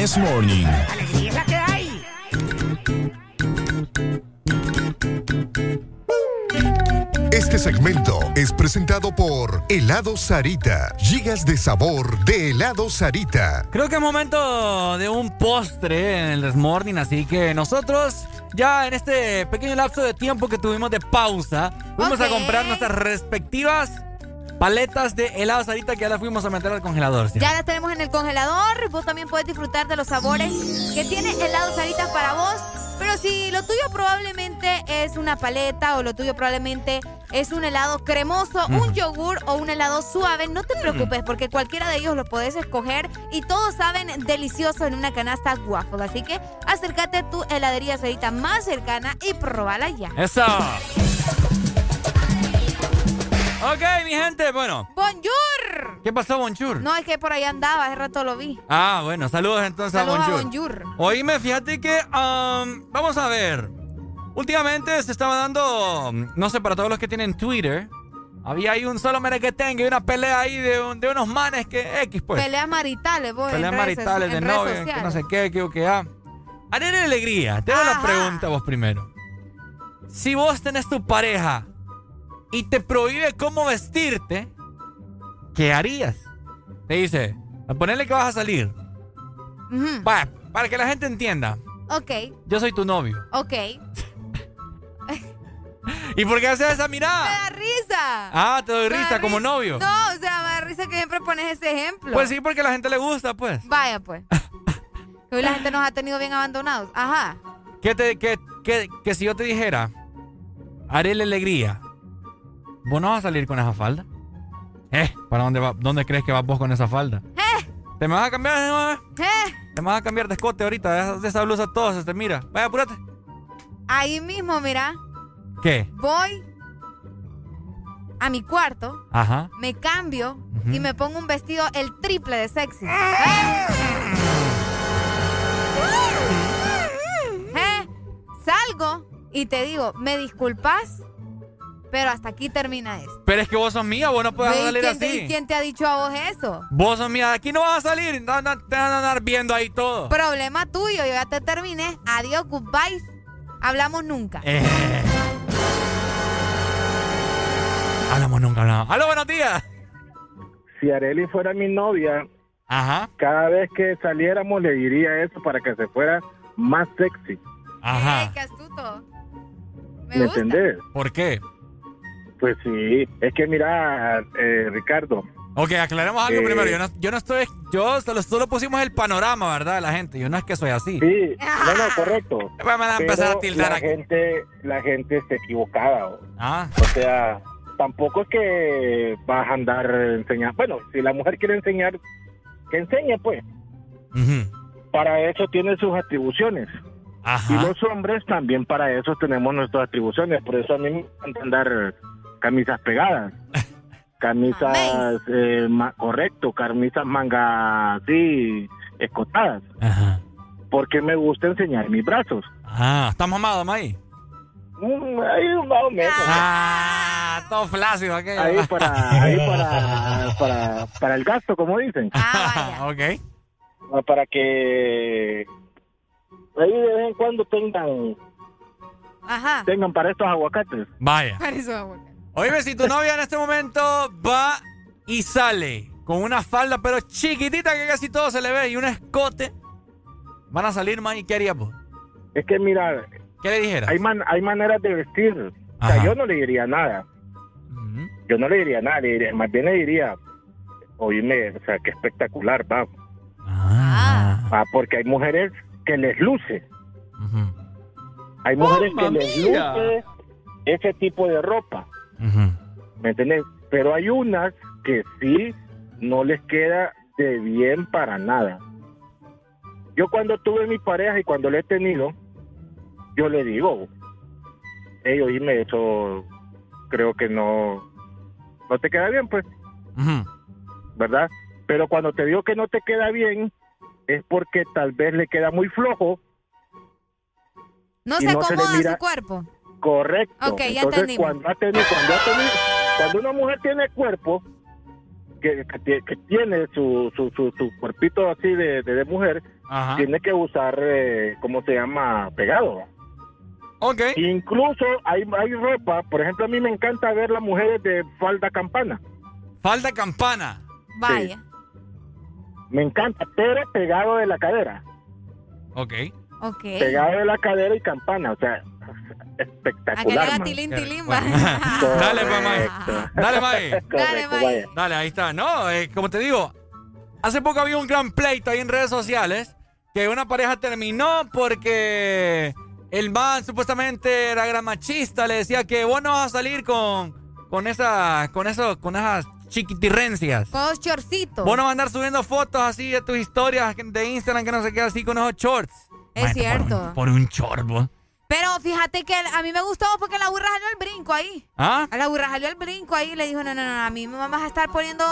This Morning. Alegría es la que hay. Este segmento es presentado por Helado Sarita. Gigas de sabor de helado Sarita. Creo que es momento de un postre en el Desmorning, así que nosotros ya en este pequeño lapso de tiempo que tuvimos de pausa, fuimos a comprar nuestras respectivas paletas de helado Sarita que ya las fuimos a meter al congelador. ¿sí? Ya las tenemos en el congelador. Vos también puedes disfrutar de los sabores que tiene helado Sarita para vos. Pero si lo tuyo probablemente es una paleta o lo tuyo probablemente es un helado cremoso, un yogur o un helado suave, no te preocupes porque cualquiera de ellos lo podés escoger y todos saben delicioso en una canasta waffle. Así que acércate a tu heladería Sarita más cercana y probala ya. Eso. Ok, mi gente, bueno. ¡Bonjour! ¿Qué pasó, Bonjour? No, es que por ahí andaba, hace rato lo vi. Ah, bueno, saludos entonces Saludos a a Bonjour. Bonjour. Oíme, fíjate que, um, vamos a ver. Últimamente se estaba dando, no sé, para todos los que tienen Twitter, había ahí un solo merequetengue y una pelea ahí de, un- de unos manes que X, pues. Peleas maritales, vos. Peleas maritales de novia, que no sé qué, que o que ah. Alegría, te hago la pregunta vos primero. Si vos tenés tu pareja y te prohíbe cómo vestirte, ¿qué harías? Te dice, a ponerle que vas a salir. Para que la gente entienda, Ok, yo soy tu novio. ok. ¿Y por qué haces esa mirada? Me da risa. Ah, te doy risa como novio. No, o sea, me da risa que siempre pones ese ejemplo. Pues sí, porque a la gente le gusta, pues. Vaya, pues. Hoy la gente nos ha tenido bien abandonados. Ajá. Que, te, que, que, que si yo te dijera, haré la alegría, ¿vos no vas a salir con esa falda? ¿Eh? ¿Para dónde, va, dónde crees que vas vos con esa falda? ¿Te me vas a cambiar? eh? Eh, ¿Te me vas a cambiar de escote ahorita? De esa, de esa blusa todos, este, mira. Vaya, apúrate. ahí mismo, mira, ¿Qué? voy a mi cuarto, Ajá. me cambio y me pongo un vestido el triple de sexy. ¿Eh? ¿Eh? Salgo y te digo, ¿me disculpas? Pero hasta aquí termina esto. Pero es que vos sos mía, vos no puedes Ve, ¿y salir quién te- así. ¿Y quién te ha dicho a vos eso? Vos sos mía, de aquí no vas a salir. No, no, te van a andar viendo ahí todo. Problema tuyo, yo ya te terminé. Adiós, goodbye. Hablamos nunca. Eh. Hablamos nunca, hablamos. ¡Aló, buenos días! Si Areli fuera mi novia, Ajá. cada vez que saliéramos le diría eso para que se fuera más sexy. Ajá. qué astuto. ¿Me, entendés? ¿Por qué? Pues sí, es que mira, eh, Ricardo. Ok, aclaremos algo Eh, primero. Yo no, yo no estoy. Yo solo, solo pusimos el panorama, ¿verdad? De la gente. Yo no es que soy así. Sí, no, no, correcto. Me van a empezar a tildar la aquí. gente, la gente está equivocada. o- Ah. O sea, tampoco es que vas a andar enseñando. Bueno, si la mujer quiere enseñar, que enseñe, pues. Para eso tiene sus atribuciones. Ajá. Y los hombres también para eso tenemos nuestras atribuciones. Por eso a mí me encanta andar camisas pegadas. Camisas, eh, ma- correcto, camisas manga así, escotadas. Ajá. Porque me gusta enseñar mis brazos. Ah, ¿estás mamado, May? Mm, ahí más o menos. Ah, todo flácido aquello. Ahí para, ahí para, para, para el gasto, como dicen. Ah, ok. Ah, Para que ahí de vez en cuando tengan, Ajá. tengan para estos aguacates. Vaya. Para eso, aguacate. Oíme, si tu novia en este momento va y sale con una falda pero chiquitita que casi todo se le ve y un escote, van a salir, May, ¿qué harías vos? Es que mira, ¿Qué le dijeras? hay man- hay maneras de vestir. O sea, yo no le diría nada. Yo no le diría nada, le diría- más bien le diría, oíme, o sea, qué espectacular, va. Ah, porque hay mujeres que les luce. Hay mujeres que ¡Mamma les mía! luce ese tipo de ropa. ¿Me entiendes? Pero hay unas que sí no les queda de bien para nada. Yo cuando tuve mi pareja y cuando le he tenido, yo le digo, hey, oíme, eso creo que no, no te queda bien, pues, ¿verdad? Pero cuando te digo que no te queda bien, es porque tal vez le queda muy flojo, No Y se no se le acomoda mira- su cuerpo. Correcto. Ok, ya Entonces, entendimos. cuando, ha tenido, cuando, ha tenido- cuando una mujer tiene cuerpo, que, que tie- que tiene su, su, su, su cuerpito así de, de, de mujer, tiene que usar, eh, ¿cómo se llama? Pegado. Ok. Incluso hay, hay ropa, por ejemplo, a mí me encanta ver las mujeres de falda campana. Falda campana. Vaya. Me encanta, pero pegado de la cadera. Ok. Ok. Pegado de la cadera y campana, o sea, A que le espectacular. haga man. tilín, tilín. Dale, May. Dale, May. Dale, May. Dale, ahí está. No, eh, como te digo, hace poco había un gran pleito ahí en redes sociales que una pareja terminó porque el man supuestamente era gran machista, le decía que vos no vas a salir con con esa con eso con esas chiquitirrencias. Con los chorcitos. Vos no vas a andar subiendo fotos así de tus historias de Instagram que no se queda así con esos shorts. Es Maestro, por un- cierto. Por un short, vos. Pero fíjate que a mí me gustó porque la burra salió al brinco ahí. ¿Ah? A la burra salió al brinco ahí y le dijo, no, no, no, a mí me vas a estar poniendo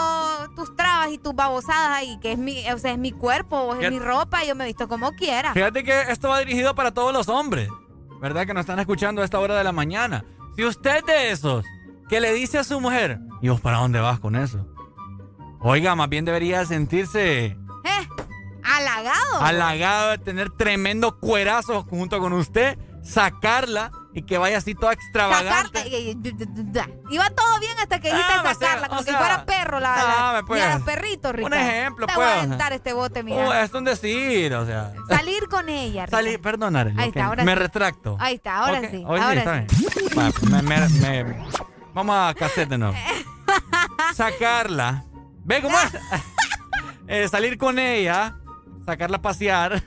tus trabas y tus babosadas ahí, que es mi, o sea, es mi cuerpo, es mi ropa, y yo me visto como quiera. Fíjate que esto va dirigido para todos los hombres, ¿verdad? Que nos están escuchando a esta hora de la mañana. Si usted de esos que le dice a su mujer, ¿y vos para dónde vas con eso? Oiga, más bien debería sentirse Halagado. halagado de tener tremendo cuerazo junto con usted, sacarla y que vaya así toda extravagante. Y- d- d- d- Iba todo bien hasta que dijiste Ah, sea, sacarla, como o si sea, fuera perro, la, la- me pues. los perritos, Ricardo. ejemplo, Te pues. voy a aventar este bote, mira. Oh, es un decir, o sea. Salir con ella, Ricardo. Salir, perdonar, Ahí está, ahora me sí. retracto. Ahí está, ahora Ok, sí, oye, ahora está sí. me- me- me- vamos a cassette de nuevo. Sacarla. ¿Ve cómo es? Eh, salir con ella, sacarla a pasear.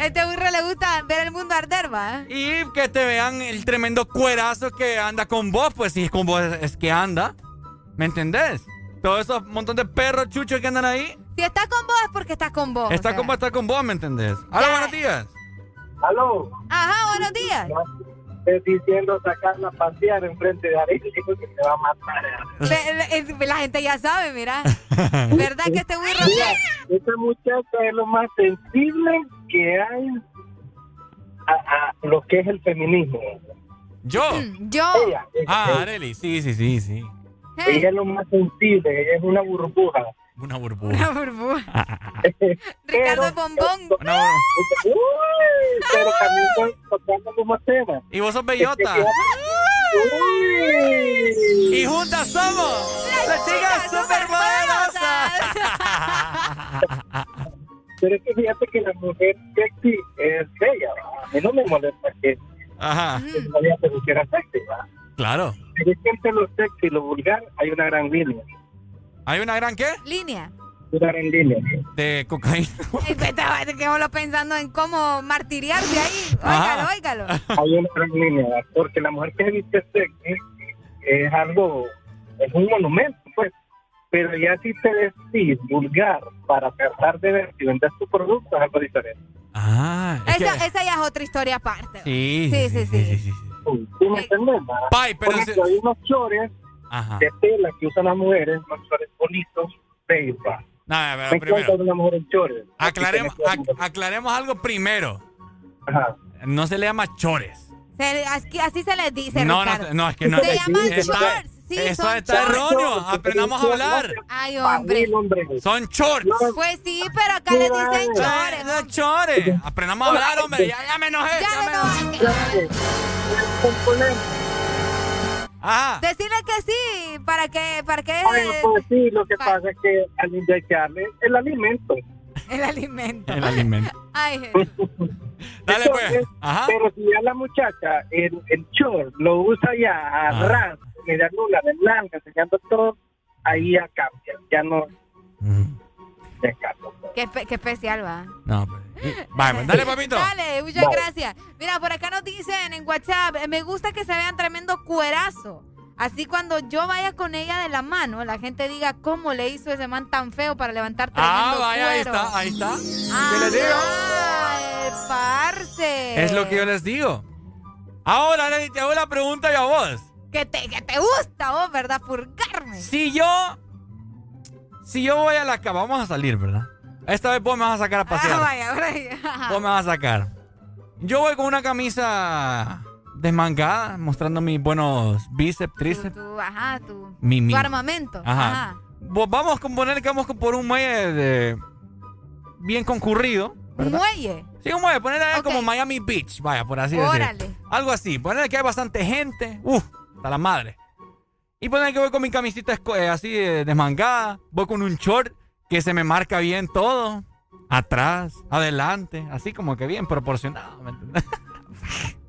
Este burro le gusta ver el mundo arder, ¿va? Y que te vean el tremendo cuerazo que anda con vos, pues si es con vos es que anda. ¿Me entendés? Todos esos montón de perros chuchos que andan ahí. Si está con vos es porque está con vos. Está o sea. con vos, está con vos, ¿me entendés? Hola, buenos días. Aló. Ajá, buenos días. Estoy diciendo sacarla a pasear enfrente de Arely, que se va a matar. La gente ya sabe, mira. ¿Verdad que este burro... Mira, esa muchacha es lo más sensible que hay a, a lo que es el feminismo. ¿Yo? Yo. Ella, Ah, Arely, sí, sí, sí, sí. ella es lo más sensible, ella es una burbuja. Una burbuja. Una burbuja. Ricardo Bombón. Burbuja. Uy, pero también estoy tocando como tema. Y vos sos bellota. Uy. Y juntas somos las chicas super Pero es que fíjate que la mujer sexy es bella, ¿va? a mí no me molesta que Ajá. que no haya que sea sexy, ¿va? Claro. Pero es que entre lo sexy y lo vulgar hay una gran línea. ¿Hay una gran qué? Línea. Una gran línea. De cocaína. Que estaba- que uno pensando en cómo martiriarse ahí. Óigalo, óigalo. Hay una gran línea, ¿va? porque la mujer que viste sexy es algo, es un monumento. Pero ya si te vestís vulgar para tratar de ver si vendes tu producto es algo diferente. Ah, es que- Esa, esa ya es otra historia aparte. Sí, Sí, sí, sí. ¿Tú me entiendes? va? Pai, pero Por si- ejemplo, hay unos chores Ajá. de tela que usan las mujeres, unos chores bonitos, bellos. No, pero Me primero, una mujer en chores. aclaremos, ac- aclaremos algo primero. No se le llama chores. Se- así, así se les dice, No, no, Ricardo. no, es que no. Se llaman Está- shorts. Sí, Eso son está shorts. erróneo. Aprendamos a hablar. Ay, hombre. Son shorts. Pues sí, pero acá les dicen chores. No, chores. Aprendamos a hablar, hombre. Ya, ya me enojé. Ya, me enojé. Ajá. Decirle que sí, para que, para que Bueno, pues sí, lo que pasa es que al inyectarle el alimento. el alimento. El alimento. Ay, Dale, pues. Ajá. Pero si ya la muchacha, el, el short, lo usa ya a Ah. ras, media nula, de blanca, enseñando todo, ahí ya cambia. Ya no. Ya cambia. qué, qué especial va. No, pues. Vamos, dale, papito. Dale, muchas gracias. Mira, por acá nos dicen en WhatsApp, eh, me gusta que se vean tremendo cuerazo. Así cuando yo vaya con ella de la mano, la gente diga cómo le hizo ese man tan feo para levantar tremendo Ah, vaya, ahí está, ahí está. Ah, ¿Qué les digo? el parce. Es lo que yo les digo. Ahora, Nelly, te hago la pregunta yo a vos. Que te, que te gusta vos, ¿verdad? Purgarme. Si yo. Si yo voy a la cama, vamos a salir, ¿verdad? Esta vez vos me vas a sacar a pasear. Ah, vaya, ahora ya. Vos me vas a sacar. Yo voy con una camisa desmangada, mostrando mis buenos bíceps, tríceps. Tu, ajá, tu, Mi- mi- tu armamento. Ajá. Ajá. Vos- Vamos a poner que vamos por un muelle de- bien concurrido. Un muelle. Sí, un muelle, poner ahí como Miami Beach, vaya, por así Órale. Algo así, poner que hay bastante gente. Uf, hasta la madre. Y poner que voy con mi camisita eh, así eh, desmangada. Voy con un short que se me marca bien todo. Atrás, adelante, así como que bien proporcionado, ¿me entendés?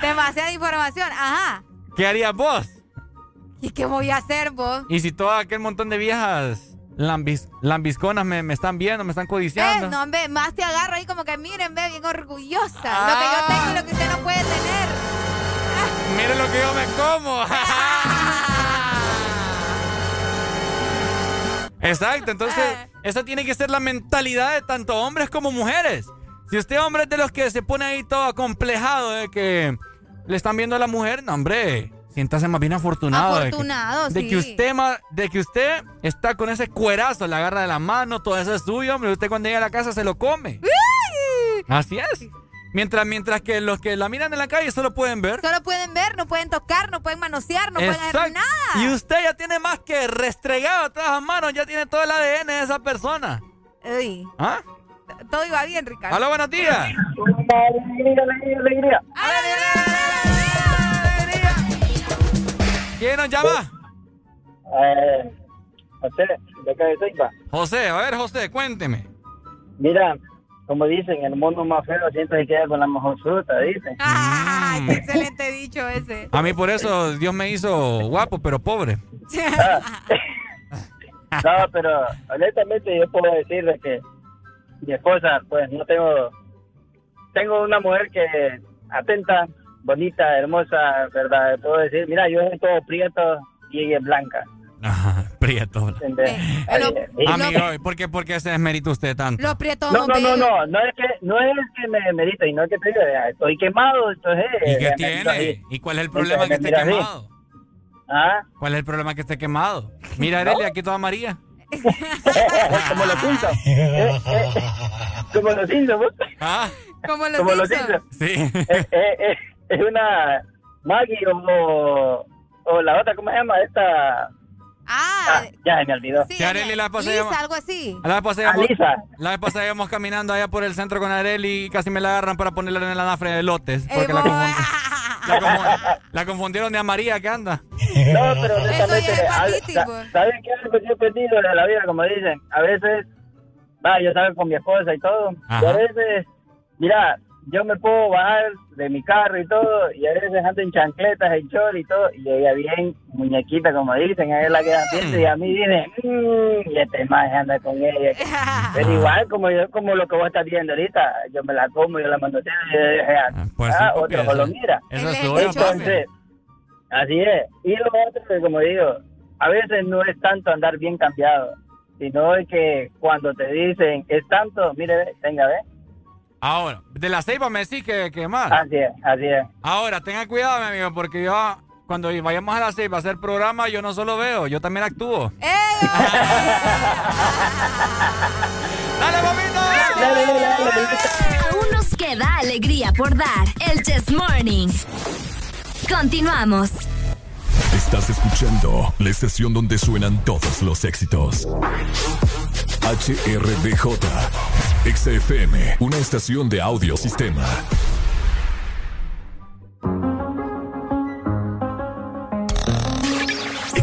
Demasiada información. Ajá. ¿Qué harías vos? ¿Y qué voy a hacer vos? Y si todo aquel montón de viejas lambis- lambisconas me, me están viendo, me están codiciando. Eh, no, hombre, más te agarro ahí como que miren, ve, bien orgullosa. Lo que yo tengo y lo que usted no puede tener. Mire lo que yo me como. Exacto, entonces esa tiene que ser la mentalidad de tanto hombres como mujeres. Si usted hombre es de los que se pone ahí todo acomplejado de que le están viendo a la mujer, no hombre, siéntase más bien afortunado. de que- Afortunado, de sí. que usted de que usted está con ese cuerazo, le agarra de la mano, todo eso es suyo, hombre. Usted cuando llega a la casa se lo come. Así es. Mientras, mientras que los que la miran en la calle solo pueden ver. Solo pueden ver, no pueden tocar, no pueden manosear, no pueden hacer nada. Y usted ya tiene más que restregado todas las manos, ya tiene todo el ADN de esa persona. Uy, ¿Ah? Todo iba bien, Ricardo. Hola, buenos días. Alegría, alegría, alegría. ¿Quién nos llama? Eh, José, de acá de Ceiba. José, a ver, José, cuénteme. Mira, como dicen, el mono más feo siempre se queda con la mejor fruta, dicen. Ay, qué excelente dicho ese. A mí por eso Dios me hizo guapo, pero pobre. No, pero honestamente yo puedo decirle que mi esposa, pues no tengo, tengo una mujer que atenta, bonita, hermosa, ¿verdad? Puedo decir, mira, yo soy todo prieto y ella es blanca. Prieto. ¿entendés? Eh, Amigo, ¿y ¿por qué, por qué se desmerita usted tanto? Los prietos No, no, no, no, no es que no es que me merita, y no es que te diga, estoy quemado, entonces... ¿Y qué tiene? ¿Y cuál es el problema que esté así. quemado? ¿Ah? ¿Cuál es el problema que esté quemado? Mira, Arelia, aquí toda María. como los Simpsons. Eh, eh, como los Simpsons, ¿vos? Ah, Como los como los Simpsons. Sí. Eh, eh, eh, es una Maggie o, o la otra, ¿cómo se llama? Esta... Ah, ya se me olvidó. sí, Que Arely la Lisa, algo así. La vez pasada íbamos, Alisa. la vez pasada íbamos caminando allá por el centro con Areli y casi me la agarran para ponerla en la anafre de lotes. Porque la, confundi- la confu- la confundieron de a María que anda. No, pero honestamente, es al- hepatitis, sa- pues. ¿sabes qué es lo que yo he aprendido de la vida? Como dicen, a veces, va, yo salgo con mi esposa y todo, y a veces, mira, yo me puedo bajar de mi carro y todo, y a veces ando en chancletas, en short y todo, y ella bien muñequita, como dicen, ella la que piensa, y a mí dice, mmm, y este más anda con ella. Pero igual, como yo, como lo que vos estás viendo ahorita, yo me la como, yo la mando a hacer, y yo dije, ah, Pues ah, otro eso- lo mira. Eso es es papi. Entonces, así es. Y lo otro, que como digo, a veces no es tanto andar bien cambiado, sino es que cuando te dicen, es tanto, mire, ve, venga, ve. Ahora, de la ceiba me decís que, que más. Así es, así es. Ahora, tenga cuidado, mi amigo, porque yo cuando vayamos a las seis a hacer programa, yo no solo veo, yo también actúo. ¡Eh! ¡Dale, Aún nos queda alegría por dar. El Chess Morning. Continuamos. Estás escuchando la estación donde suenan todos los éxitos. HRBJ. XFM, una estación de audiosistema.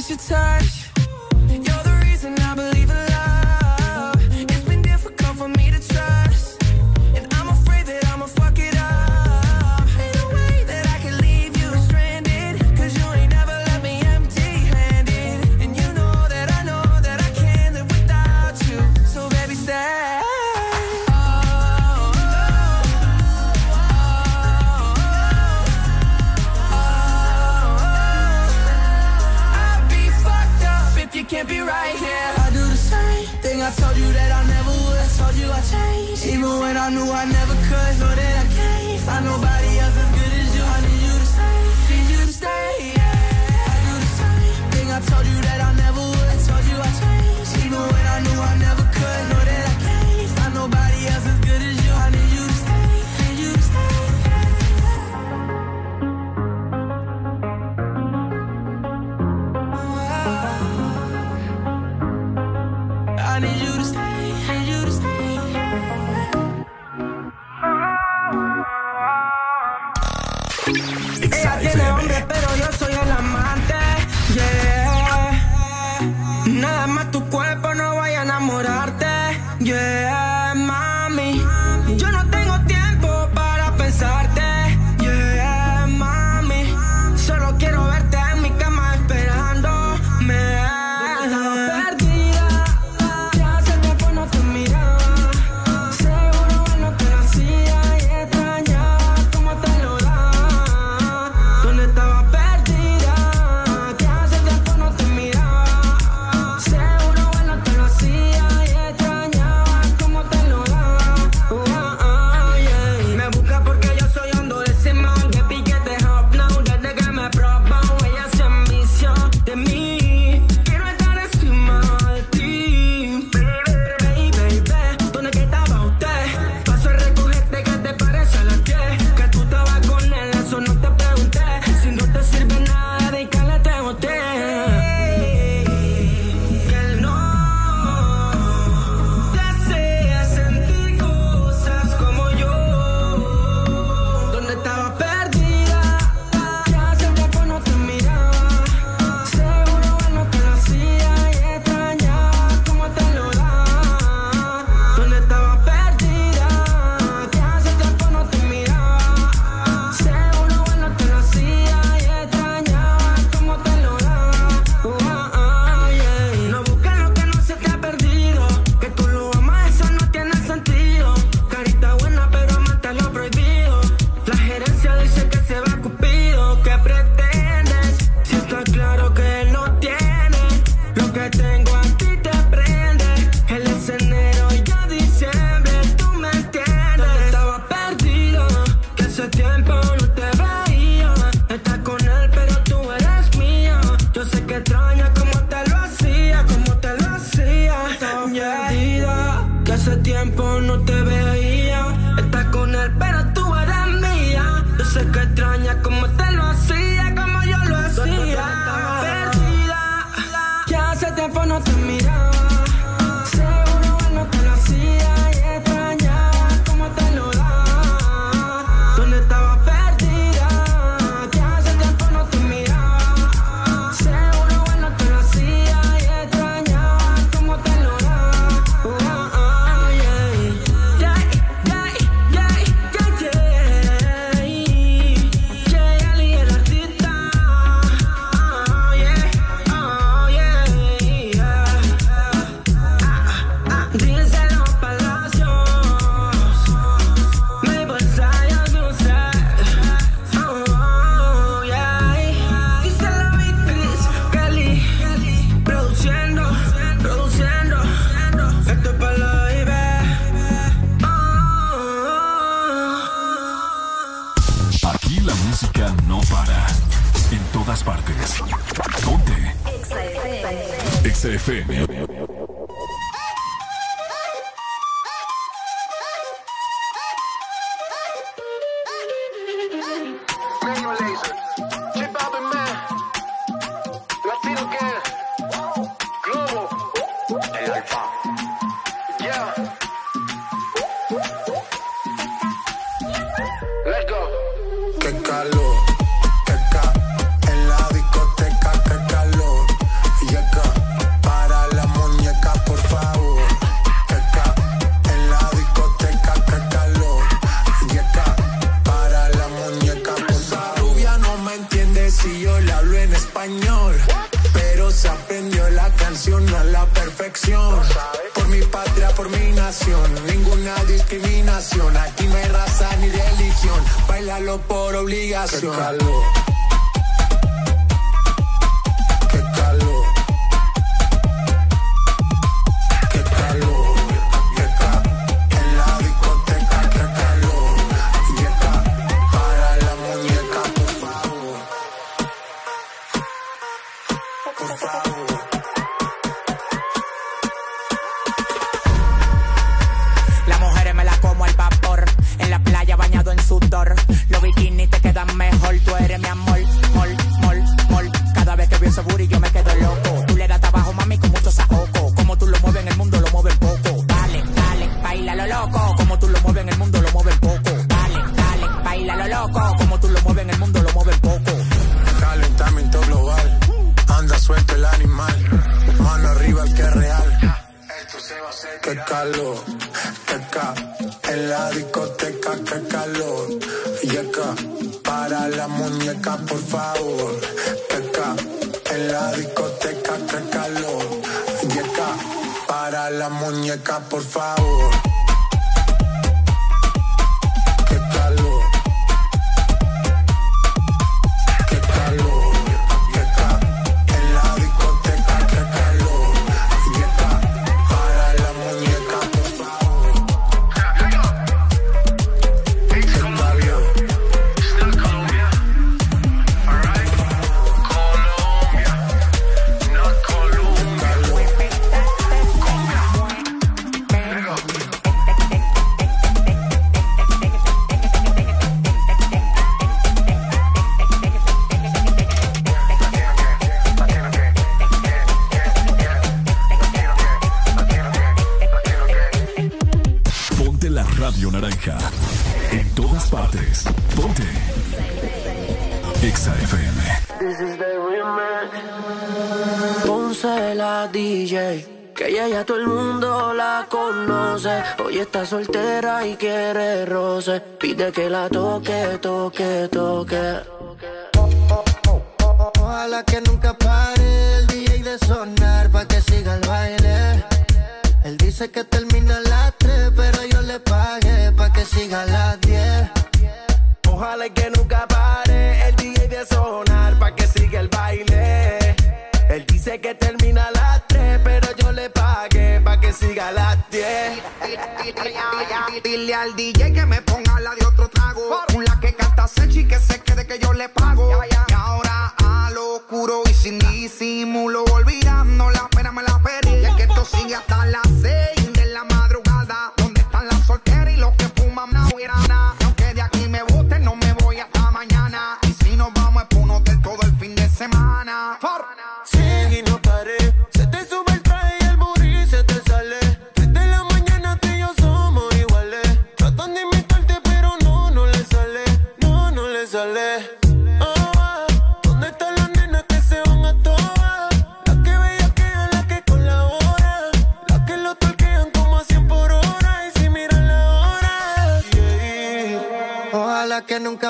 miss your touch. one who I Pide que la toque, toque, toque. Ojalá que nunca pare el DJ de sonar pa' que siga el baile. Él dice que termina a las 3, pero yo le pagué pa' que siga a las 10. Ojalá que nunca pare el DJ de sonar pa' que siga el baile. Él dice que termina a las 3, pero yo le pagué pa' que siga a las 10. Dile al DJ que me ponga la de otro trago. Con la que canta Sechi que se quede que yo le pago. Y ahora a lo oscuro y sin disimulo, olvidando la pena me la perdí. es que esto sigue hasta la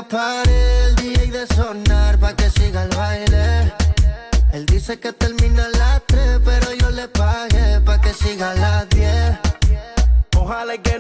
pare el DJ de sonar pa' que siga el baile. Él dice que termina a las 3, pero yo le pagué pa' que siga a las 10. Ojalá y que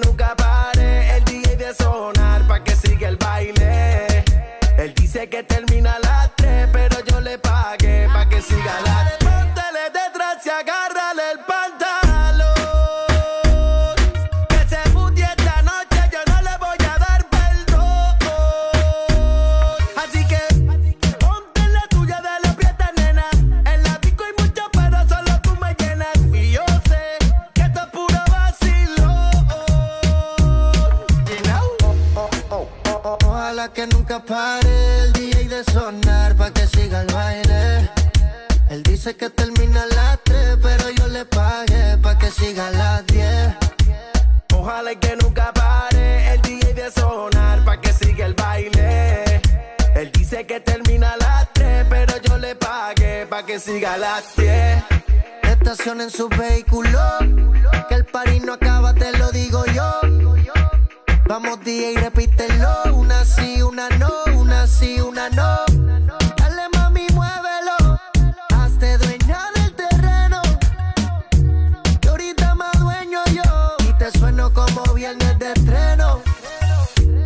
el DJ de sonar pa' que siga el baile. Él dice que termina a las 3, pero yo le pagué pa' que siga a las 10. Ojalá y que nunca pare el DJ de sonar pa' que siga el baile. Él dice que termina a las 3, pero yo le pagué pa' que siga a las 10. Estación en su vehículo, que el parís no acaba, te lo digo yo. Vamos día y repítelo, una sí, una no sí, una no. Dale mami, muévelo, hazte dueña del terreno. Que ahorita más dueño yo, y te sueno como viernes de estreno.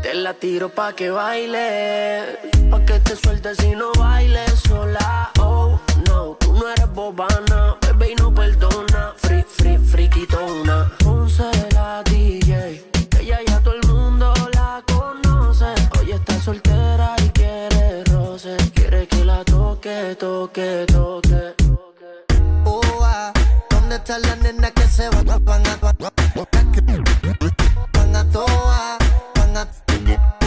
Te la tiro pa' que baile, pa' que te sueltes y no bailes sola. Oh, no, tú no eres bobana, bebé y no perdona. Free, free, friquitona. Ponce la DJ, ella ya todo el mundo la conoce. Hoy está soltera toque, toque, toque. Oh, ah, ¿dónde están las nenas que se van, van a, van a toa, van a,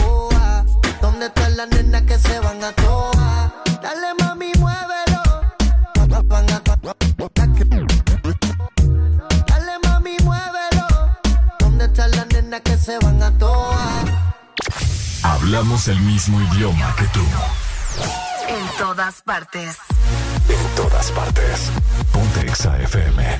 oh, ah, ¿dónde están las nenas que se van a toa? Dale mami, muévelo, van a, dale mami, muévelo, ¿dónde están las nenas que se van a toa? Hablamos el mismo idioma que tú. En todas partes. En todas partes. Ponte FM.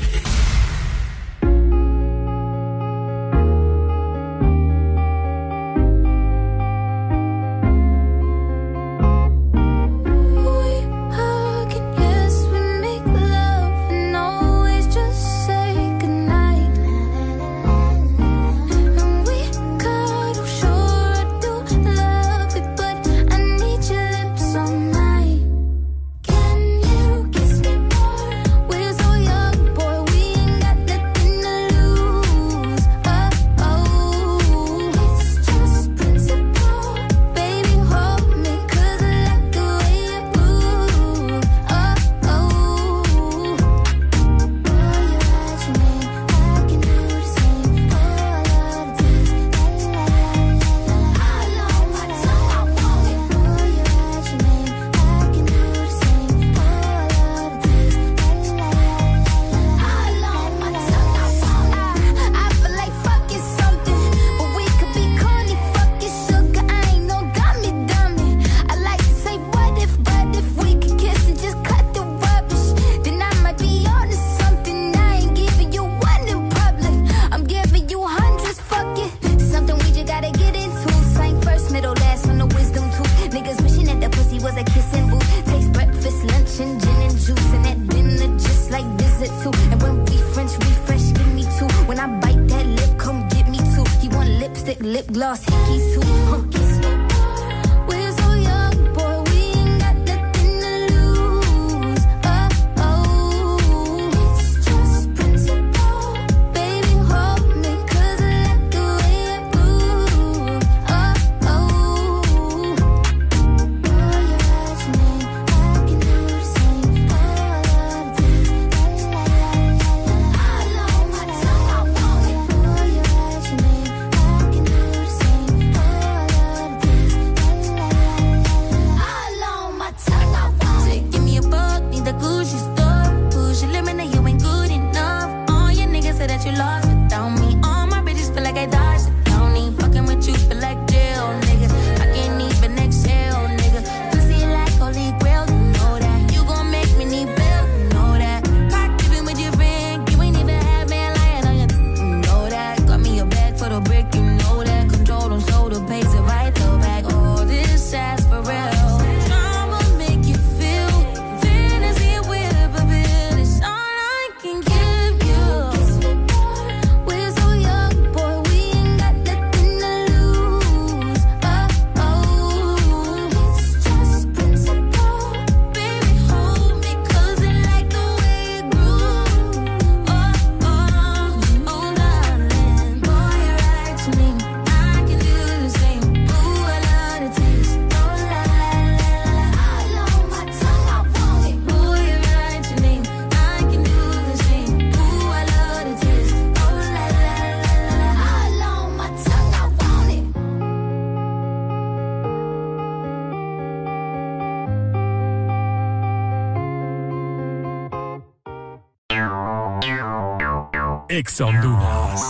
Ex Honduras.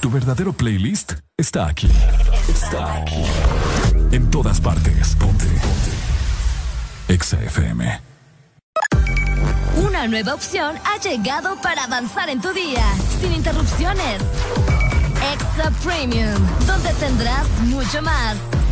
Tu verdadero playlist está aquí. Está aquí. En todas partes. Ponte. Ponte. Exa FM. Una nueva opción ha llegado para avanzar en tu día, sin interrupciones. Extra Premium, donde tendrás mucho más,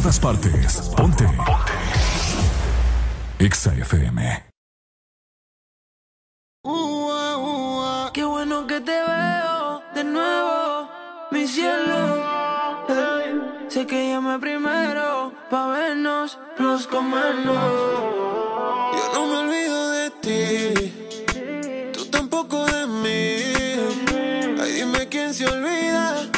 Todas partes. Ponte. Ponte. Exa FM. Ua, ua, Qué bueno que te veo de nuevo, mi cielo. Eh, sé que llamé primero pa' vernos, nos comernos. Yo no me olvido de ti, tú tampoco de mí. Ay, dime quién se olvida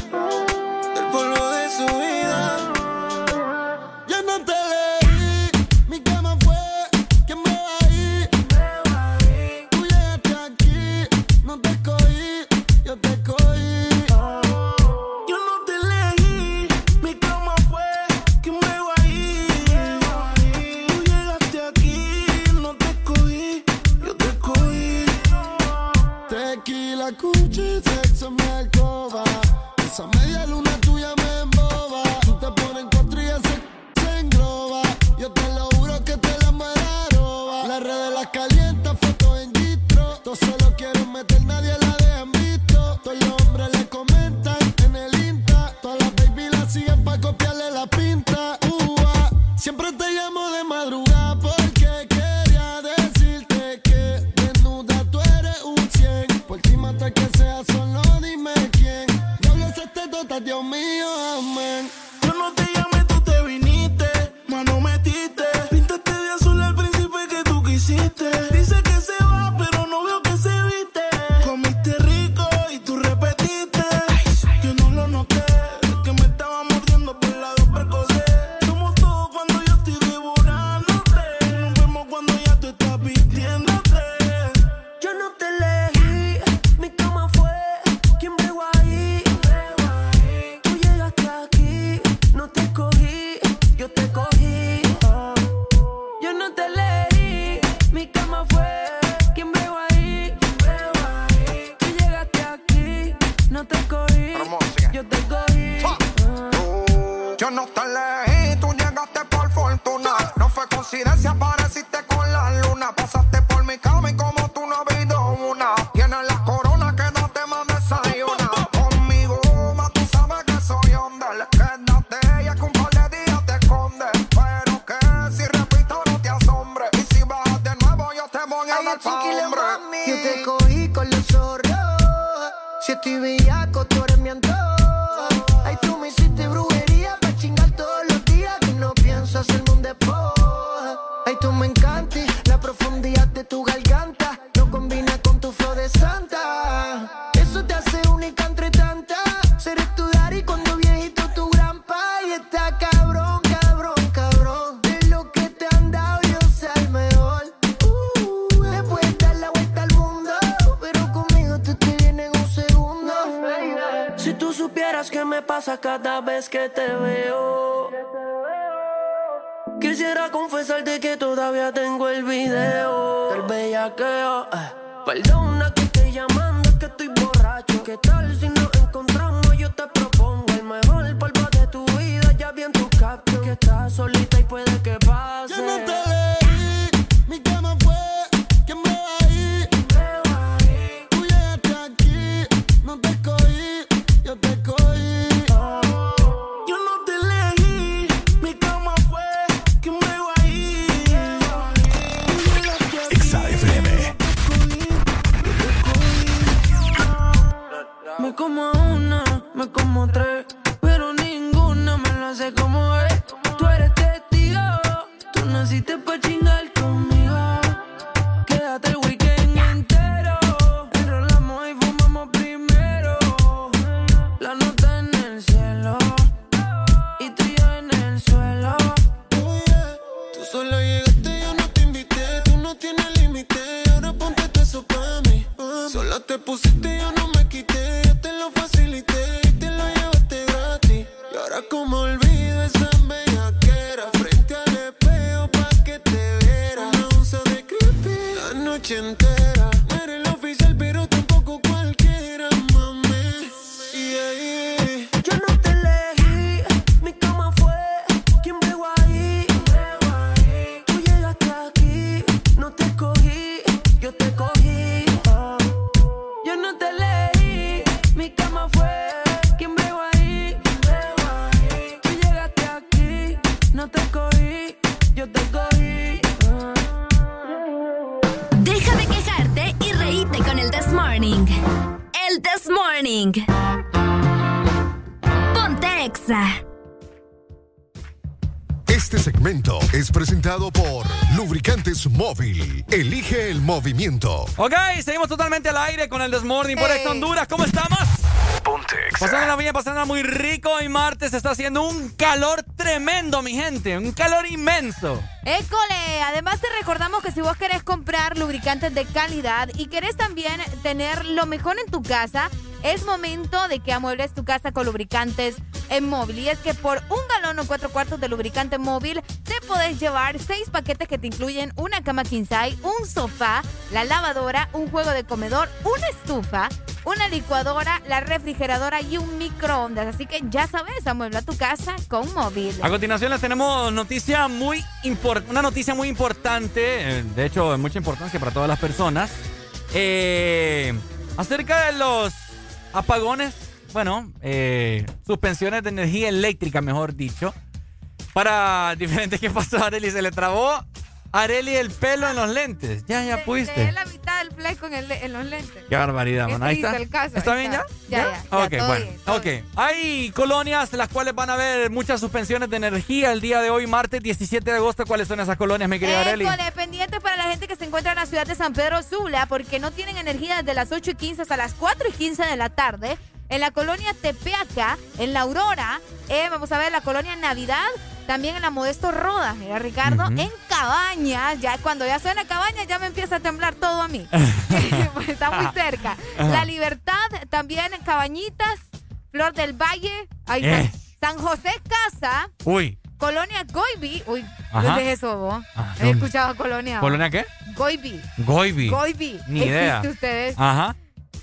movimiento. Ok, seguimos totalmente al aire con el Desmorning por. Exa Honduras. ¿Cómo estamos? Pasándola bien, pasándola muy rico. Hoy martes está haciendo un calor tremendo, mi gente. Un calor inmenso. École, además te recordamos que si vos querés comprar lubricantes de calidad y querés también tener lo mejor en tu casa, es momento de que amuebles tu casa con lubricantes en móvil. Y es que por un galón o cuatro cuartos de lubricante móvil te podés llevar seis paquetes que te incluyen una cama size, un sofá, la lavadora, un juego de comedor, una estufa, una licuadora, la refrigeradora y un microondas. Así que ya sabes, amuebla tu casa con móvil. A continuación les tenemos noticia muy una noticia muy importante, eh, de hecho de mucha importancia para todas las personas, eh, acerca de los apagones, bueno, eh, suspensiones de energía eléctrica, mejor dicho, para diferentes. ¿Qué pasó, Areli? Se le trabó a Areli el pelo en los lentes. Ya, ya Te pudiste. dejé la mitad del fleco en, el- en los lentes. Qué barbaridad, Qué man. Ahí está. el caso, ¿Está ahí bien está. ya? Ya, ya, ya, Ok, bueno. bien, ok. Hay colonias las cuales van a haber muchas suspensiones de energía el día de hoy, martes 17 de agosto. ¿Cuáles son esas colonias, mi querida Areli? École, pendiente para la gente que se encuentra en la ciudad de San Pedro Sula, porque no tienen energía desde las 8 y 15 hasta las 4 y 15 de la tarde. En la colonia Tepeaca, en la Aurora, eh, vamos a ver la colonia Navidad, también en la Modesto Roda, mira Ricardo, en Cabañas, ya cuando ya suena Cabañas ya me empieza a temblar todo a mí. Pues Está muy cerca. La Libertad, también en Cabañitas, Flor del Valle, ahí. Eh. San José Casa, Uy. Colonia Goibi. Uy, Ajá. ¿dónde es eso vos? Ah, He escuchado Colonia. ¿Colonia qué? Goibi. Goibi. Goibi. Ni ¿Existe idea. ustedes? Ajá.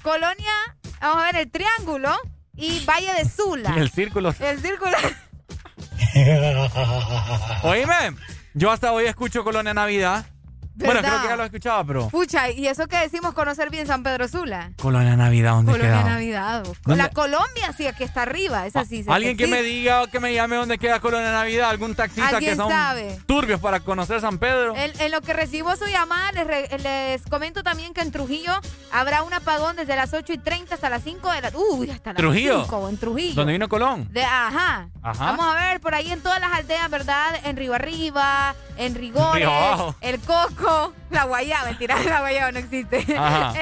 Colonia, vamos a ver, el Triángulo y Valle de Sula. Y el círculo. El Círculo. Oíme, yo hasta hoy escucho Colonia Navidad. Bueno, creo que ya lo he escuchado, pero. Pucha, y eso que decimos conocer bien San Pedro Sula. Colonia Navidad, ¿dónde Colonia queda? Navidad. vos. ¿Dónde? La Colombia, sí, aquí está arriba. Esa sí. sé Alguien que me diga o que me llame dónde queda Colonia Navidad, algún taxista que ¿Alguien son sabe? turbios para conocer San Pedro. En, en lo que recibo su llamada, les, re- les comento también que en Trujillo habrá un apagón desde las 8 y 30 hasta las 5 de la... Uy, hasta las Trujillo. 5 en Trujillo. ¿Dónde vino Colón? De, ajá. Ajá. Vamos a ver por ahí en todas las aldeas, ¿verdad? En Río Arriba, en Rigores, Río. El Coco, la Guayaba, mentira, la Guayaba no existe. Ajá.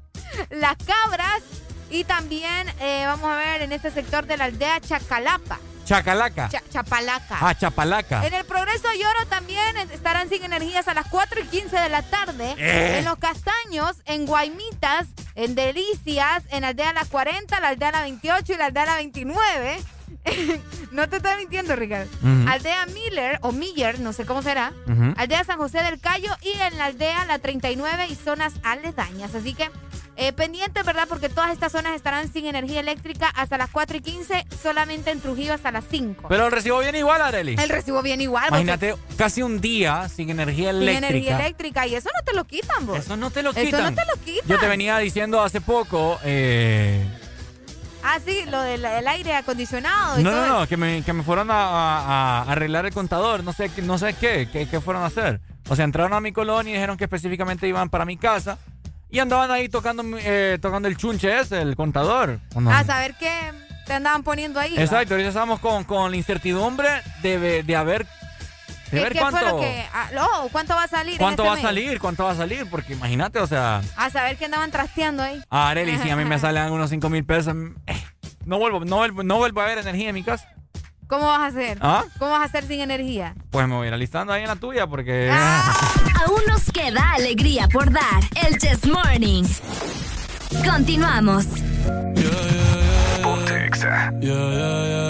las Cabras y también, eh, vamos a ver, en este sector de la aldea Chacalapa. Chacalaca. Cha- Chapalaca. Ah, Chapalaca. En el Progreso y Oro también estarán sin energías a las 4 y 15 de la tarde. Eh. En Los Castaños, en Guaymitas, en Delicias, en Aldea La 40, la Aldea La 28 y la Aldea La 29. no te estoy mintiendo, Ricardo. Aldea Miller o Miller, no sé cómo será. Aldea San José del Cayo y en la aldea La 39 y zonas aledañas. Así que eh, pendientes, ¿verdad? Porque todas estas zonas estarán sin energía eléctrica hasta las 4 y 15, solamente en Trujillo hasta las 5. Pero el recibo viene igual, Areli. El recibo viene igual. porque Imagínate casi un día sin energía Sin eléctrica. energía eléctrica y eso no te lo quitan, vos. Eso no te lo Eso quitan. no te lo quitan. Yo te venía diciendo hace poco. Eh, Ah, sí, lo del el aire acondicionado y no, todo no, no, que me, que me fueron a, a- a arreglar el contador. No sé, qué- no sé qué, qué, qué fueron a hacer. O sea, entraron a mi colonia y dijeron que específicamente iban para mi casa. Y andaban ahí tocando, eh, tocando el chunche ese, el contador. A saber qué te andaban poniendo ahí. ¿va? Exacto, ahorita estamos con, con la incertidumbre de, de haber, de ¿Qué, ver qué cuánto, fue lo que.? ah, oh, ¿Cuánto va a salir? cuánto este va a salir, cuánto va a salir, porque imagínate, o sea, A saber qué andaban trasteando ahí. a Areli, si a mí me salen unos 5 mil pesos, eh, no vuelvo, no vuelvo, no vuelvo a ver energía en mi casa. ¿Cómo vas a hacer? ¿Ah? ¿Cómo vas a hacer sin energía? Pues me voy a ir alistando ahí en la tuya, porque... Ah. Aún nos queda alegría por dar. El Chess Morning. Continuamos. Yeah, yeah,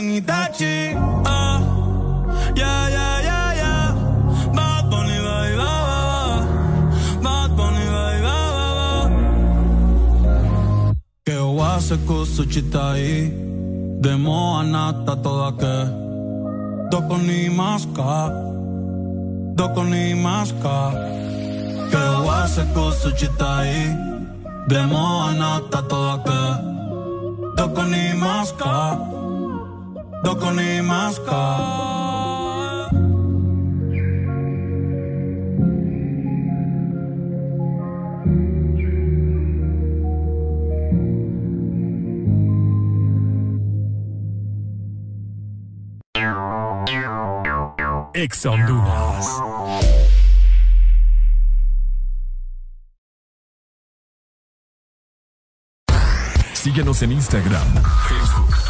en Itachi. Ah. Yeah, yeah, bye. Que wase kusuchita aí Demo anata toda que. Doko ni maska Doko ni maska Que wase kusuchita aí Demo anata toda que. Doko ni maska Doko ni maska Ex. Síguenos en Instagram, Facebook,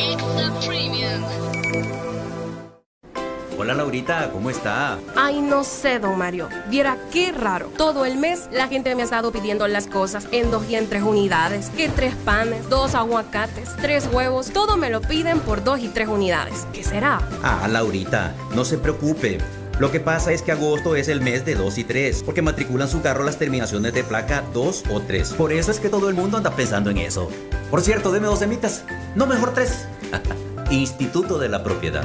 Extra Premium. Hola Laurita, ¿cómo está? Ay, no sé, don Mario. Viera qué raro. Todo el mes la gente me ha estado pidiendo las cosas en dos y en tres unidades. Que tres panes, dos aguacates, tres huevos. Todo me lo piden por dos y tres unidades. ¿Qué será? Ah, Laurita, no se preocupe. Lo que pasa es que agosto es el mes de 2 y 3, porque matriculan su carro las terminaciones de placa 2 o 3. Por eso es que todo el mundo anda pensando en eso. Por cierto, deme dos semitas. No, mejor tres. Instituto de la Propiedad.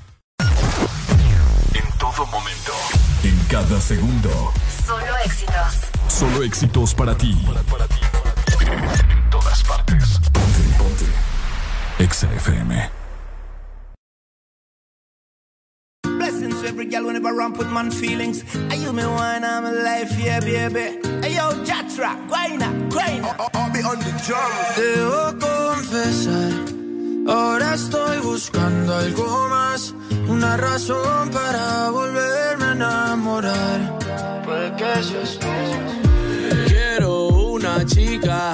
En todo momento. En cada segundo. Solo éxitos. Solo éxitos para ti. En todas partes. Ponte, ponte. Exa FM. Blessings to every girl whenever I put man feelings. Are you me wine, I'm alive, yeah, baby. Hey yo, Jatra, guayna, guayna. I'll be on the drum. Debo confesar, ahora estoy buscando algo más, una razón para volverme a enamorar. Puede que seas tú. Quiero una chica,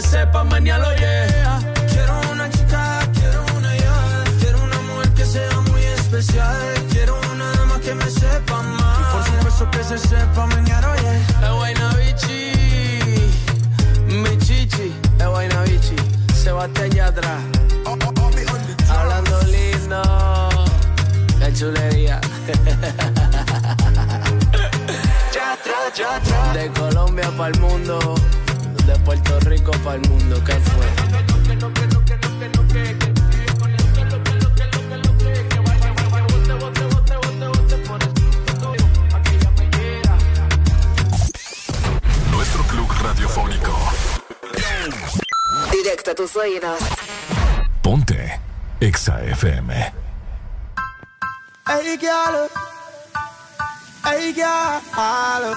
se sepa mañana, yeah. Quiero una chica, quiero una ya, quiero una mujer que sea muy especial, quiero una dama que me sepa amar. Y por supuesto que se sepa mañana, oye. Es Guaynabichi, mi chichi, es Guaynabichi, Sebastián Yatra. Hablando lindo, qué chulería. De Colombia para el mundo, de Puerto Rico para el mundo, ¿qué fue? Nuestro club radiofónico. Conecta tus oídos. Ponte Exa FM. Hey, girl. Hey, girl.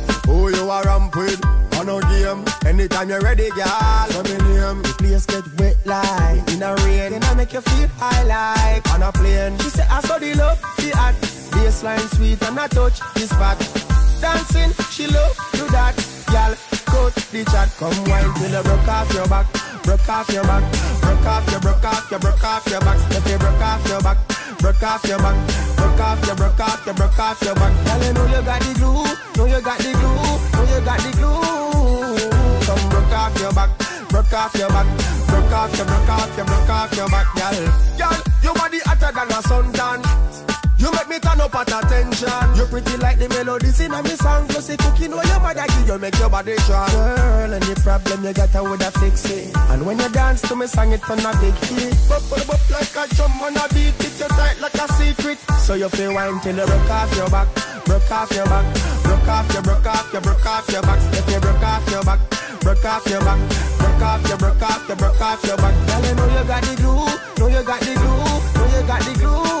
Who you are ramp with? On no game. Anytime you're ready, girl. So me name. The place get wet like in a rain. Then I make you feel high like on a plane. She say I saw the love, the hot. Baseline sweet and I touch the spot. Dancing, she love do that. Girl, coach the chat. Come wine till you broke off your back. Broke off your back. Broke off your, broke off your, broke off your back. If you broke off your back. Broke off your back. Broke off your, broke off your, broke off your back. Girl, you know you got the glue. Know you got the glue. Know you got the glue. Come broke off your back. Broke off your back. Broke off your, broke off your, broke off your back, girl. Girl, your body hotter than a suntan. You make me turn up at attention. You pretty like the melodies in a me song. Plus the cooking where your mother give you make your body strong. Girl, any problem you got, I would have fix it. And when you dance to me song, it on a big hit. Bop, bop, bop like a drum on a beat. It you tight like a secret. So you feel wine till you broke off your back. Broke off your back. Broke off your, broke off your, broke off your back. If you broke off your back. Broke off your back. Broke off your, broke off your, broke off your back. Girl, you know you got the glue. Know you got the glue. Know you got the glue.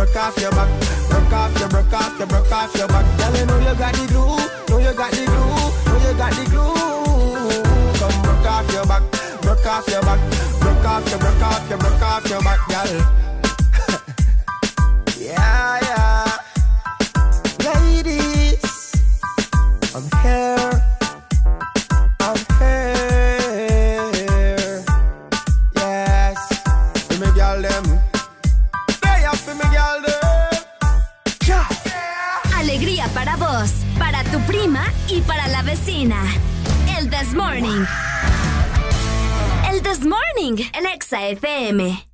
broke off your back, broke off your, broke off your, broke off your back. Girl, you know you got the glue, know you got the glue, know you got the glue. Come broke off your back, broke off your back, broke off your, broke off your, broke off your back, girl. yeah, yeah. Ladies, I'm here. Y para la vecina. El This Morning. El This Morning, el Exa FM.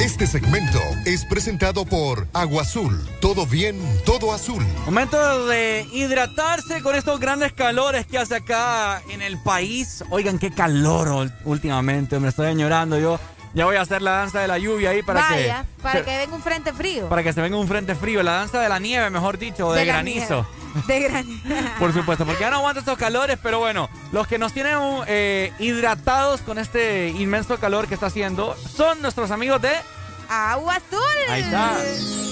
Este segmento es presentado por Agua Azul. Todo bien, todo azul. Momento de hidratarse con estos grandes calores que hace acá en el país. Oigan, qué calor últimamente. Me estoy añorando yo. Ya voy a hacer la danza de la lluvia ahí para Vaya, que. para que venga un frente frío. Para que se venga un frente frío. La danza de la nieve, mejor dicho, o de, granizo. nieve. De granizo. Por supuesto, porque ya no aguanto estos calores, pero bueno, los que nos tienen eh, hidratados con este inmenso calor que está haciendo son nuestros amigos de Agua Azul. Ahí está.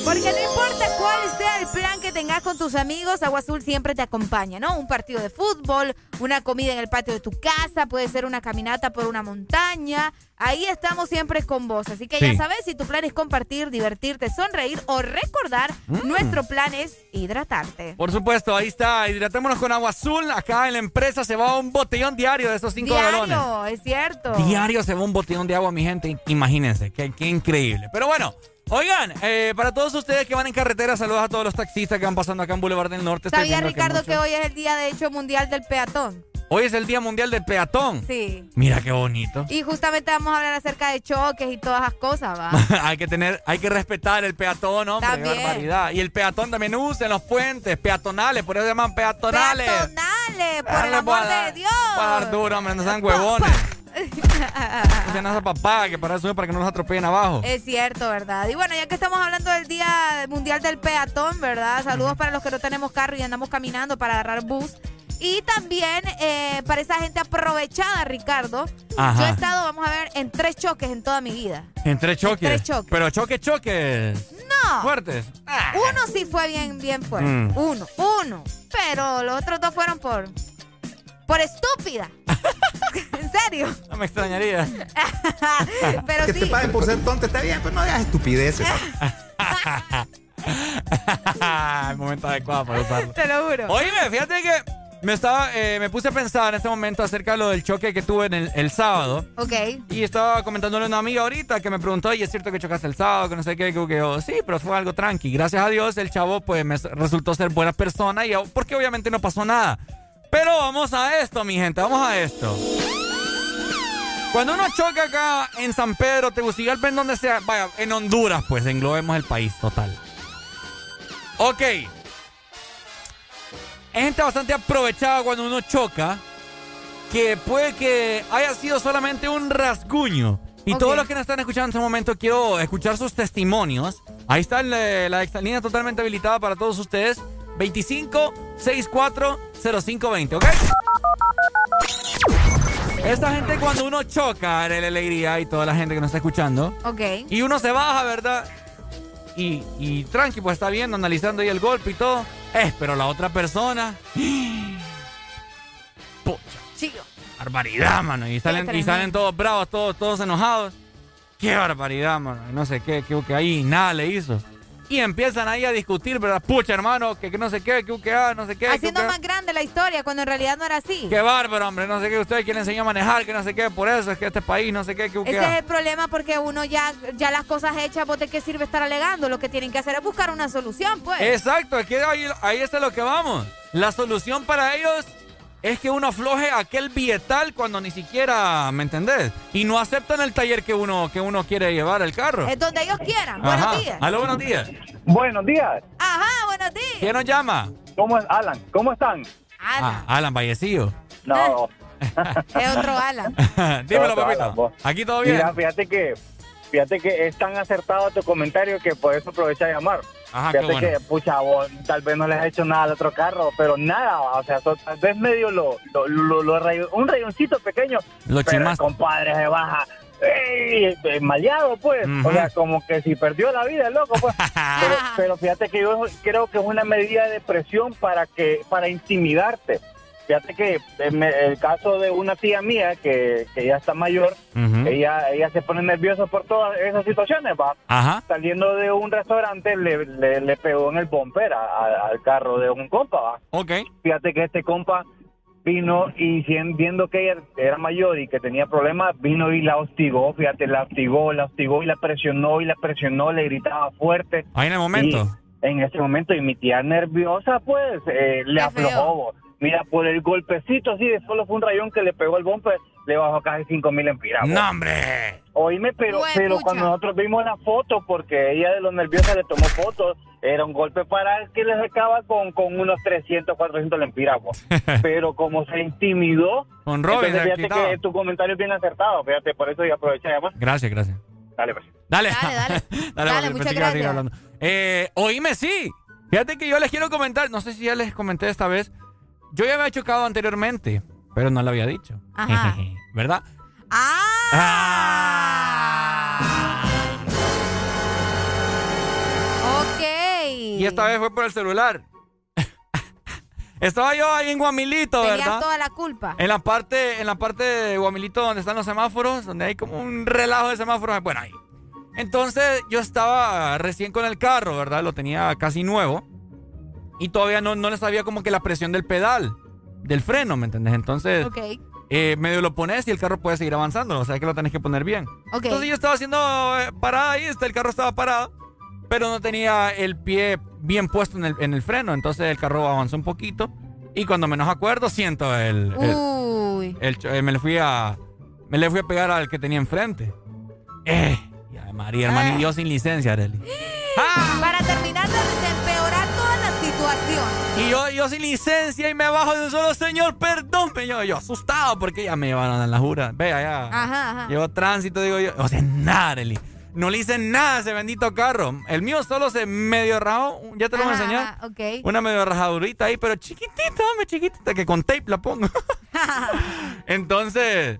Porque no importa cuál sea el plan que tengas con tus amigos, Agua Azul siempre te acompaña, ¿no? Un partido de fútbol, una comida en el patio de tu casa, puede ser una caminata por una montaña. Ahí estamos siempre con vos. Así que ya sabes, si tu plan es compartir, divertirte, sonreír o recordar, Mm. nuestro plan es hidratarte. Por supuesto, ahí está. Hidratémonos con agua azul. Acá en la empresa se va un botellón diario de esos cinco galones. Diario, es cierto. Diario se va un botellón de agua, mi gente. Imagínense, qué, qué increíble. Pero bueno, oigan, eh, para todos ustedes que van en carretera, saludos a todos los taxistas que van pasando acá en Boulevard del Norte. ¿Sabía, Ricardo, que hoy es el día, de hecho, mundial del peatón? Hoy es el Día Mundial del Peatón. Sí. Mira qué bonito. Y justamente vamos a hablar acerca de choques y todas esas cosas, ¿va? hay que tener, hay que respetar el peatón, hombre, qué También. barbaridad. Y el peatón también usa en los puentes, peatonales, por eso se llaman peatonales. Peatonales, por Dale, el amor para de Dios. Para dar duro, hombre, no sean huevones. Sean esa papá, que para eso es para que no nos atropellen abajo. Es cierto, ¿verdad? Y bueno, ya que estamos hablando del Día Mundial del Peatón, ¿verdad? Saludos para los que no tenemos carro y andamos caminando para agarrar bus. Y también eh, para esa gente aprovechada, Ricardo, Ajá. yo he estado, vamos a ver, en tres choques en toda mi vida. En tres choques. tres choques. Pero choques, choques. No. Fuertes. Uno sí fue bien, bien fuerte. Mm. Uno, uno. Pero los otros dos fueron por. Por estúpida. en serio. No me extrañaría. Pero que sí. te paguen por ser tonto está bien, pero no digas estupideces. El momento adecuado para usarlo. Te lo juro. Oíme, fíjate que me estaba, eh, me puse a pensar en este momento acerca de lo del choque que tuve en el, el sábado. Ok. Y estaba comentándole a una amiga ahorita que me preguntó, oye, ¿es cierto que chocaste el sábado? Que no sé qué, que, que yo, sí, pero fue algo tranqui. Gracias a Dios el chavo pues me resultó ser buena persona y porque obviamente no pasó nada. Pero vamos a esto, mi gente, vamos a esto. Cuando uno choca acá en San Pedro, Tegucigalpa, en donde sea, vaya, en Honduras, pues englobemos el país total. Ok. Hay gente bastante aprovechada cuando uno choca, que puede que haya sido solamente un rasguño. Y Ok. todos los que nos están escuchando en este momento, quiero escuchar sus testimonios. Ahí está la extra línea totalmente habilitada para todos ustedes. 25 64 0520, ¿ok? Esta gente cuando uno choca, la alegría y toda la gente que nos está escuchando, Ok. y uno se baja, ¿verdad? Y, y tranqui, pues está viendo, analizando ahí el golpe y todo. Eh, pero la otra persona. Pucha, Chico. barbaridad, mano. Y salen, y salen todos bravos, todos, todos enojados. Qué barbaridad, mano. No sé qué, que, que ahí nada le hizo. Y empiezan ahí a discutir, ¿verdad? Pucha, hermano, que, que no sé qué, que, que ah, no sé qué. Haciendo que- más grande la historia cuando en realidad no era así. Qué bárbaro, hombre. No sé qué, usted quién le enseñó a manejar, que no sé qué. Por eso es que este país, no sé qué, que, que Ese es el problema porque uno ya, ya las cosas hechas, ¿vos de qué sirve estar alegando? Lo que tienen que hacer es buscar una solución, pues. Exacto, es que ahí, ahí es a lo que vamos. La solución para ellos es que uno afloje aquel billetal cuando ni siquiera, ¿me entendés? Y no aceptan el taller que uno, que uno quiere llevar el carro. Es donde ellos quieran. Ajá. Buenos días. Aló, buenos días. Buenos días. Ajá, buenos días. ¿Quién nos llama? ¿Cómo es Alan? ¿Cómo están? Ah, Alan Vallecillo. No. Es otro Alan. Dímelo, papito. Alan. Aquí todo bien. Mira, fíjate que, fíjate que es tan acertado tu comentario que por eso aprovecha de llamar. Ajá, fíjate bueno. que, pucha, vos tal vez no les has hecho nada al otro carro, pero nada, o sea, so- tal vez medio lo, lo, lo- lo rayo- un rayoncito pequeño, Lo pero chimaste. compadre se baja. ¡ey! eh, maleado pues o sea como que si perdió la vida el loco pues pero, pero fíjate que yo creo que es una medida de presión para que para intimidarte fíjate que en el caso de una tía mía que, que ya está mayor ella ella se pone nerviosa por todas esas situaciones va Ajá. saliendo de un restaurante le, le, le pegó en el bumper a- a- al carro de un compa va Ok. fíjate que este compa vino y viendo que ella era mayor y que tenía problemas, vino y la hostigó, fíjate, la hostigó, la hostigó y la presionó y la presionó, le gritaba fuerte. Ahí en el momento. Y en ese momento, y mi tía nerviosa, pues, eh, le aflojó. Mira, por el golpecito así, de solo fue un rayón que le pegó el bumper, le bajó casi 5 mil empiras. bo. ¡No, hombre! Oíme, pero, pero cuando nosotros vimos la foto, porque ella de los nerviosa le tomó fotos, era un golpe para que le sacaba con, con unos 300, 400 lempiras. bo. pero como se intimidó, Con Robin entonces fíjate que tu comentario es bien acertado, fíjate, por eso yo aproveché de llamar. Gracias, gracias. Dale, pues. Dale. Dale, dale. Dale, Dale, porque muchas pensé que iba a seguir gracias. hablando. Eh, oíme, sí. Fíjate que yo les quiero comentar, no sé si ya les comenté esta vez. Yo ya había chocado anteriormente, pero no lo había dicho. Ajá. ¿Verdad? Ok. Y esta vez fue por el celular. Estaba yo ahí en Guamilito, Tenías ¿verdad? toda la culpa. En la parte, en la parte de Guamilito donde están los semáforos, donde hay como un relajo de semáforos, bueno, ahí. Entonces yo estaba recién con el carro, ¿verdad? Lo tenía casi nuevo. Y todavía no, no le sabía como que la presión del pedal, del freno, ¿me entendés? Entonces, eh, medio lo pones y el carro puede seguir avanzando. O sea que lo tenés que poner bien. Entonces yo estaba haciendo eh, parada ahí, este, el carro estaba parado, pero no tenía el pie bien puesto en el, en el freno. Entonces el carro avanzó un poquito. Y cuando menos acuerdo, siento el. el- Uy. el cho- eh, me le fui a. Me le fui a pegar al que tenía enfrente. Eh. Ya, María, hermano, y yo sin licencia, Arely. Para Y yo, yo sin licencia y me bajo de un solo señor, perdón. Yo, yo asustado porque ya me llevaron a la jura. Vea, ya. Ajá, ajá. Llevo tránsito, digo yo. O sea, nada, Arely. no le hice nada a ese bendito carro. El mío solo se medio rajó, ya te lo voy a enseñar. ajá, ok. Una medio rajadurita ahí, pero chiquitita, hombre, chiquitita, que con tape la pongo. Entonces,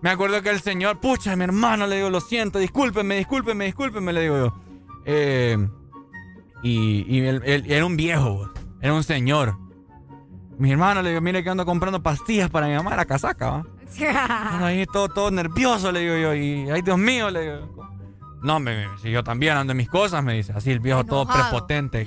me acuerdo que el señor, pucha, mi hermano, le digo, lo siento, discúlpeme, discúlpeme, discúlpeme, le digo yo. Eh, y y él, él- era un viejo, era un señor. Mi hermano le digo, mire que ando comprando pastillas para mi mamá, la casaca, ¿va? Ando ahí todo, todo nervioso, le digo yo, y ay, Dios mío, le digo. No, me, me- si yo también ando en mis cosas, me dice, así el viejo todo prepotente.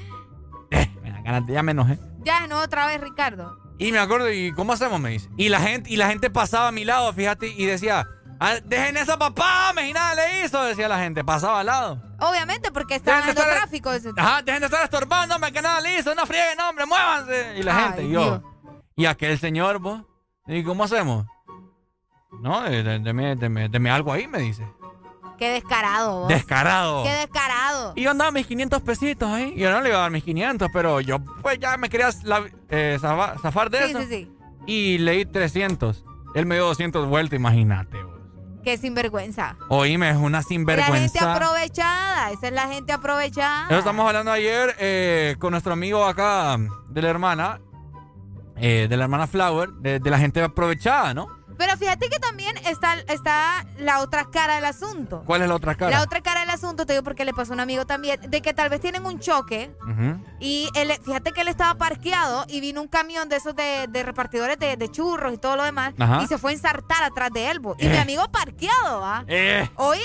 Eh, me da ganas ya me enojé. Ya, no, otra vez, Ricardo. Y me acuerdo, ¿y cómo hacemos? Me dice. Y la gente, y la gente pasaba a mi lado, fíjate, y decía, "Ah, dejen esa papá, me y nada le hizo, decía la gente, pasaba al lado. Obviamente, porque está dando estar- tráfico. ese- Ajá, dejen de estar estorbando, hombre, que nada le hizo, no frieguen, hombre, muévanse. Y la Ay, gente, y yo. Y aquel señor, vos, y ¿cómo hacemos? No, de- de- deme, deme- deme algo ahí, me dice. Qué descarado. vos. Descarado. Qué descarado. Y yo andaba mis 500 pesitos ahí. Yo no le iba a dar mis 500, pero yo pues ya me quería la- eh, zafa- zafar de Sí, eso. sí, sí. Y leí 300. Él me dio 200 vueltas, imagínate. vos. Qué sinvergüenza. Oíme, es una La gente sinvergüenza. aprovechada. Esa es la gente aprovechada. Eso estamos hablando ayer eh, con nuestro amigo acá de la hermana, eh, de la hermana Flower, de, de la gente aprovechada, ¿no? Pero fíjate que también está, está la otra cara del asunto. ¿Cuál es la otra cara? La otra cara del asunto, te digo porque le pasó a un amigo también, de que tal vez tienen un choque y él, fíjate que él estaba parqueado y vino un camión de esos de, de repartidores de, de churros y todo lo demás Ajá. y se fue a ensartar atrás de él. Y Eh. mi amigo parqueado, ¿va? Eh. Oíme,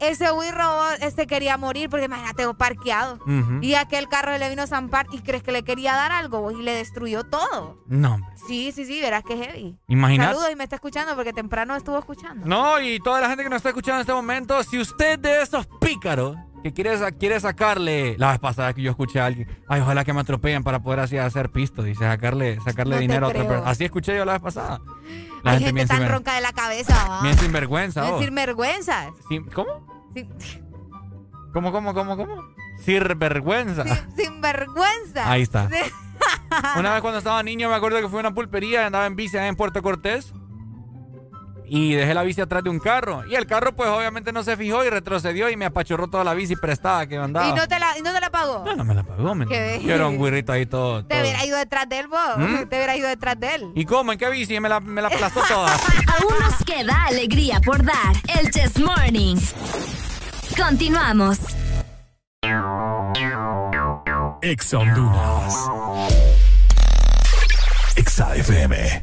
ese Wirro este quería morir porque imagínate, parqueado. Y aquel carro le vino a zampar y crees que le quería dar algo y le destruyó todo. No. Sí, sí, sí, verás que heavy. Imagínate. Saludos y me está escuchando porque temprano estuvo escuchando. No, y toda la gente que nos está escuchando en este momento, si usted de esos pícaros que quiere, quiere sacarle, la vez pasada que yo escuché a alguien, ay, ojalá que me atropellen para poder así hacer pisto, dice, sacarle, sacarle No dinero a otra persona. Así escuché yo la vez pasada. La Hay gente, bien, tan ronca de la cabeza, bien sinvergüenza. No vos. decir vergüenza. Sí, ¿Cómo? Sin, ¿Cómo, cómo, cómo, cómo? Sinvergüenza. sin vergüenza. Ahí está. Una vez cuando estaba niño me acuerdo que fui a una pulpería andaba en bici en Puerto Cortés. Y dejé la bici atrás de un carro. Y el carro pues obviamente no se fijó y retrocedió y me apachurró toda la bici prestada que andaba. ¿Y no te la, y no te la pagó? No, no me la pagó, men. Yo era un güirrito ahí todo. Te hubiera ido detrás de él, vos. ¿Mm? Te hubiera ido detrás de él. ¿Y cómo? ¿En qué bici? Me la, me la aplastó toda. Aún nos queda alegría por dar. El Chess Morning. Continuamos. Ex Honduras. Exa FM.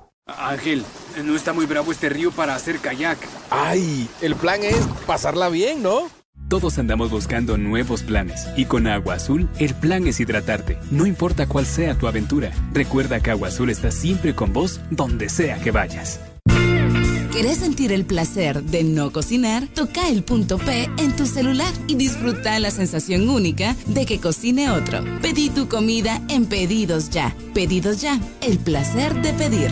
Ángel, no está muy bravo este río para hacer kayak. ¡Ay! El plan es pasarla bien, ¿no? Todos andamos buscando nuevos planes y con Agua Azul el plan es hidratarte, no importa cuál sea tu aventura. Recuerda que Agua Azul está siempre con vos donde sea que vayas. ¿Querés sentir el placer de no cocinar? Toca el punto P en tu celular y disfruta la sensación única de que cocine otro. Pedí tu comida en Pedidos Ya. Pedidos Ya, el placer de pedir.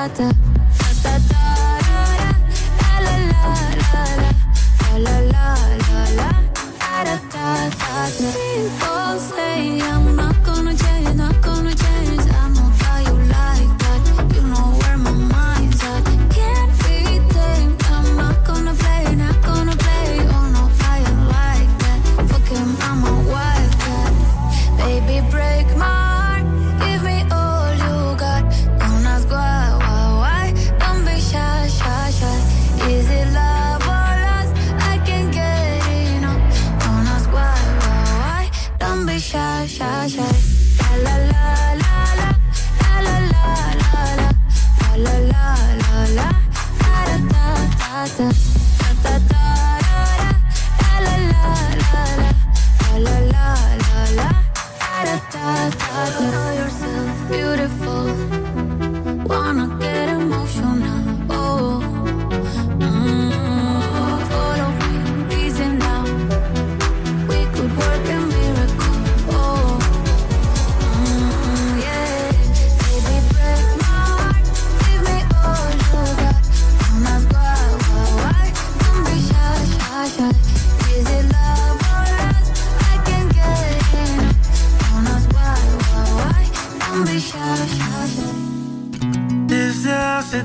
la la la la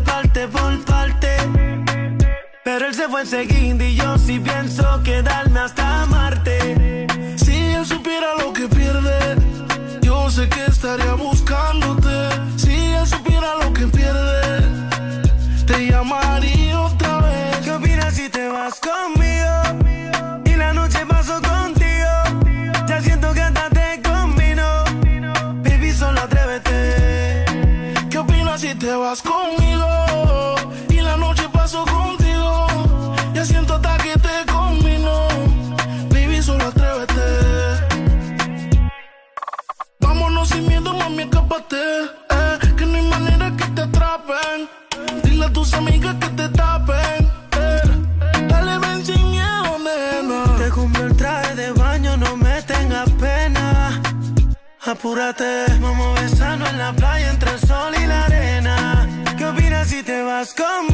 parte por parte. Pero él se fue enseguida y yo sí pienso quedarme hasta Marte. Si él supiera lo que pierde, yo sé que estaría buscándote. Si él supiera lo que pierde, te llamaría otra vez. ¿Qué opinas si te vas conmigo? Apúrate, vamos a besarnos en la playa entre el sol y la arena. ¿Qué opinas si te vas conmigo?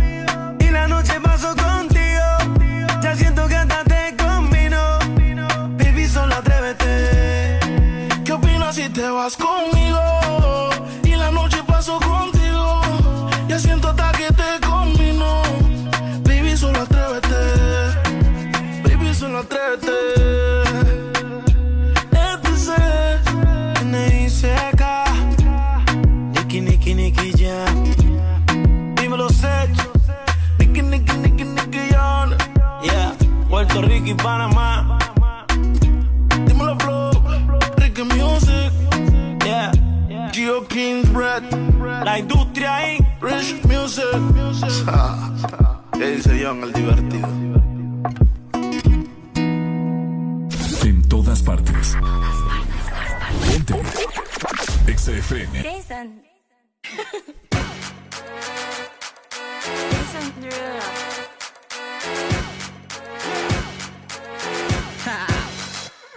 Panamá. Dímelo, Flow. Ricky Music. Yeah. Puro Kingsbread. La industria ahí. Rich Music. ¿Qué dice John, el divertido? En todas partes. Ponte. Exa FM. Jason. Jason Derulo.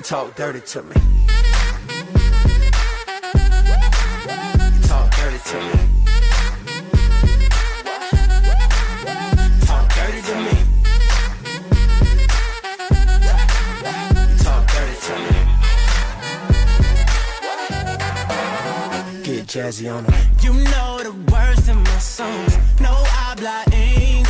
you, talk dirty to me. You talk dirty to me. talk dirty to me. Talk dirty to me. Get jazzy on them. You know the words in my songs. No habla English.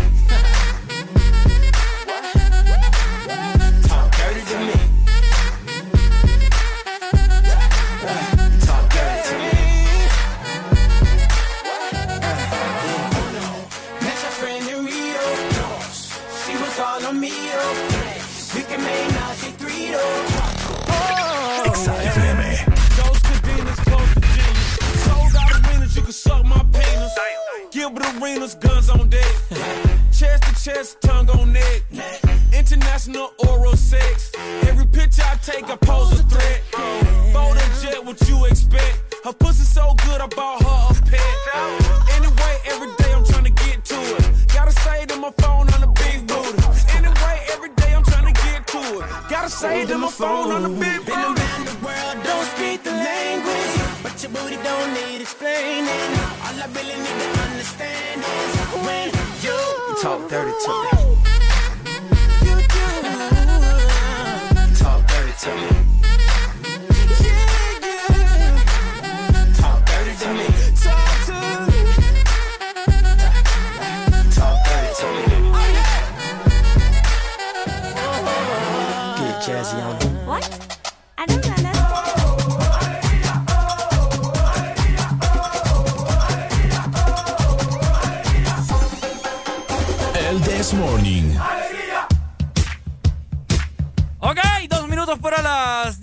Chest tongue on neck. International oral sex. Every picture I take, I pose a threat. Bold and jet, what you expect? Her pussy so good, I bought her a pet. Anyway, every day I'm trying to get to it. Gotta say to my phone on the big booty. Anyway, every day I'm trying to get to it. Gotta say to my phone on the big Been booty. around the world, don't speak the language, but your booty don't need explaining. All I really need to understand is when You talk dirty to me. Talk dirty to me.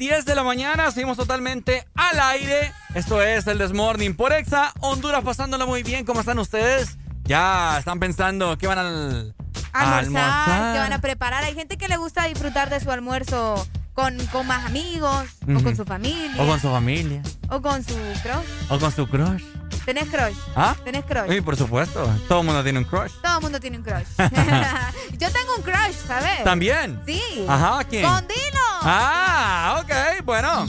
10 de la mañana. Seguimos totalmente al aire. Esto es el Desmorning por Exa. Honduras pasándolo muy bien. ¿Cómo están ustedes? Ya están pensando que van al, a almorzar, que van a preparar. Hay gente que le gusta disfrutar de su almuerzo con, con más amigos, o con su familia, O con su familia. o con su crush. O con su crush. ¿Tenés crush? ¿Ah? ¿Tenés crush? Sí, por supuesto. Todo el mundo tiene un crush. Todo el mundo tiene un crush. Yo tengo un crush, ¿sabes? ¿También? Sí. Ajá, ¿quién? Con Dilo. Ah, ok, bueno.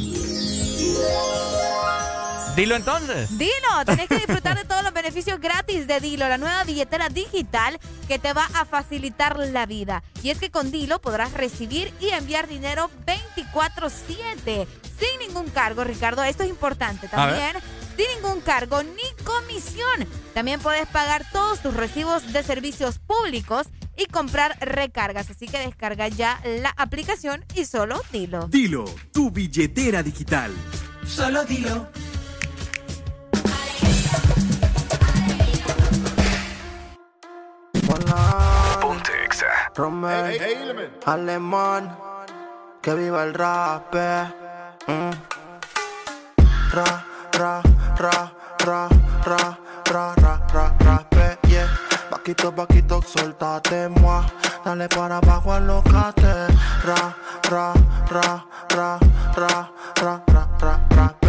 Dilo entonces. Dilo, tenés que disfrutar de todos los beneficios gratis de Dilo, la nueva billetera digital que te va a facilitar la vida. Y es que con Dilo podrás recibir y enviar dinero 24/7 sin ningún cargo, Ricardo. Esto es importante también. Sin ningún cargo ni comisión. También puedes pagar todos tus recibos de servicios públicos y comprar recargas. Así que descarga ya la aplicación y solo Dilo. Dilo, tu billetera digital. Solo dilo. Ponte Romel, Alemán, que viva el rap. Mm. Ra, ra, ra, ra, ra, ra, ra, ra, rape, yeah. Vaquito, vaquito, suéltate, moi. Dale para abajo, alocate. Ra, ra, ra, ra, ra, ra, ra, ra, rape, yeah.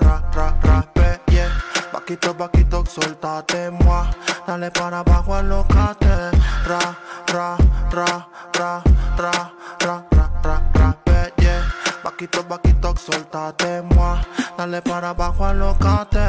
Vaquito, vaquito, suéltate, moi. Dale para abajo, alocate. Ra, ra, ra, ra, ra, ra, ra, ra, ra, yeah. Vaquito, vaquito, suéltate, moi. Dale para abajo, alocate.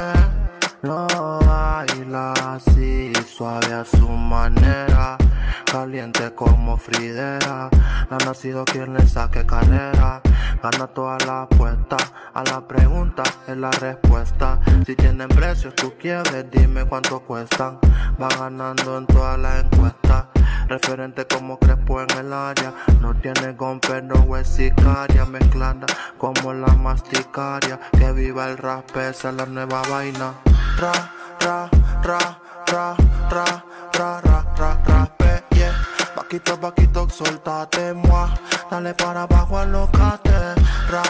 Lo baila así, suave a su manera, caliente como Fridera. No ha nacido quien le saque carrera, gana toda la apuesta. A la pregunta es la respuesta. Si tienen precios, tú quieres, dime cuánto cuestan. Va ganando en todas las encuestas. Referente como Crespo en el área. No tiene gon, pero es sicaria. Mezclada como la masticaria. Que viva el rap, esa es la nueva vaina. Ra, ra, ra, ra, ra, ra, ra, ra, ra, pe, yeah. Vaquito, vaquito, suéltate, moi. Dale para abajo, alocate. Ra,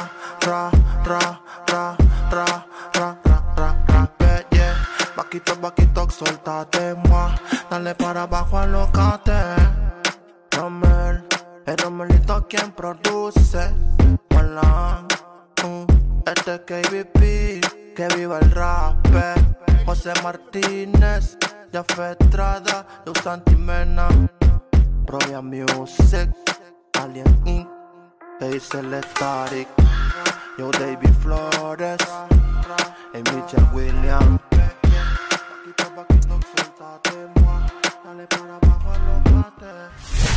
ra, ra, ra, ra, ra, ra, ra, ra, pe, yeah. Vaquito, vaquito, suéltate, moi. Dale para abajo, alocate. Romel, el Romelito quien produce. Hola, mm, este es KBP, que viva el rap. José Martínez, Jafé Estrada, Luz Santimena, Roya Music, Alien Inc., dice Static, Yo David Flores, y Michelle Williams.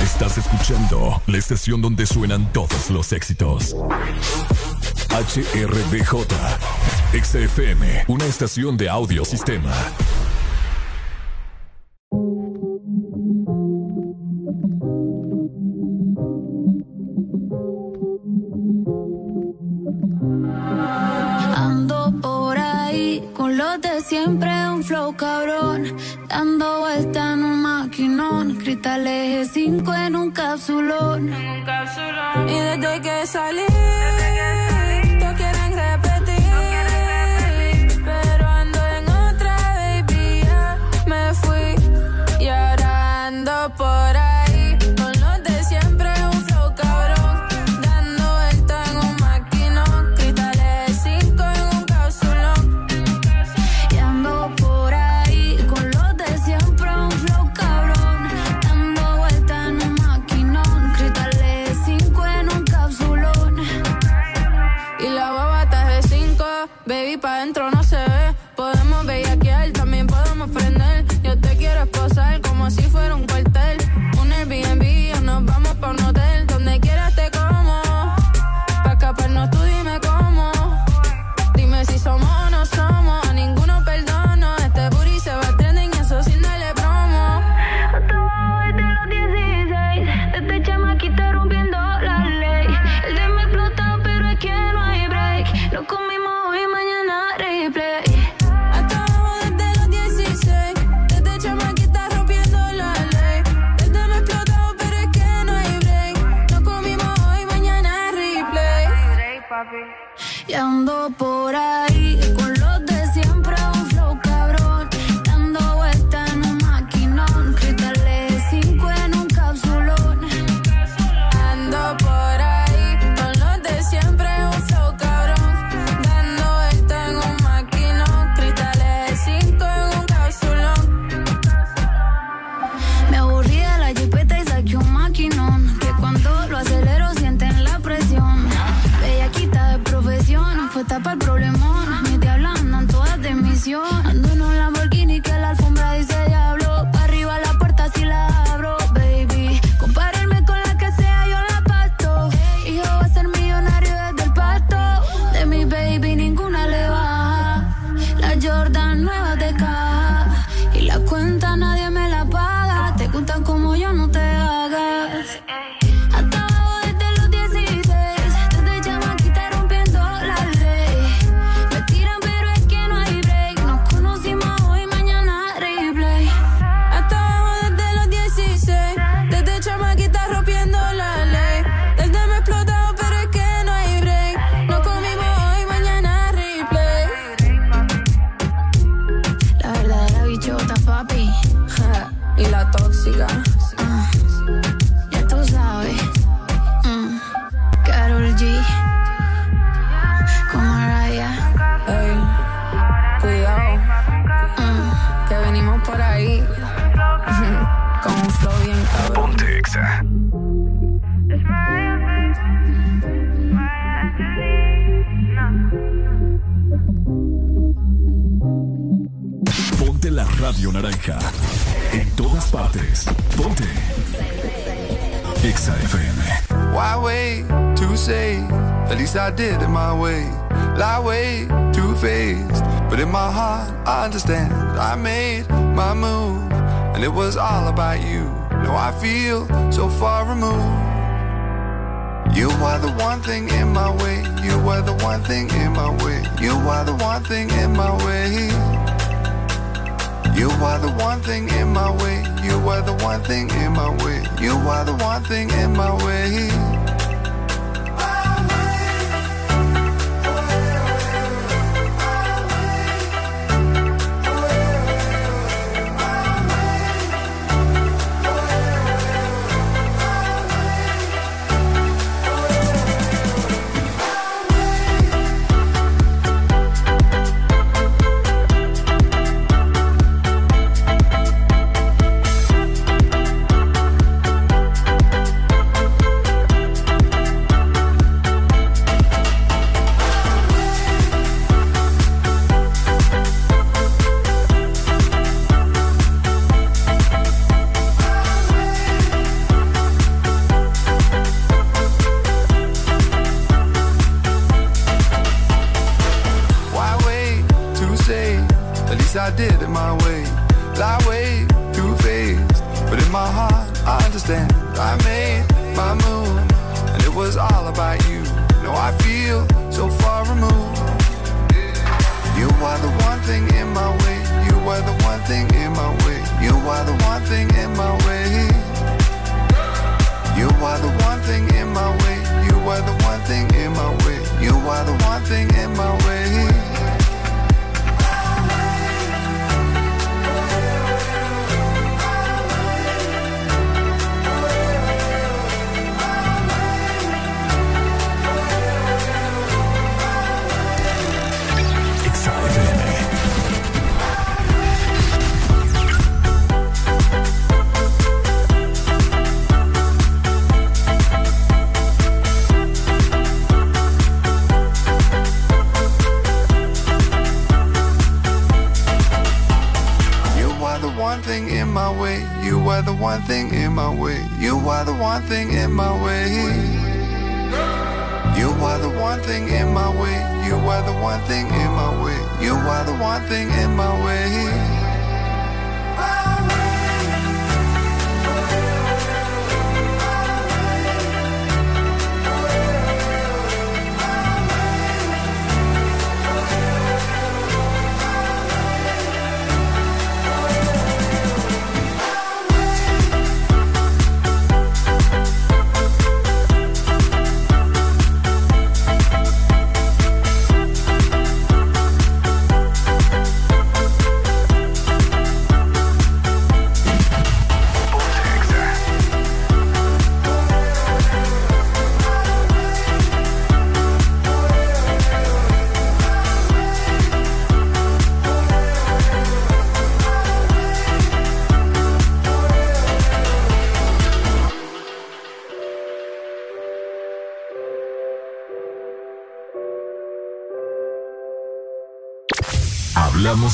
Estás escuchando la estación donde suenan todos los éxitos. HRDJ, XFM, una estación de audio sistema. Ando por ahí con los de siempre, un flow cabrón. Dando vuelta en un maquinón. Cristales 5 en un capsulón. Y desde que salí, todos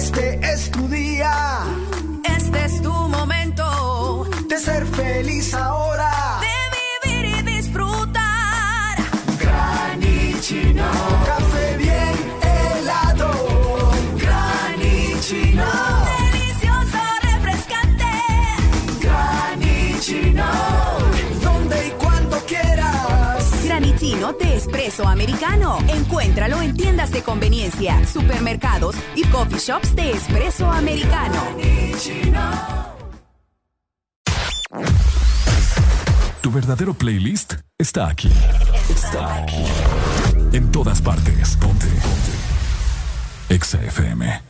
Este es tu día. De espresso americano. Encuéntralo en tiendas de conveniencia, supermercados y coffee shops de espresso americano. Tu verdadero playlist está aquí. Está aquí. En todas partes. Ponte. Ponte. Exa.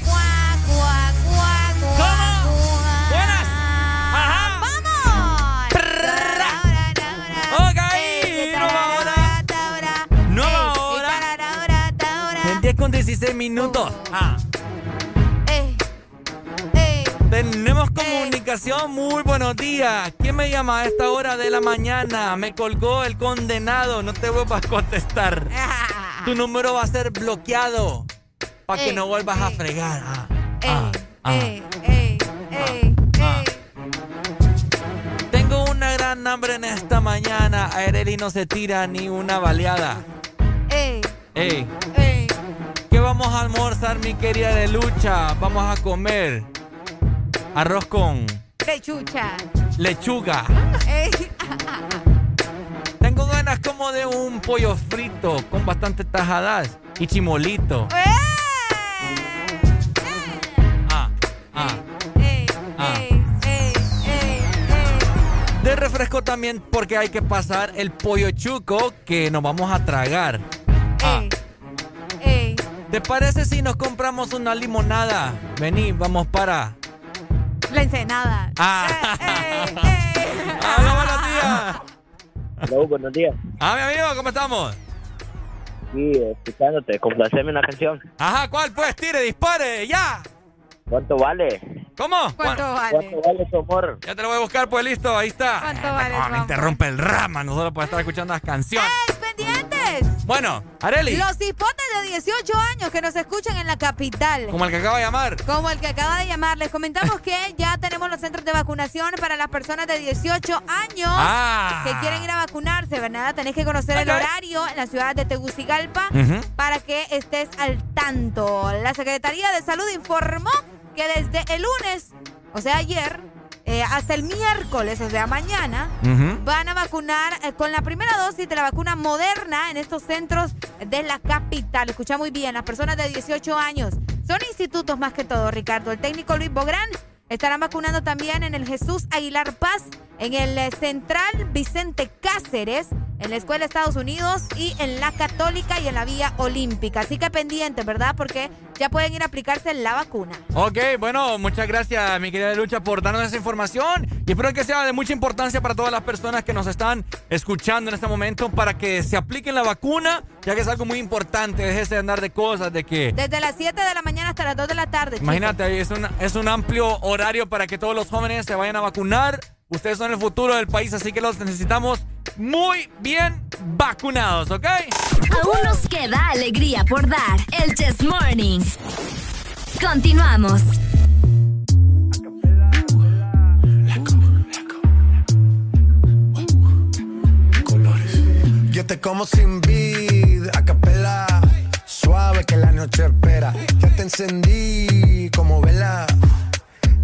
16 minutos. Ah. Eh, eh. Tenemos comunicación, muy buenos días. ¿Quién me llama a esta hora de la mañana? Me colgó el condenado, no te vuelvas a contestar. Tu número va a ser bloqueado para que Eh, no vuelvas a fregar. Ah, ah, ah. Eh, eh, eh, eh. Tengo una gran hambre en esta mañana. A Ereli no se tira ni una baleada. Eh, Ey, eh. ¿Qué vamos a almorzar, mi querida de lucha? Vamos a comer arroz con Pechucha. lechuga. Eh, Tengo ganas como de un pollo frito con bastante tajadas y chimolito. Eh. Ah, ah, eh, ah. De refresco también porque hay que pasar el pollo chuco que nos vamos a tragar. Ah. eh. ¿Te parece si nos compramos una limonada? Vení, vamos para... La ensenada. Ah. Hola, buenos días. Hello, buenos días. Ah, mi amigo, ¿cómo estamos? Sí, escuchándote, complaceme una canción. Ajá, ¿cuál pues? Tire, dispare, ya. ¿Cuánto vale? ¿Cómo? ¿Cuánto vale? ¿Cuánto vale su amor? Ya te lo voy a buscar, pues listo, ahí está. ¿Cuánto vale No, su me interrumpe el rama, no solo puede estar escuchando las canciones. ¡Ey, Bueno, Areli, Los hipotes de 18 años que nos escuchan en la capital. como el que acaba de llamar. Como el que acaba de llamar, les comentamos que ya tenemos los centros de vacunación para las personas de 18 años Ah. que quieren ir a vacunarse, ¿verdad? Tenés que conocer el horario en la ciudad de Tegucigalpa para que estés al tanto. La Secretaría de Salud informó que desde el lunes, o sea, ayer, eh, hasta el miércoles, o sea, mañana, Ujú. Van a vacunar eh, con la primera dosis de la vacuna moderna en estos centros de la capital. Escucha muy bien, las personas de 18 años son institutos más que todo, Ricardo. El técnico Luis Bográn estarán vacunando también en el Jesús Aguilar Paz, en el eh, Central Vicente Cáceres, en la Escuela Estados Unidos y en la Católica y en la Vía Olímpica. Así que pendientes, ¿verdad? Porque ya pueden ir a aplicarse la vacuna. Ok, bueno, muchas gracias, mi querida Lucha, por darnos esa información. Y espero que sea de mucha importancia para todas las personas que nos están escuchando en este momento para que se apliquen la vacuna, ya que es algo muy importante. Déjese de andar de cosas, de que. Desde las 7 de la mañana hasta las 2 de la tarde. Imagínate, es un, es un amplio horario para que todos los jóvenes se vayan a vacunar. Ustedes son el futuro del país, así que los necesitamos muy bien vacunados, ¿ok? Aún nos queda alegría por dar. El Chess Morning. Continuamos. Yo te como sin vid, a capela. Suave que la noche espera. Ya te encendí como vela.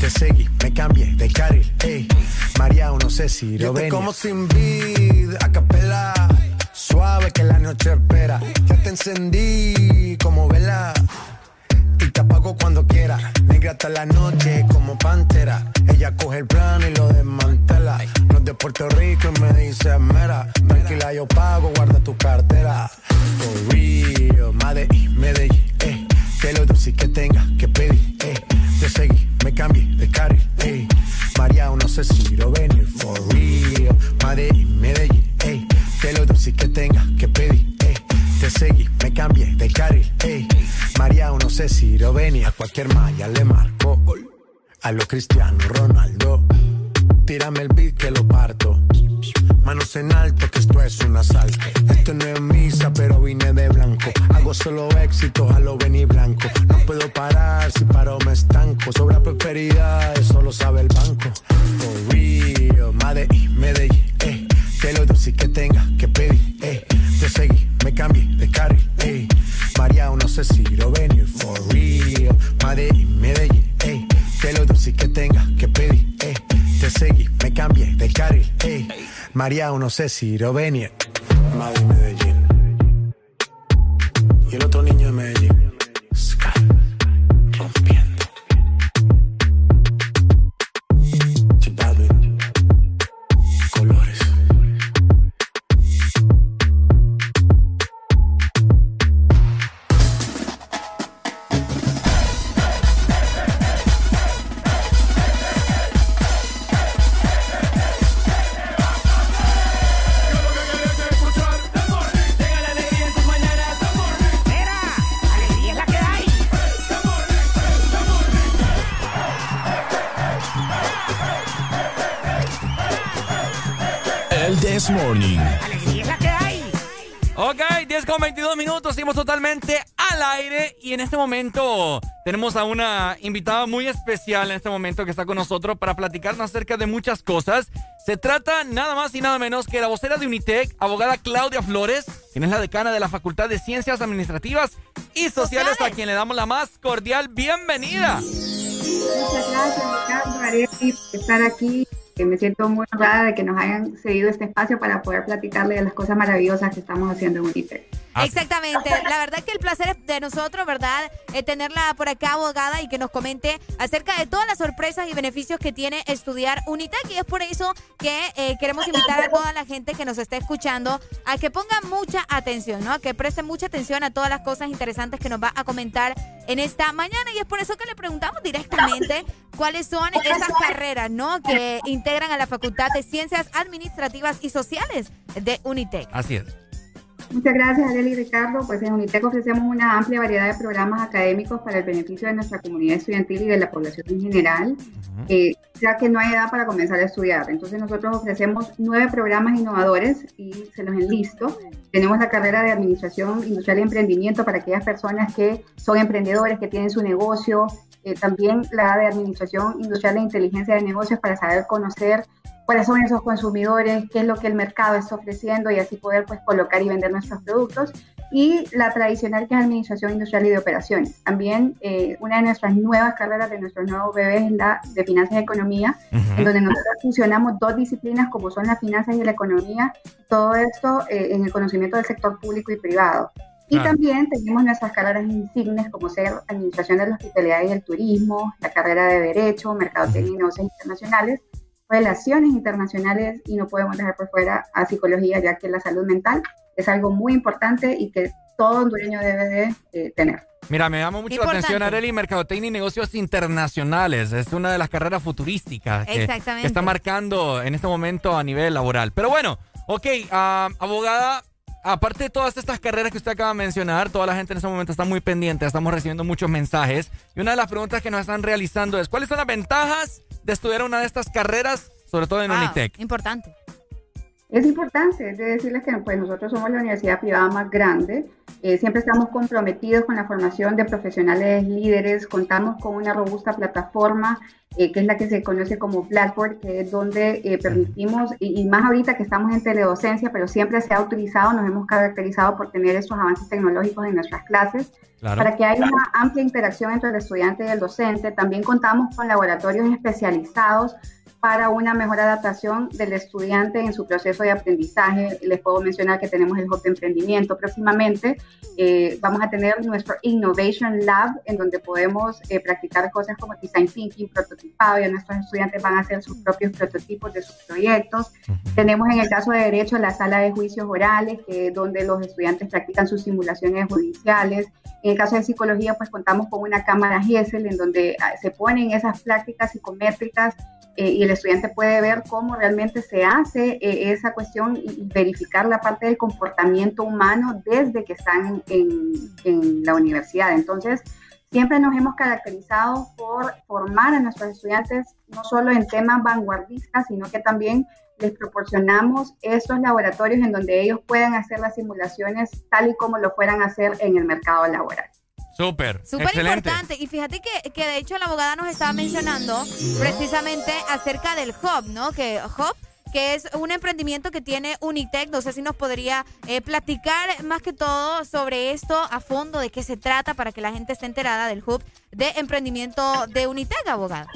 Te seguí, me cambié de carril, eh. María, no sé si lo venir. como sin vid, a capela. Suave que la noche espera. Ya te encendí como vela. Y te apago cuando quiera. Negra hasta la noche como pantera. Ella coge el plano y lo desmantela. No es de Puerto Rico y me dice mera. Tranquila, yo pago, guarda tu cartera. For real, Medellín, Medellín, eh. Que lo dulce que tenga que pedir, eh. Te seguí, me cambié de carril, eh. María, no sé si lo venir. For real, Medellín, Medellín, eh. Que lo dulce que tenga que pedir, eh. Te seguí, me cambié de carril, ey. María, no sé si lo venía, a cualquier malla le marco. A lo Cristiano Ronaldo, tírame el beat que lo parto. Manos en alto, que esto es un asalto. Esto no es misa, pero vine de blanco. Hago solo éxito, a lo venir blanco. No puedo parar, si paro me estanco. Sobra prosperidad, eso lo sabe el banco. For real, Medellín, Medellín, eh. Que lo dulce que tenga que pedir, eh. Te seguí, me cambié de carril, eh. María, no sé si lo venir, for real. Medellín, Medellín, eh. Que lo dulce que tenga que pedir, eh. Te seguí, me cambié de carril, eh. María, no sé si lo venir. Madrid, Medellín. Y el otro niño de Medellín. Morning. Ok, 10 con 22 minutos, seguimos totalmente al aire y en este momento tenemos a una invitada muy especial en este momento que está con nosotros para platicarnos acerca de muchas cosas. Se trata nada más y nada menos que la vocera de Unitec, abogada Claudia Flores, quien es la decana de la Facultad de Ciencias Administrativas y Sociales, a quien le damos la más cordial bienvenida. Muchas gracias, Ricardo, por estar aquí me siento muy honrada de que nos hayan cedido este espacio para poder platicarle de las cosas maravillosas que estamos haciendo en Unitec. Exactamente. La verdad que el placer es de nosotros, ¿verdad? Eh, tenerla por acá abogada y que nos comente acerca de todas las sorpresas y beneficios que tiene estudiar Unitec. Y es por eso que eh, queremos invitar a toda la gente que nos está escuchando a que ponga mucha atención, ¿no? A que preste mucha atención a todas las cosas interesantes que nos va a comentar en esta mañana. Y es por eso que le preguntamos directamente cuáles son esas carreras, ¿no? Que integran a la Facultad de Ciencias Administrativas y Sociales de Unitec. Así es. Muchas gracias, Adeli y Ricardo. Pues en UNITEC ofrecemos una amplia variedad de programas académicos para el beneficio de nuestra comunidad estudiantil y de la población en general, eh, ya que no hay edad para comenzar a estudiar. Entonces nosotros ofrecemos nueve programas innovadores y se los enlisto. Tenemos la carrera de Administración Industrial y Emprendimiento para aquellas personas que son emprendedores, que tienen su negocio. Eh, también la de Administración Industrial e Inteligencia de Negocios para saber conocer cuáles son esos consumidores, qué es lo que el mercado está ofreciendo y así poder pues colocar y vender nuestros productos. Y la tradicional que es Administración Industrial y de Operaciones. También eh, una de nuestras nuevas carreras de nuestros nuevos bebés es la de Finanzas y Economía, en donde nosotros fusionamos dos disciplinas como son las finanzas y la economía, todo esto eh, en el conocimiento del sector público y privado. Y también tenemos nuestras carreras insignes como ser Administración de la Hospitalidad y el Turismo, la carrera de Derecho, Mercadotecnia y Negocios Internacionales, relaciones internacionales y no podemos dejar por fuera a psicología, ya que la salud mental es algo muy importante y que todo hondureño debe de eh, tener. Mira, me llama mucho la atención, Areli, Mercadotecnia y Negocios Internacionales. Es una de las carreras futurísticas que, está marcando en este momento a nivel laboral. Pero bueno, ok, ah, abogada, aparte de todas estas carreras que usted acaba de mencionar, toda la gente en este momento está muy pendiente, estamos recibiendo muchos mensajes. Y una de las preguntas que nos están realizando es, ¿cuáles son las ventajas de estudiar una de estas carreras, sobre todo en Unitec? Importante. Es importante, es de decirles que pues, nosotros somos la universidad privada más grande, eh, siempre estamos comprometidos con la formación de profesionales líderes, contamos con una robusta plataforma eh, que es la que se conoce como Blackboard, que es donde eh, permitimos, y, más ahorita que estamos en teledocencia, pero siempre se ha utilizado, nos hemos caracterizado por tener estos avances tecnológicos en nuestras clases, para que haya una amplia interacción entre el estudiante y el docente. También contamos con laboratorios especializados para una mejor adaptación del estudiante en su proceso de aprendizaje. Les puedo mencionar que tenemos el Hub de Emprendimiento próximamente. Eh, vamos a tener nuestro Innovation Lab, en donde podemos eh, practicar cosas como Design Thinking, prototipado, y nuestros estudiantes van a hacer sus propios prototipos de sus proyectos. Tenemos en el caso de Derecho la sala de juicios orales, que es donde los estudiantes practican sus simulaciones judiciales. En el caso de Psicología, pues contamos con una cámara GESEL, en donde ah, se ponen esas prácticas psicométricas eh, y el estudiante puede ver cómo realmente se hace eh, esa cuestión y verificar la parte del comportamiento humano desde que están en, la universidad. Entonces, siempre nos hemos caracterizado por formar a nuestros estudiantes no solo en temas vanguardistas, sino que también les proporcionamos esos laboratorios en donde ellos puedan hacer las simulaciones tal y como lo fueran hacer en el mercado laboral. Súper. Súper importante. Y fíjate que, que, de hecho la abogada nos estaba mencionando precisamente acerca del Hub, ¿no? Que Hub que es un emprendimiento que tiene Unitec. No sé si nos podría eh, platicar más que todo sobre esto a fondo, de qué se trata, para que la gente esté enterada del hub de emprendimiento de Unitec, abogada.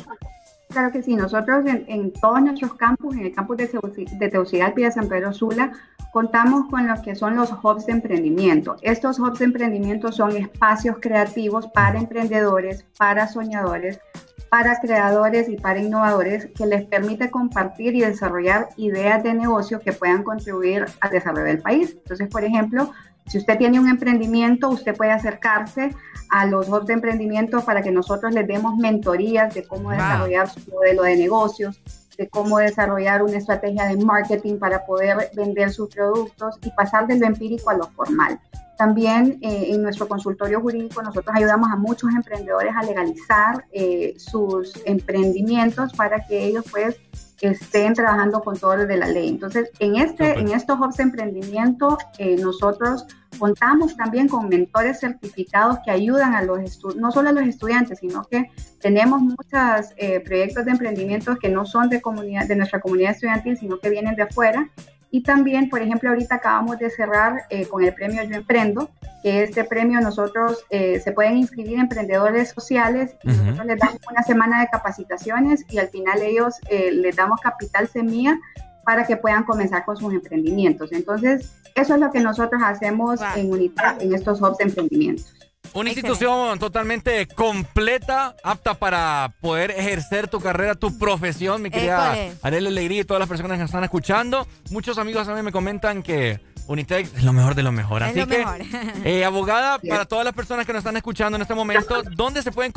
Claro que sí, nosotros en, todos nuestros campus, en el campus de, de San Pedro Sula, contamos con lo que son los hubs de emprendimiento. Estos hubs de emprendimiento son espacios creativos para emprendedores, para soñadores, para creadores y para innovadores que les permite compartir y desarrollar ideas de negocio que puedan contribuir al desarrollo del país. Entonces, por ejemplo, si usted tiene un emprendimiento, usted puede acercarse a los hubs de emprendimiento para que nosotros les demos mentorías de cómo desarrollar su modelo de negocios, de cómo desarrollar una estrategia de marketing para poder vender sus productos y pasar de lo empírico a lo formal. También eh, en nuestro consultorio jurídico nosotros ayudamos a muchos emprendedores a legalizar eh, sus emprendimientos para que ellos pues estén trabajando con todo lo de la ley. Entonces, en, este, en estos hubs de emprendimiento, eh, nosotros contamos también con mentores certificados que ayudan a los estudiantes, no solo a los estudiantes, sino que tenemos muchos eh, proyectos de emprendimiento que no son de, comunidad, de nuestra comunidad estudiantil, sino que vienen de afuera y también, por ejemplo, ahorita acabamos de cerrar eh, con el premio Yo Emprendo, que este premio nosotros eh, se pueden inscribir emprendedores sociales y nosotros les damos una semana de capacitaciones y al final ellos eh, les damos capital semilla para que puedan comenzar con sus emprendimientos. Entonces, eso es lo que nosotros hacemos en Unidad, en estos hubs de emprendimientos. Una institución totalmente completa, apta para poder ejercer tu carrera, tu profesión, mi querida Arely Alegría y todas las personas que nos están escuchando. Muchos amigos a mí me comentan que Unitec es lo mejor de lo mejor. Así que, eh, abogada, para todas las personas que nos están escuchando en este momento, ¿dónde se pueden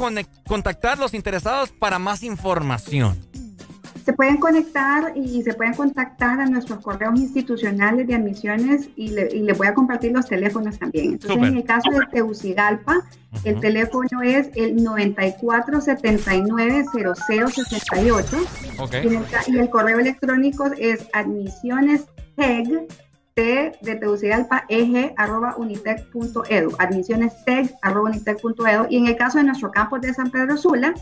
contactar los interesados para más información? Se pueden conectar y se pueden contactar a nuestros correos institucionales de admisiones y, les voy a compartir los teléfonos también. Entonces, en el caso de Tegucigalpa, el teléfono es el 94790068 okay. y, el, y el correo electrónico es admisionesteg T de Tegucigalpa, eje arroba unitec.edu, admisiones tech arroba unitec.edu. Y en el caso de nuestro campus de San Pedro Sula,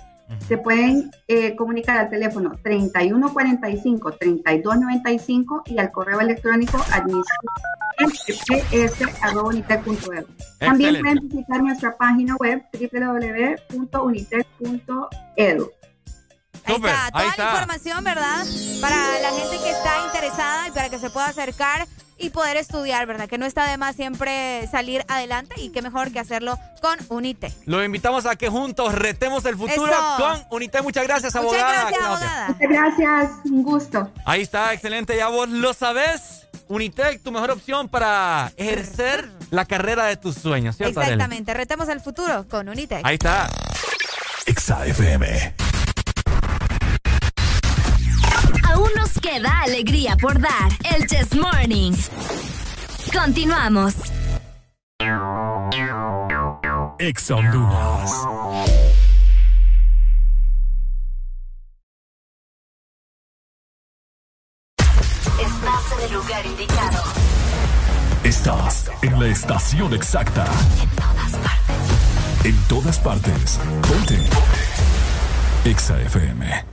se pueden eh, comunicar al teléfono 3145-3295 y al correo electrónico admisión.unitec.edu. También pueden visitar nuestra página web www.unitec.edu. Ahí está, toda la información, ¿verdad? Para la gente que está interesada y para que se pueda acercar y poder estudiar, ¿verdad? Que no está de más siempre salir adelante y qué mejor que hacerlo con UNITE. Lo invitamos a que juntos retemos el futuro con UNITE. Muchas gracias, abogada. Muchas gracias, abogada. Muchas gracias, un gusto. Ahí está, excelente, ya vos lo sabés. Unitec, tu mejor opción para ejercer la carrera de tus sueños, ¿cierto? Exactamente, retemos el futuro con Unitec. Ahí está. XAFM. Aún nos queda alegría por dar. El Chess Morning. Continuamos. Ex. Estás en el lugar indicado. Estás en la estación exacta. En todas partes. En todas partes. Ponte. Exa FM.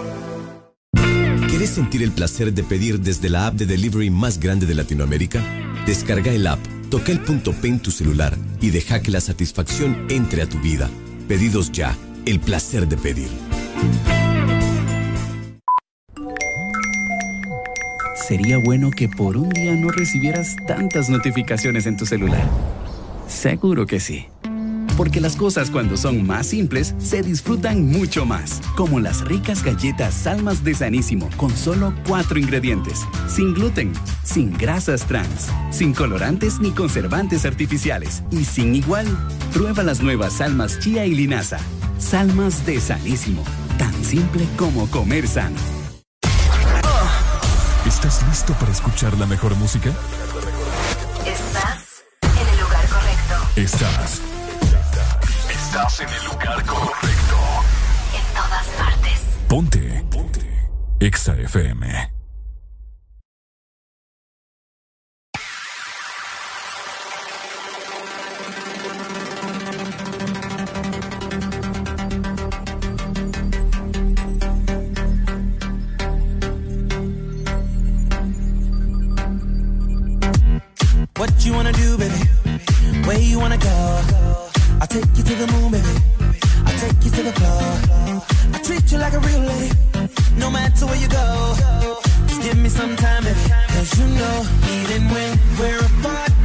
¿Quieres sentir el placer de pedir desde la app de delivery más grande de Latinoamérica? Descarga el app, toca el punto P en tu celular y deja que la satisfacción entre a tu vida. Pedidos ya, el placer de pedir. Sería bueno que por un día no recibieras tantas notificaciones en tu celular. Seguro que sí. Porque las cosas cuando son más simples se disfrutan mucho más. Como las ricas galletas Salmas de Sanísimo con solo cuatro ingredientes. Sin gluten, sin grasas trans, sin colorantes ni conservantes artificiales. Y sin igual, prueba las nuevas Salmas Chía y Linaza. Salmas de Sanísimo. Tan simple como comer sano. ¿Estás listo para escuchar la mejor música? Estás en el lugar correcto. Estás. Estás en el lugar correcto. En todas partes. Ponte. Ponte. Exa FM. What you wanna do, baby? Where you wanna go? I take you to the moon, baby. I take you to the floor. I treat you like a real lady, no matter where you go. Just give me some time, baby. Cause you know, even when we're apart.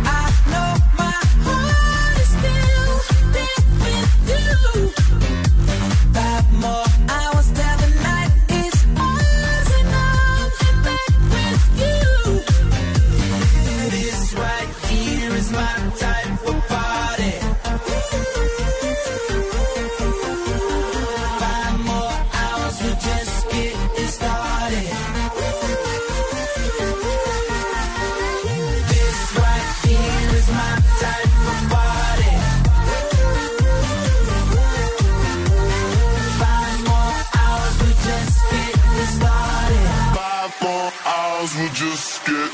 Just getting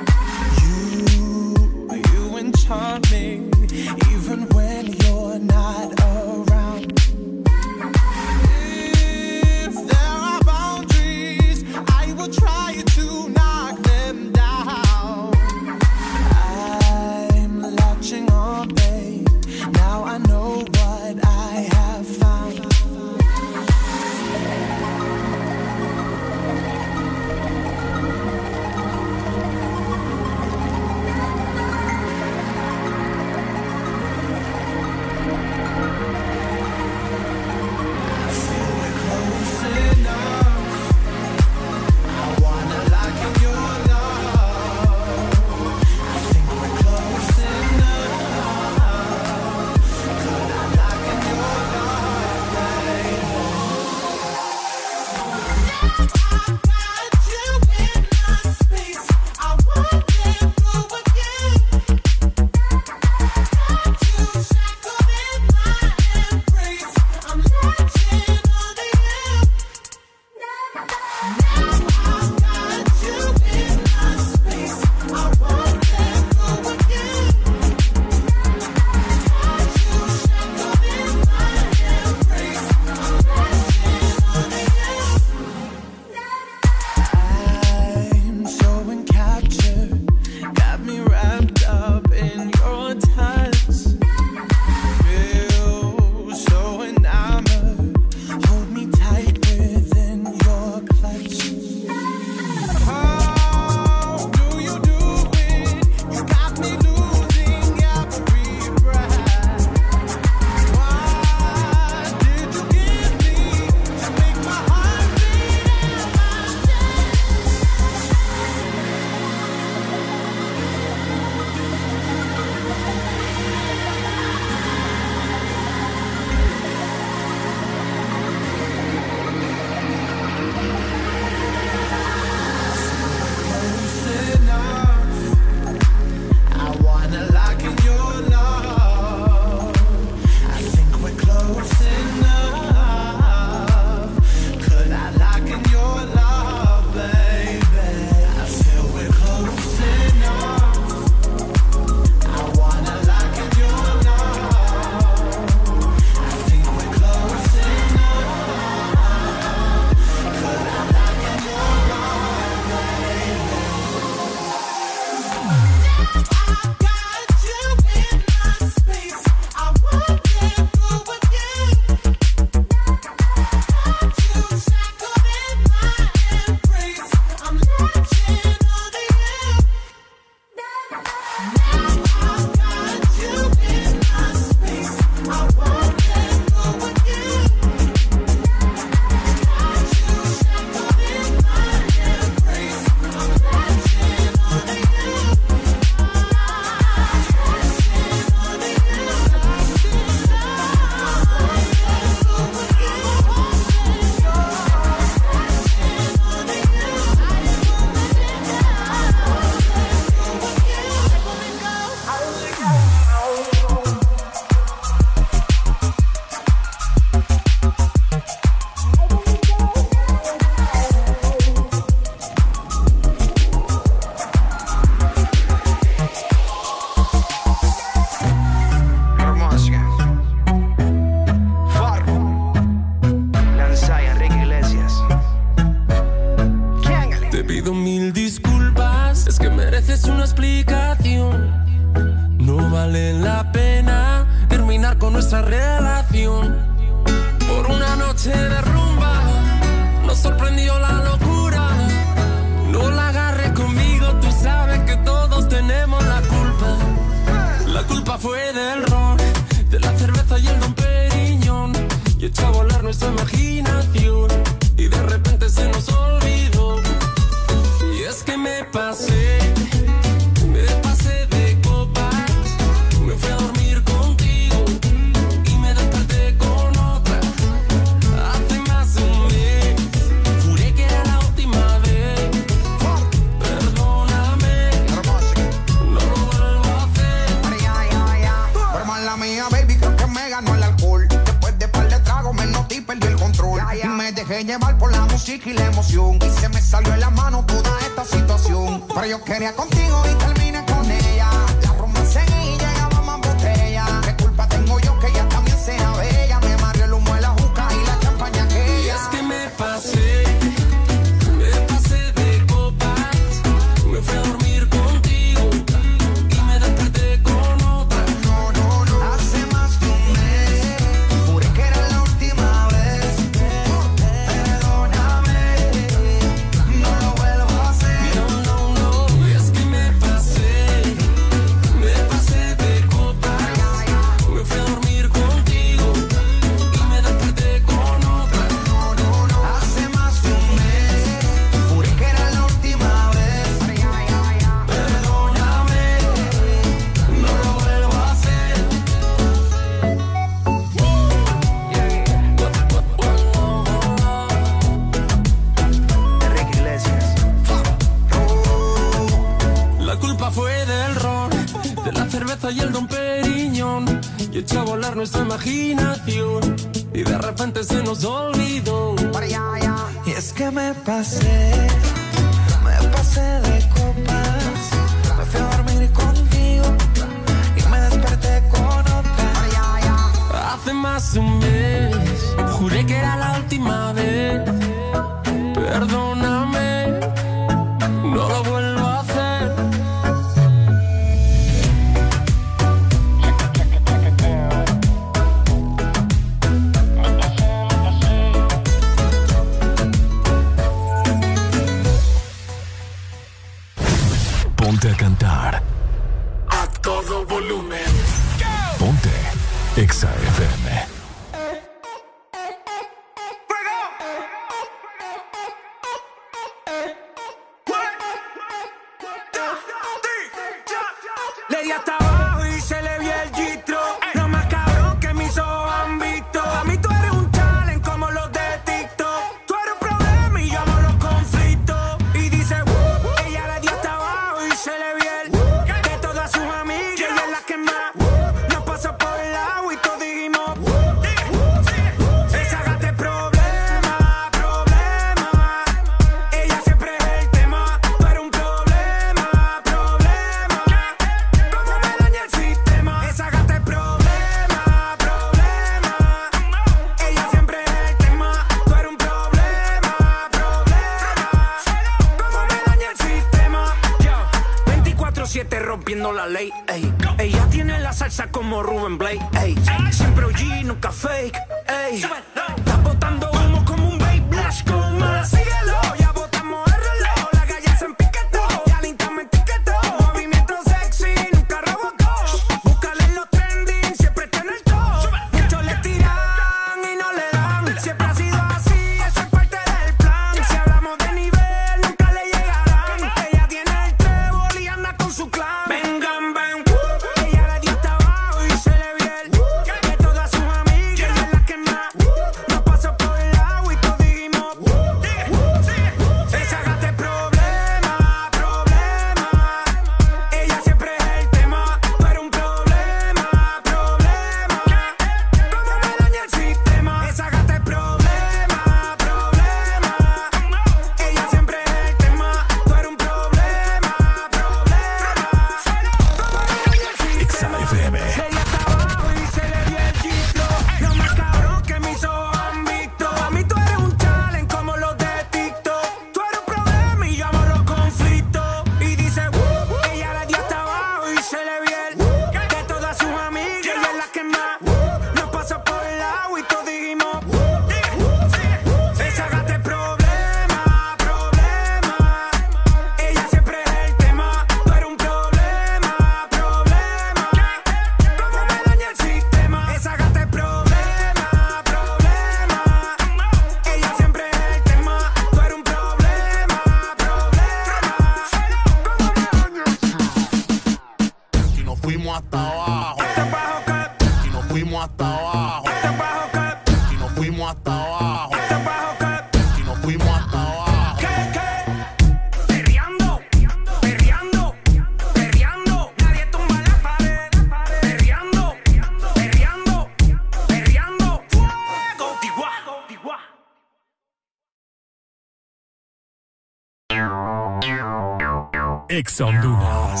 Exa Honduras.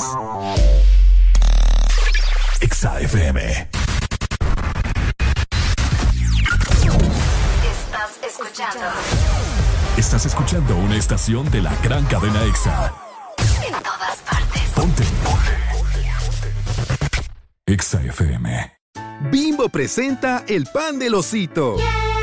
Exa FM. Estás escuchando. Estás escuchando una estación de la gran cadena Exa. En todas partes. Ponte. Exa FM. Bimbo presenta el pan del osito. ¿Quién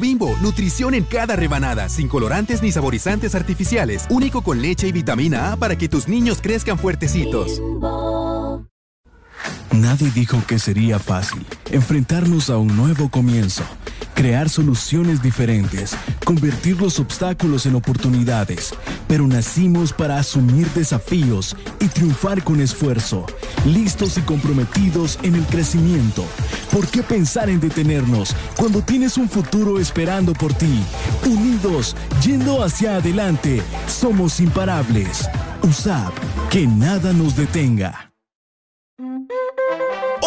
bimbo. Nutrición en cada rebanada, sin colorantes ni saborizantes artificiales, único con leche y vitamina A para que tus niños crezcan fuertecitos. Nadie dijo que sería fácil enfrentarnos a un nuevo comienzo, crear soluciones diferentes, convertir los obstáculos en oportunidades, pero nacimos para asumir desafíos y triunfar con esfuerzo, listos y comprometidos en el crecimiento. ¿Por qué pensar en detenernos cuando tienes un futuro esperando por ti? Unidos, yendo hacia adelante, somos imparables. USAP, que nada nos detenga.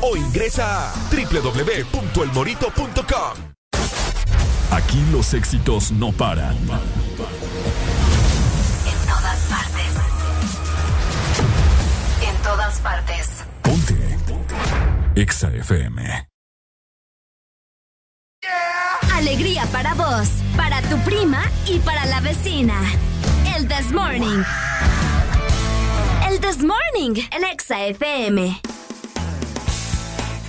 o ingresa a www.elmorito.com. Aquí los éxitos no paran. En todas partes. En todas partes. Exa FM. Alegría para vos, para tu prima y para la vecina. El This Morning. El This Morning en Exa FM.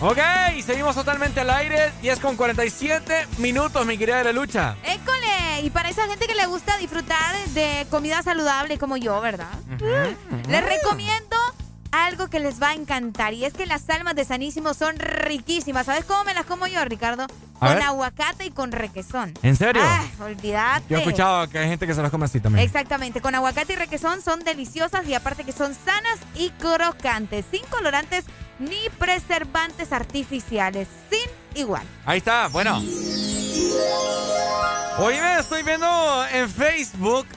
Ok, seguimos totalmente al aire. 10 con 47 minutos, mi querida de la lucha. ¡École! Y para esa gente que le gusta disfrutar de comida saludable como yo, ¿verdad? Les recomiendo algo que les va a encantar. Y es que las almas de Sanísimo son riquísimas. ¿Sabes cómo me las como yo, Ricardo? A con ver. aguacate y con requesón. ¿En serio? Ah, olvídate. Yo he escuchado que hay gente que se las come así también. Exactamente, con aguacate y requesón son deliciosas y aparte que son sanas y crocantes, sin colorantes ni preservantes artificiales, sin igual. Ahí está, bueno. Oye, estoy viendo en Facebook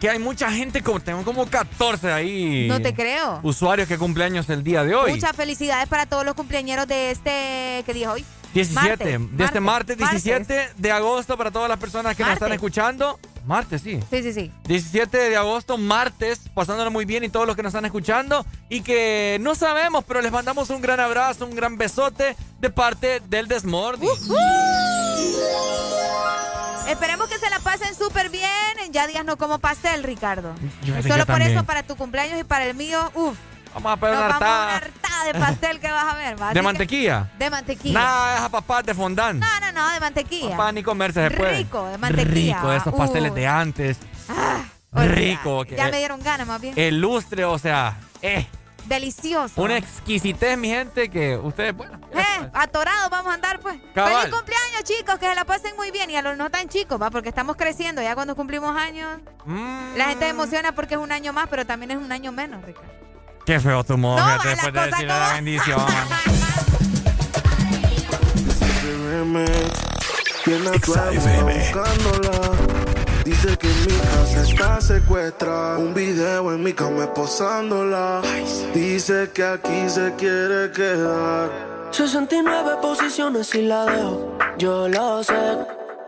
que hay mucha gente, como tengo como 14 ahí. No te creo. Usuarios que cumpleaños el día de hoy. Muchas felicidades para todos los cumpleañeros de este, ¿qué día hoy? 17, Martes, de este martes martes. 17 de agosto para todas las personas que nos están escuchando. Martes, sí. Sí, sí, sí. 17 de agosto, martes, pasándolo muy bien y todos los que nos están escuchando y que no sabemos, pero les mandamos un gran abrazo, un gran besote de parte del Desmordi. Esperemos que se la pasen súper bien. Ya días no como pastel, Ricardo. Yo Solo por también. eso, para tu cumpleaños y para el mío, uff. Vamos a pegar Nos una vamos a una hartada hartada de pastel que vas a ver. ¿va? Así de que- mantequilla. De mantequilla. Nada esas papas de fondant. No, no, no, de mantequilla. Papá ni comerse se puede. Rico, de mantequilla. Rico, esos pasteles Uy. de antes. olvídate. Rico. que- Ya me dieron ganas, más bien. El lustre, o sea, eh, Delicioso. una exquisitez, mi gente, que ustedes, bueno, Eh, atorados vamos a andar, pues. Cabal. Feliz cumpleaños, chicos, que se la pasen muy bien. Y a los no tan chicos, va, porque estamos creciendo. Ya cuando cumplimos años, Mm. la gente se emociona porque es un año más, pero también es un año menos, Ricardo. Qué feo tu modo, No, después de decirle la como- bendición. Viene a tu amor buscándola. Dice que mi casa está secuestrada. Un video en mi cama posándola. Dice que aquí se quiere quedar. 69 posiciones y la dejo, yo lo sé.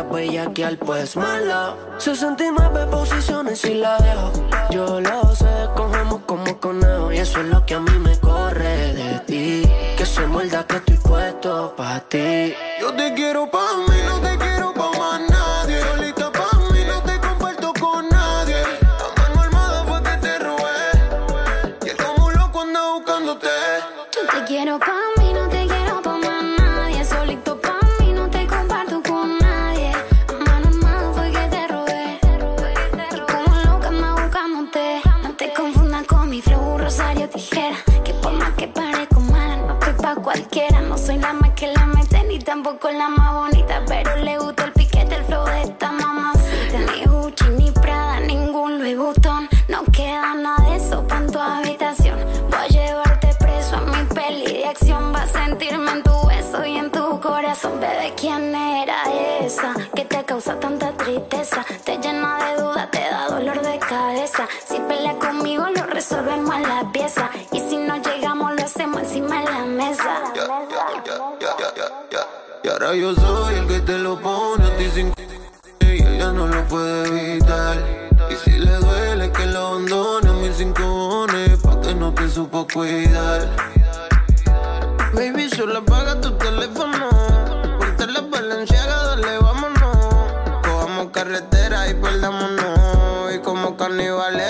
Querías bellaquear, pues mala. 69 posiciones y la dejo. Yo lo sé, cogemos como conejo. Y eso es lo que a mí me corre de ti. Que se muerda que estoy puesto pa' ti. Yo te quiero pa' mí, no te quiero pa' más nadie. Solita pa' mí, no te comparto con nadie. La mano armada fue que te robé. Y como un loco anda buscándote. Yo te quiero pa' mí, no la más bonita. Pero le gusta el piquete, el flow de esta mamacita. Ni Gucci, ni Prada, ningún Louis Vuitton. No queda nada de eso pa' en tu habitación. Voy a llevarte preso a mi peli de acción. Va a sentirme en tu beso y en tu corazón. Bebé, ¿quién era esa que te causa tanta tristeza? Te llena de dudas, te da dolor de cabeza. Si pelea conmigo, lo resolvemos en la pieza. Yo soy el que te lo pone a ti sin y ella no lo puede evitar. Y si le duele que lo abandone a mis cinco pa' que no te supo cuidar. Baby, solo apaga tu teléfono. Ponte la valenciaga, dale, vámonos. Cojamos carretera y perdámonos. Y como carnivales,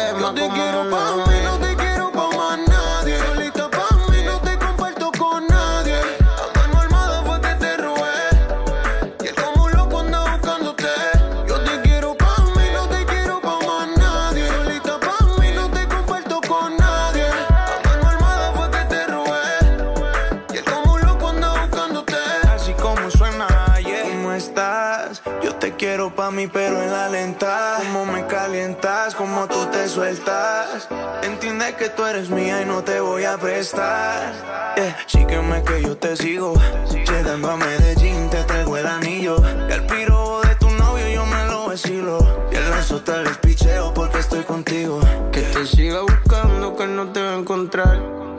cómo tú te sueltas. Entiende que tú eres mía y no te voy a prestar. Yeah. Que yo te sigo. Llegando a Medellín, te traigo el anillo. Y el piro de tu novio yo me lo vacilo. Y el lazo les picheo porque estoy contigo. Que te siga buscando, que no te va a encontrar.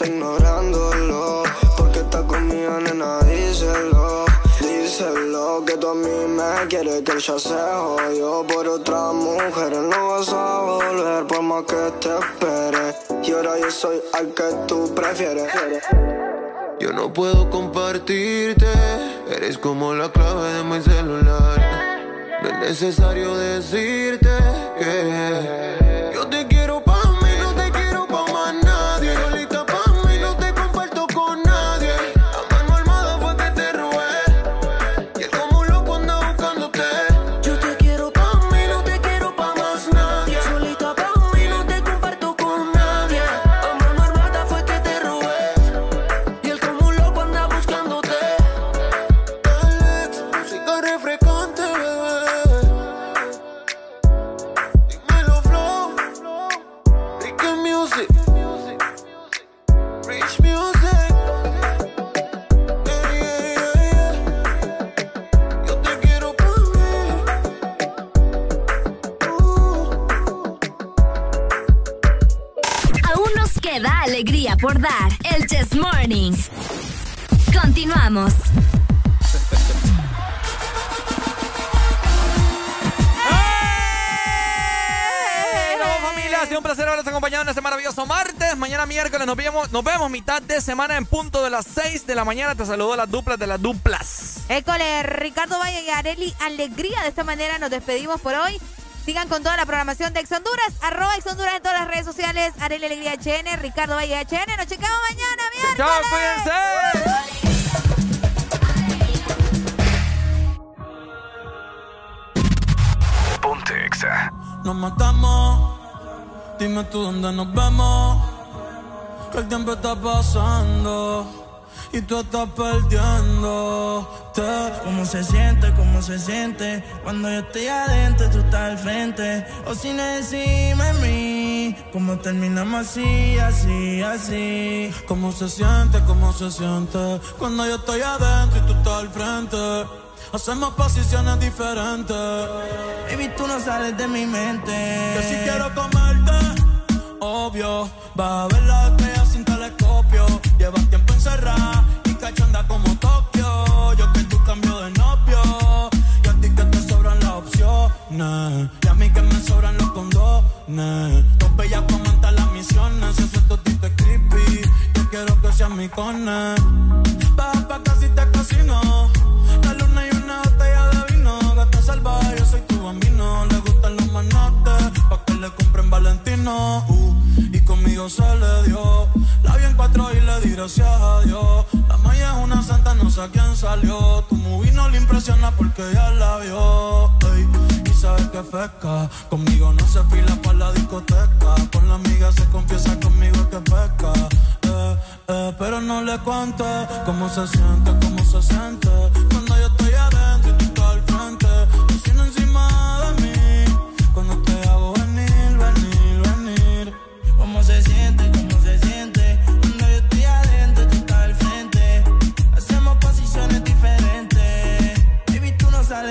Ignorándolo. Porque está conmigo, nena, díselo. Díselo que tú a mí me quieres que ya se jodió por otra mujer. No vas a volver por más que te espere. Y ahora yo soy al que tú prefieres. Yo no puedo compartirte, eres como la clave de mi celular. No es necesario decirte que por dar. El Chess Morning. Continuamos. Ha sido un placer haberlos acompañado en este maravilloso martes. Mañana miércoles nos vemos, nos vemos mitad de semana en punto de las 6 de la mañana. Te saludo las duplas de las duplas. École, Ricardo Valle y Areli Alegría. De esta manera nos despedimos por hoy. Sigan con toda la programación de Ex Honduras, arroba Ex Honduras en todas las redes sociales, Areli Alegría HN, Ricardo Valle HN. Nos checamos mañana, miércoles. ¡Chao, cuídense! Ponte Exa. Nos matamos, dime tú dónde nos vemos, que el tiempo está pasando y tú estás perdiendo. ¿Cómo se siente? ¿Cómo se siente? Cuando yo estoy adentro, tú estás al frente. O si no decime mí, ¿cómo terminamos así, así, así? ¿Cómo se siente? ¿Cómo se siente? Cuando yo estoy adentro y tú estás al frente. Hacemos posiciones diferentes. Baby, tú no sales de mi mente. Que si quiero comerte, obvio. Vas a ver las estrellas sin telescopio. Llevas tiempo encerrada y cachonda como Tokio. Yo que tú cambio de novio. Y a ti que te sobran las opciones. Y a mí que me sobran los condones. Dos bellas comentan las misiones. Ese totito es creepy. Yo quiero que seas mi cone. Baja pa' casi te casino. La luna y una botella de vino. Gata salvaje, yo soy tu bambino. Le gustan los manates. Pa' que le compren Valentino. Uh, y conmigo se le dio. La vi en cuatro y le di gracias a Dios. La maya es una santa, no sé a quién salió. Tu movie no le impresiona porque ya la vio. Y sabes que pesca. Conmigo no se fila para la discoteca. Con la amiga se confiesa conmigo que pesca. Eh, eh, pero no le cuente cómo se siente, cómo se siente.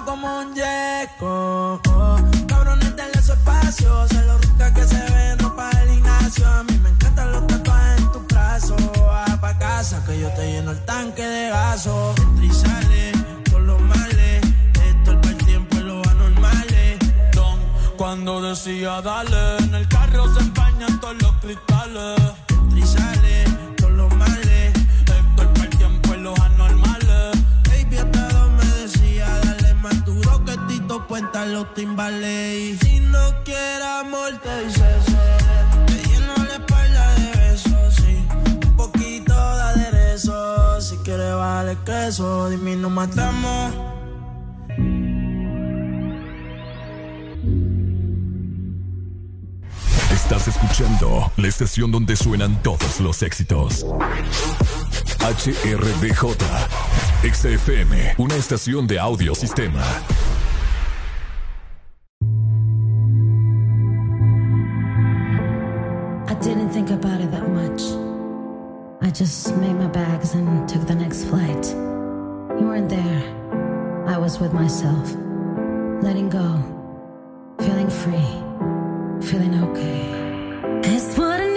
Como un yeco. Cabrones, denle su espacio. Se lo rica que se ve en ropa del gimnasio. A mí me encantan los tatuajes en tu brazo. Va pa' casa que yo te lleno el tanque de gaso. Entra y con los males. Esto es el tiempo y los anormales. Don, cuando decía dale, en el carro se empañan todos los cristales. Tito Puenta los timbales. Si no quieres amor, te dice ser. Te lleno la espalda de besos, sí. Un poquito de aderezo. Si quieres vale queso, dime nos matamos. Estás escuchando la estación donde suenan todos los éxitos. HRDJ, XFM, una estación de audio I didn't think about it that much. I just made my bags and took the next flight. You weren't there. I was with myself, letting go, feeling free, feeling okay. It's what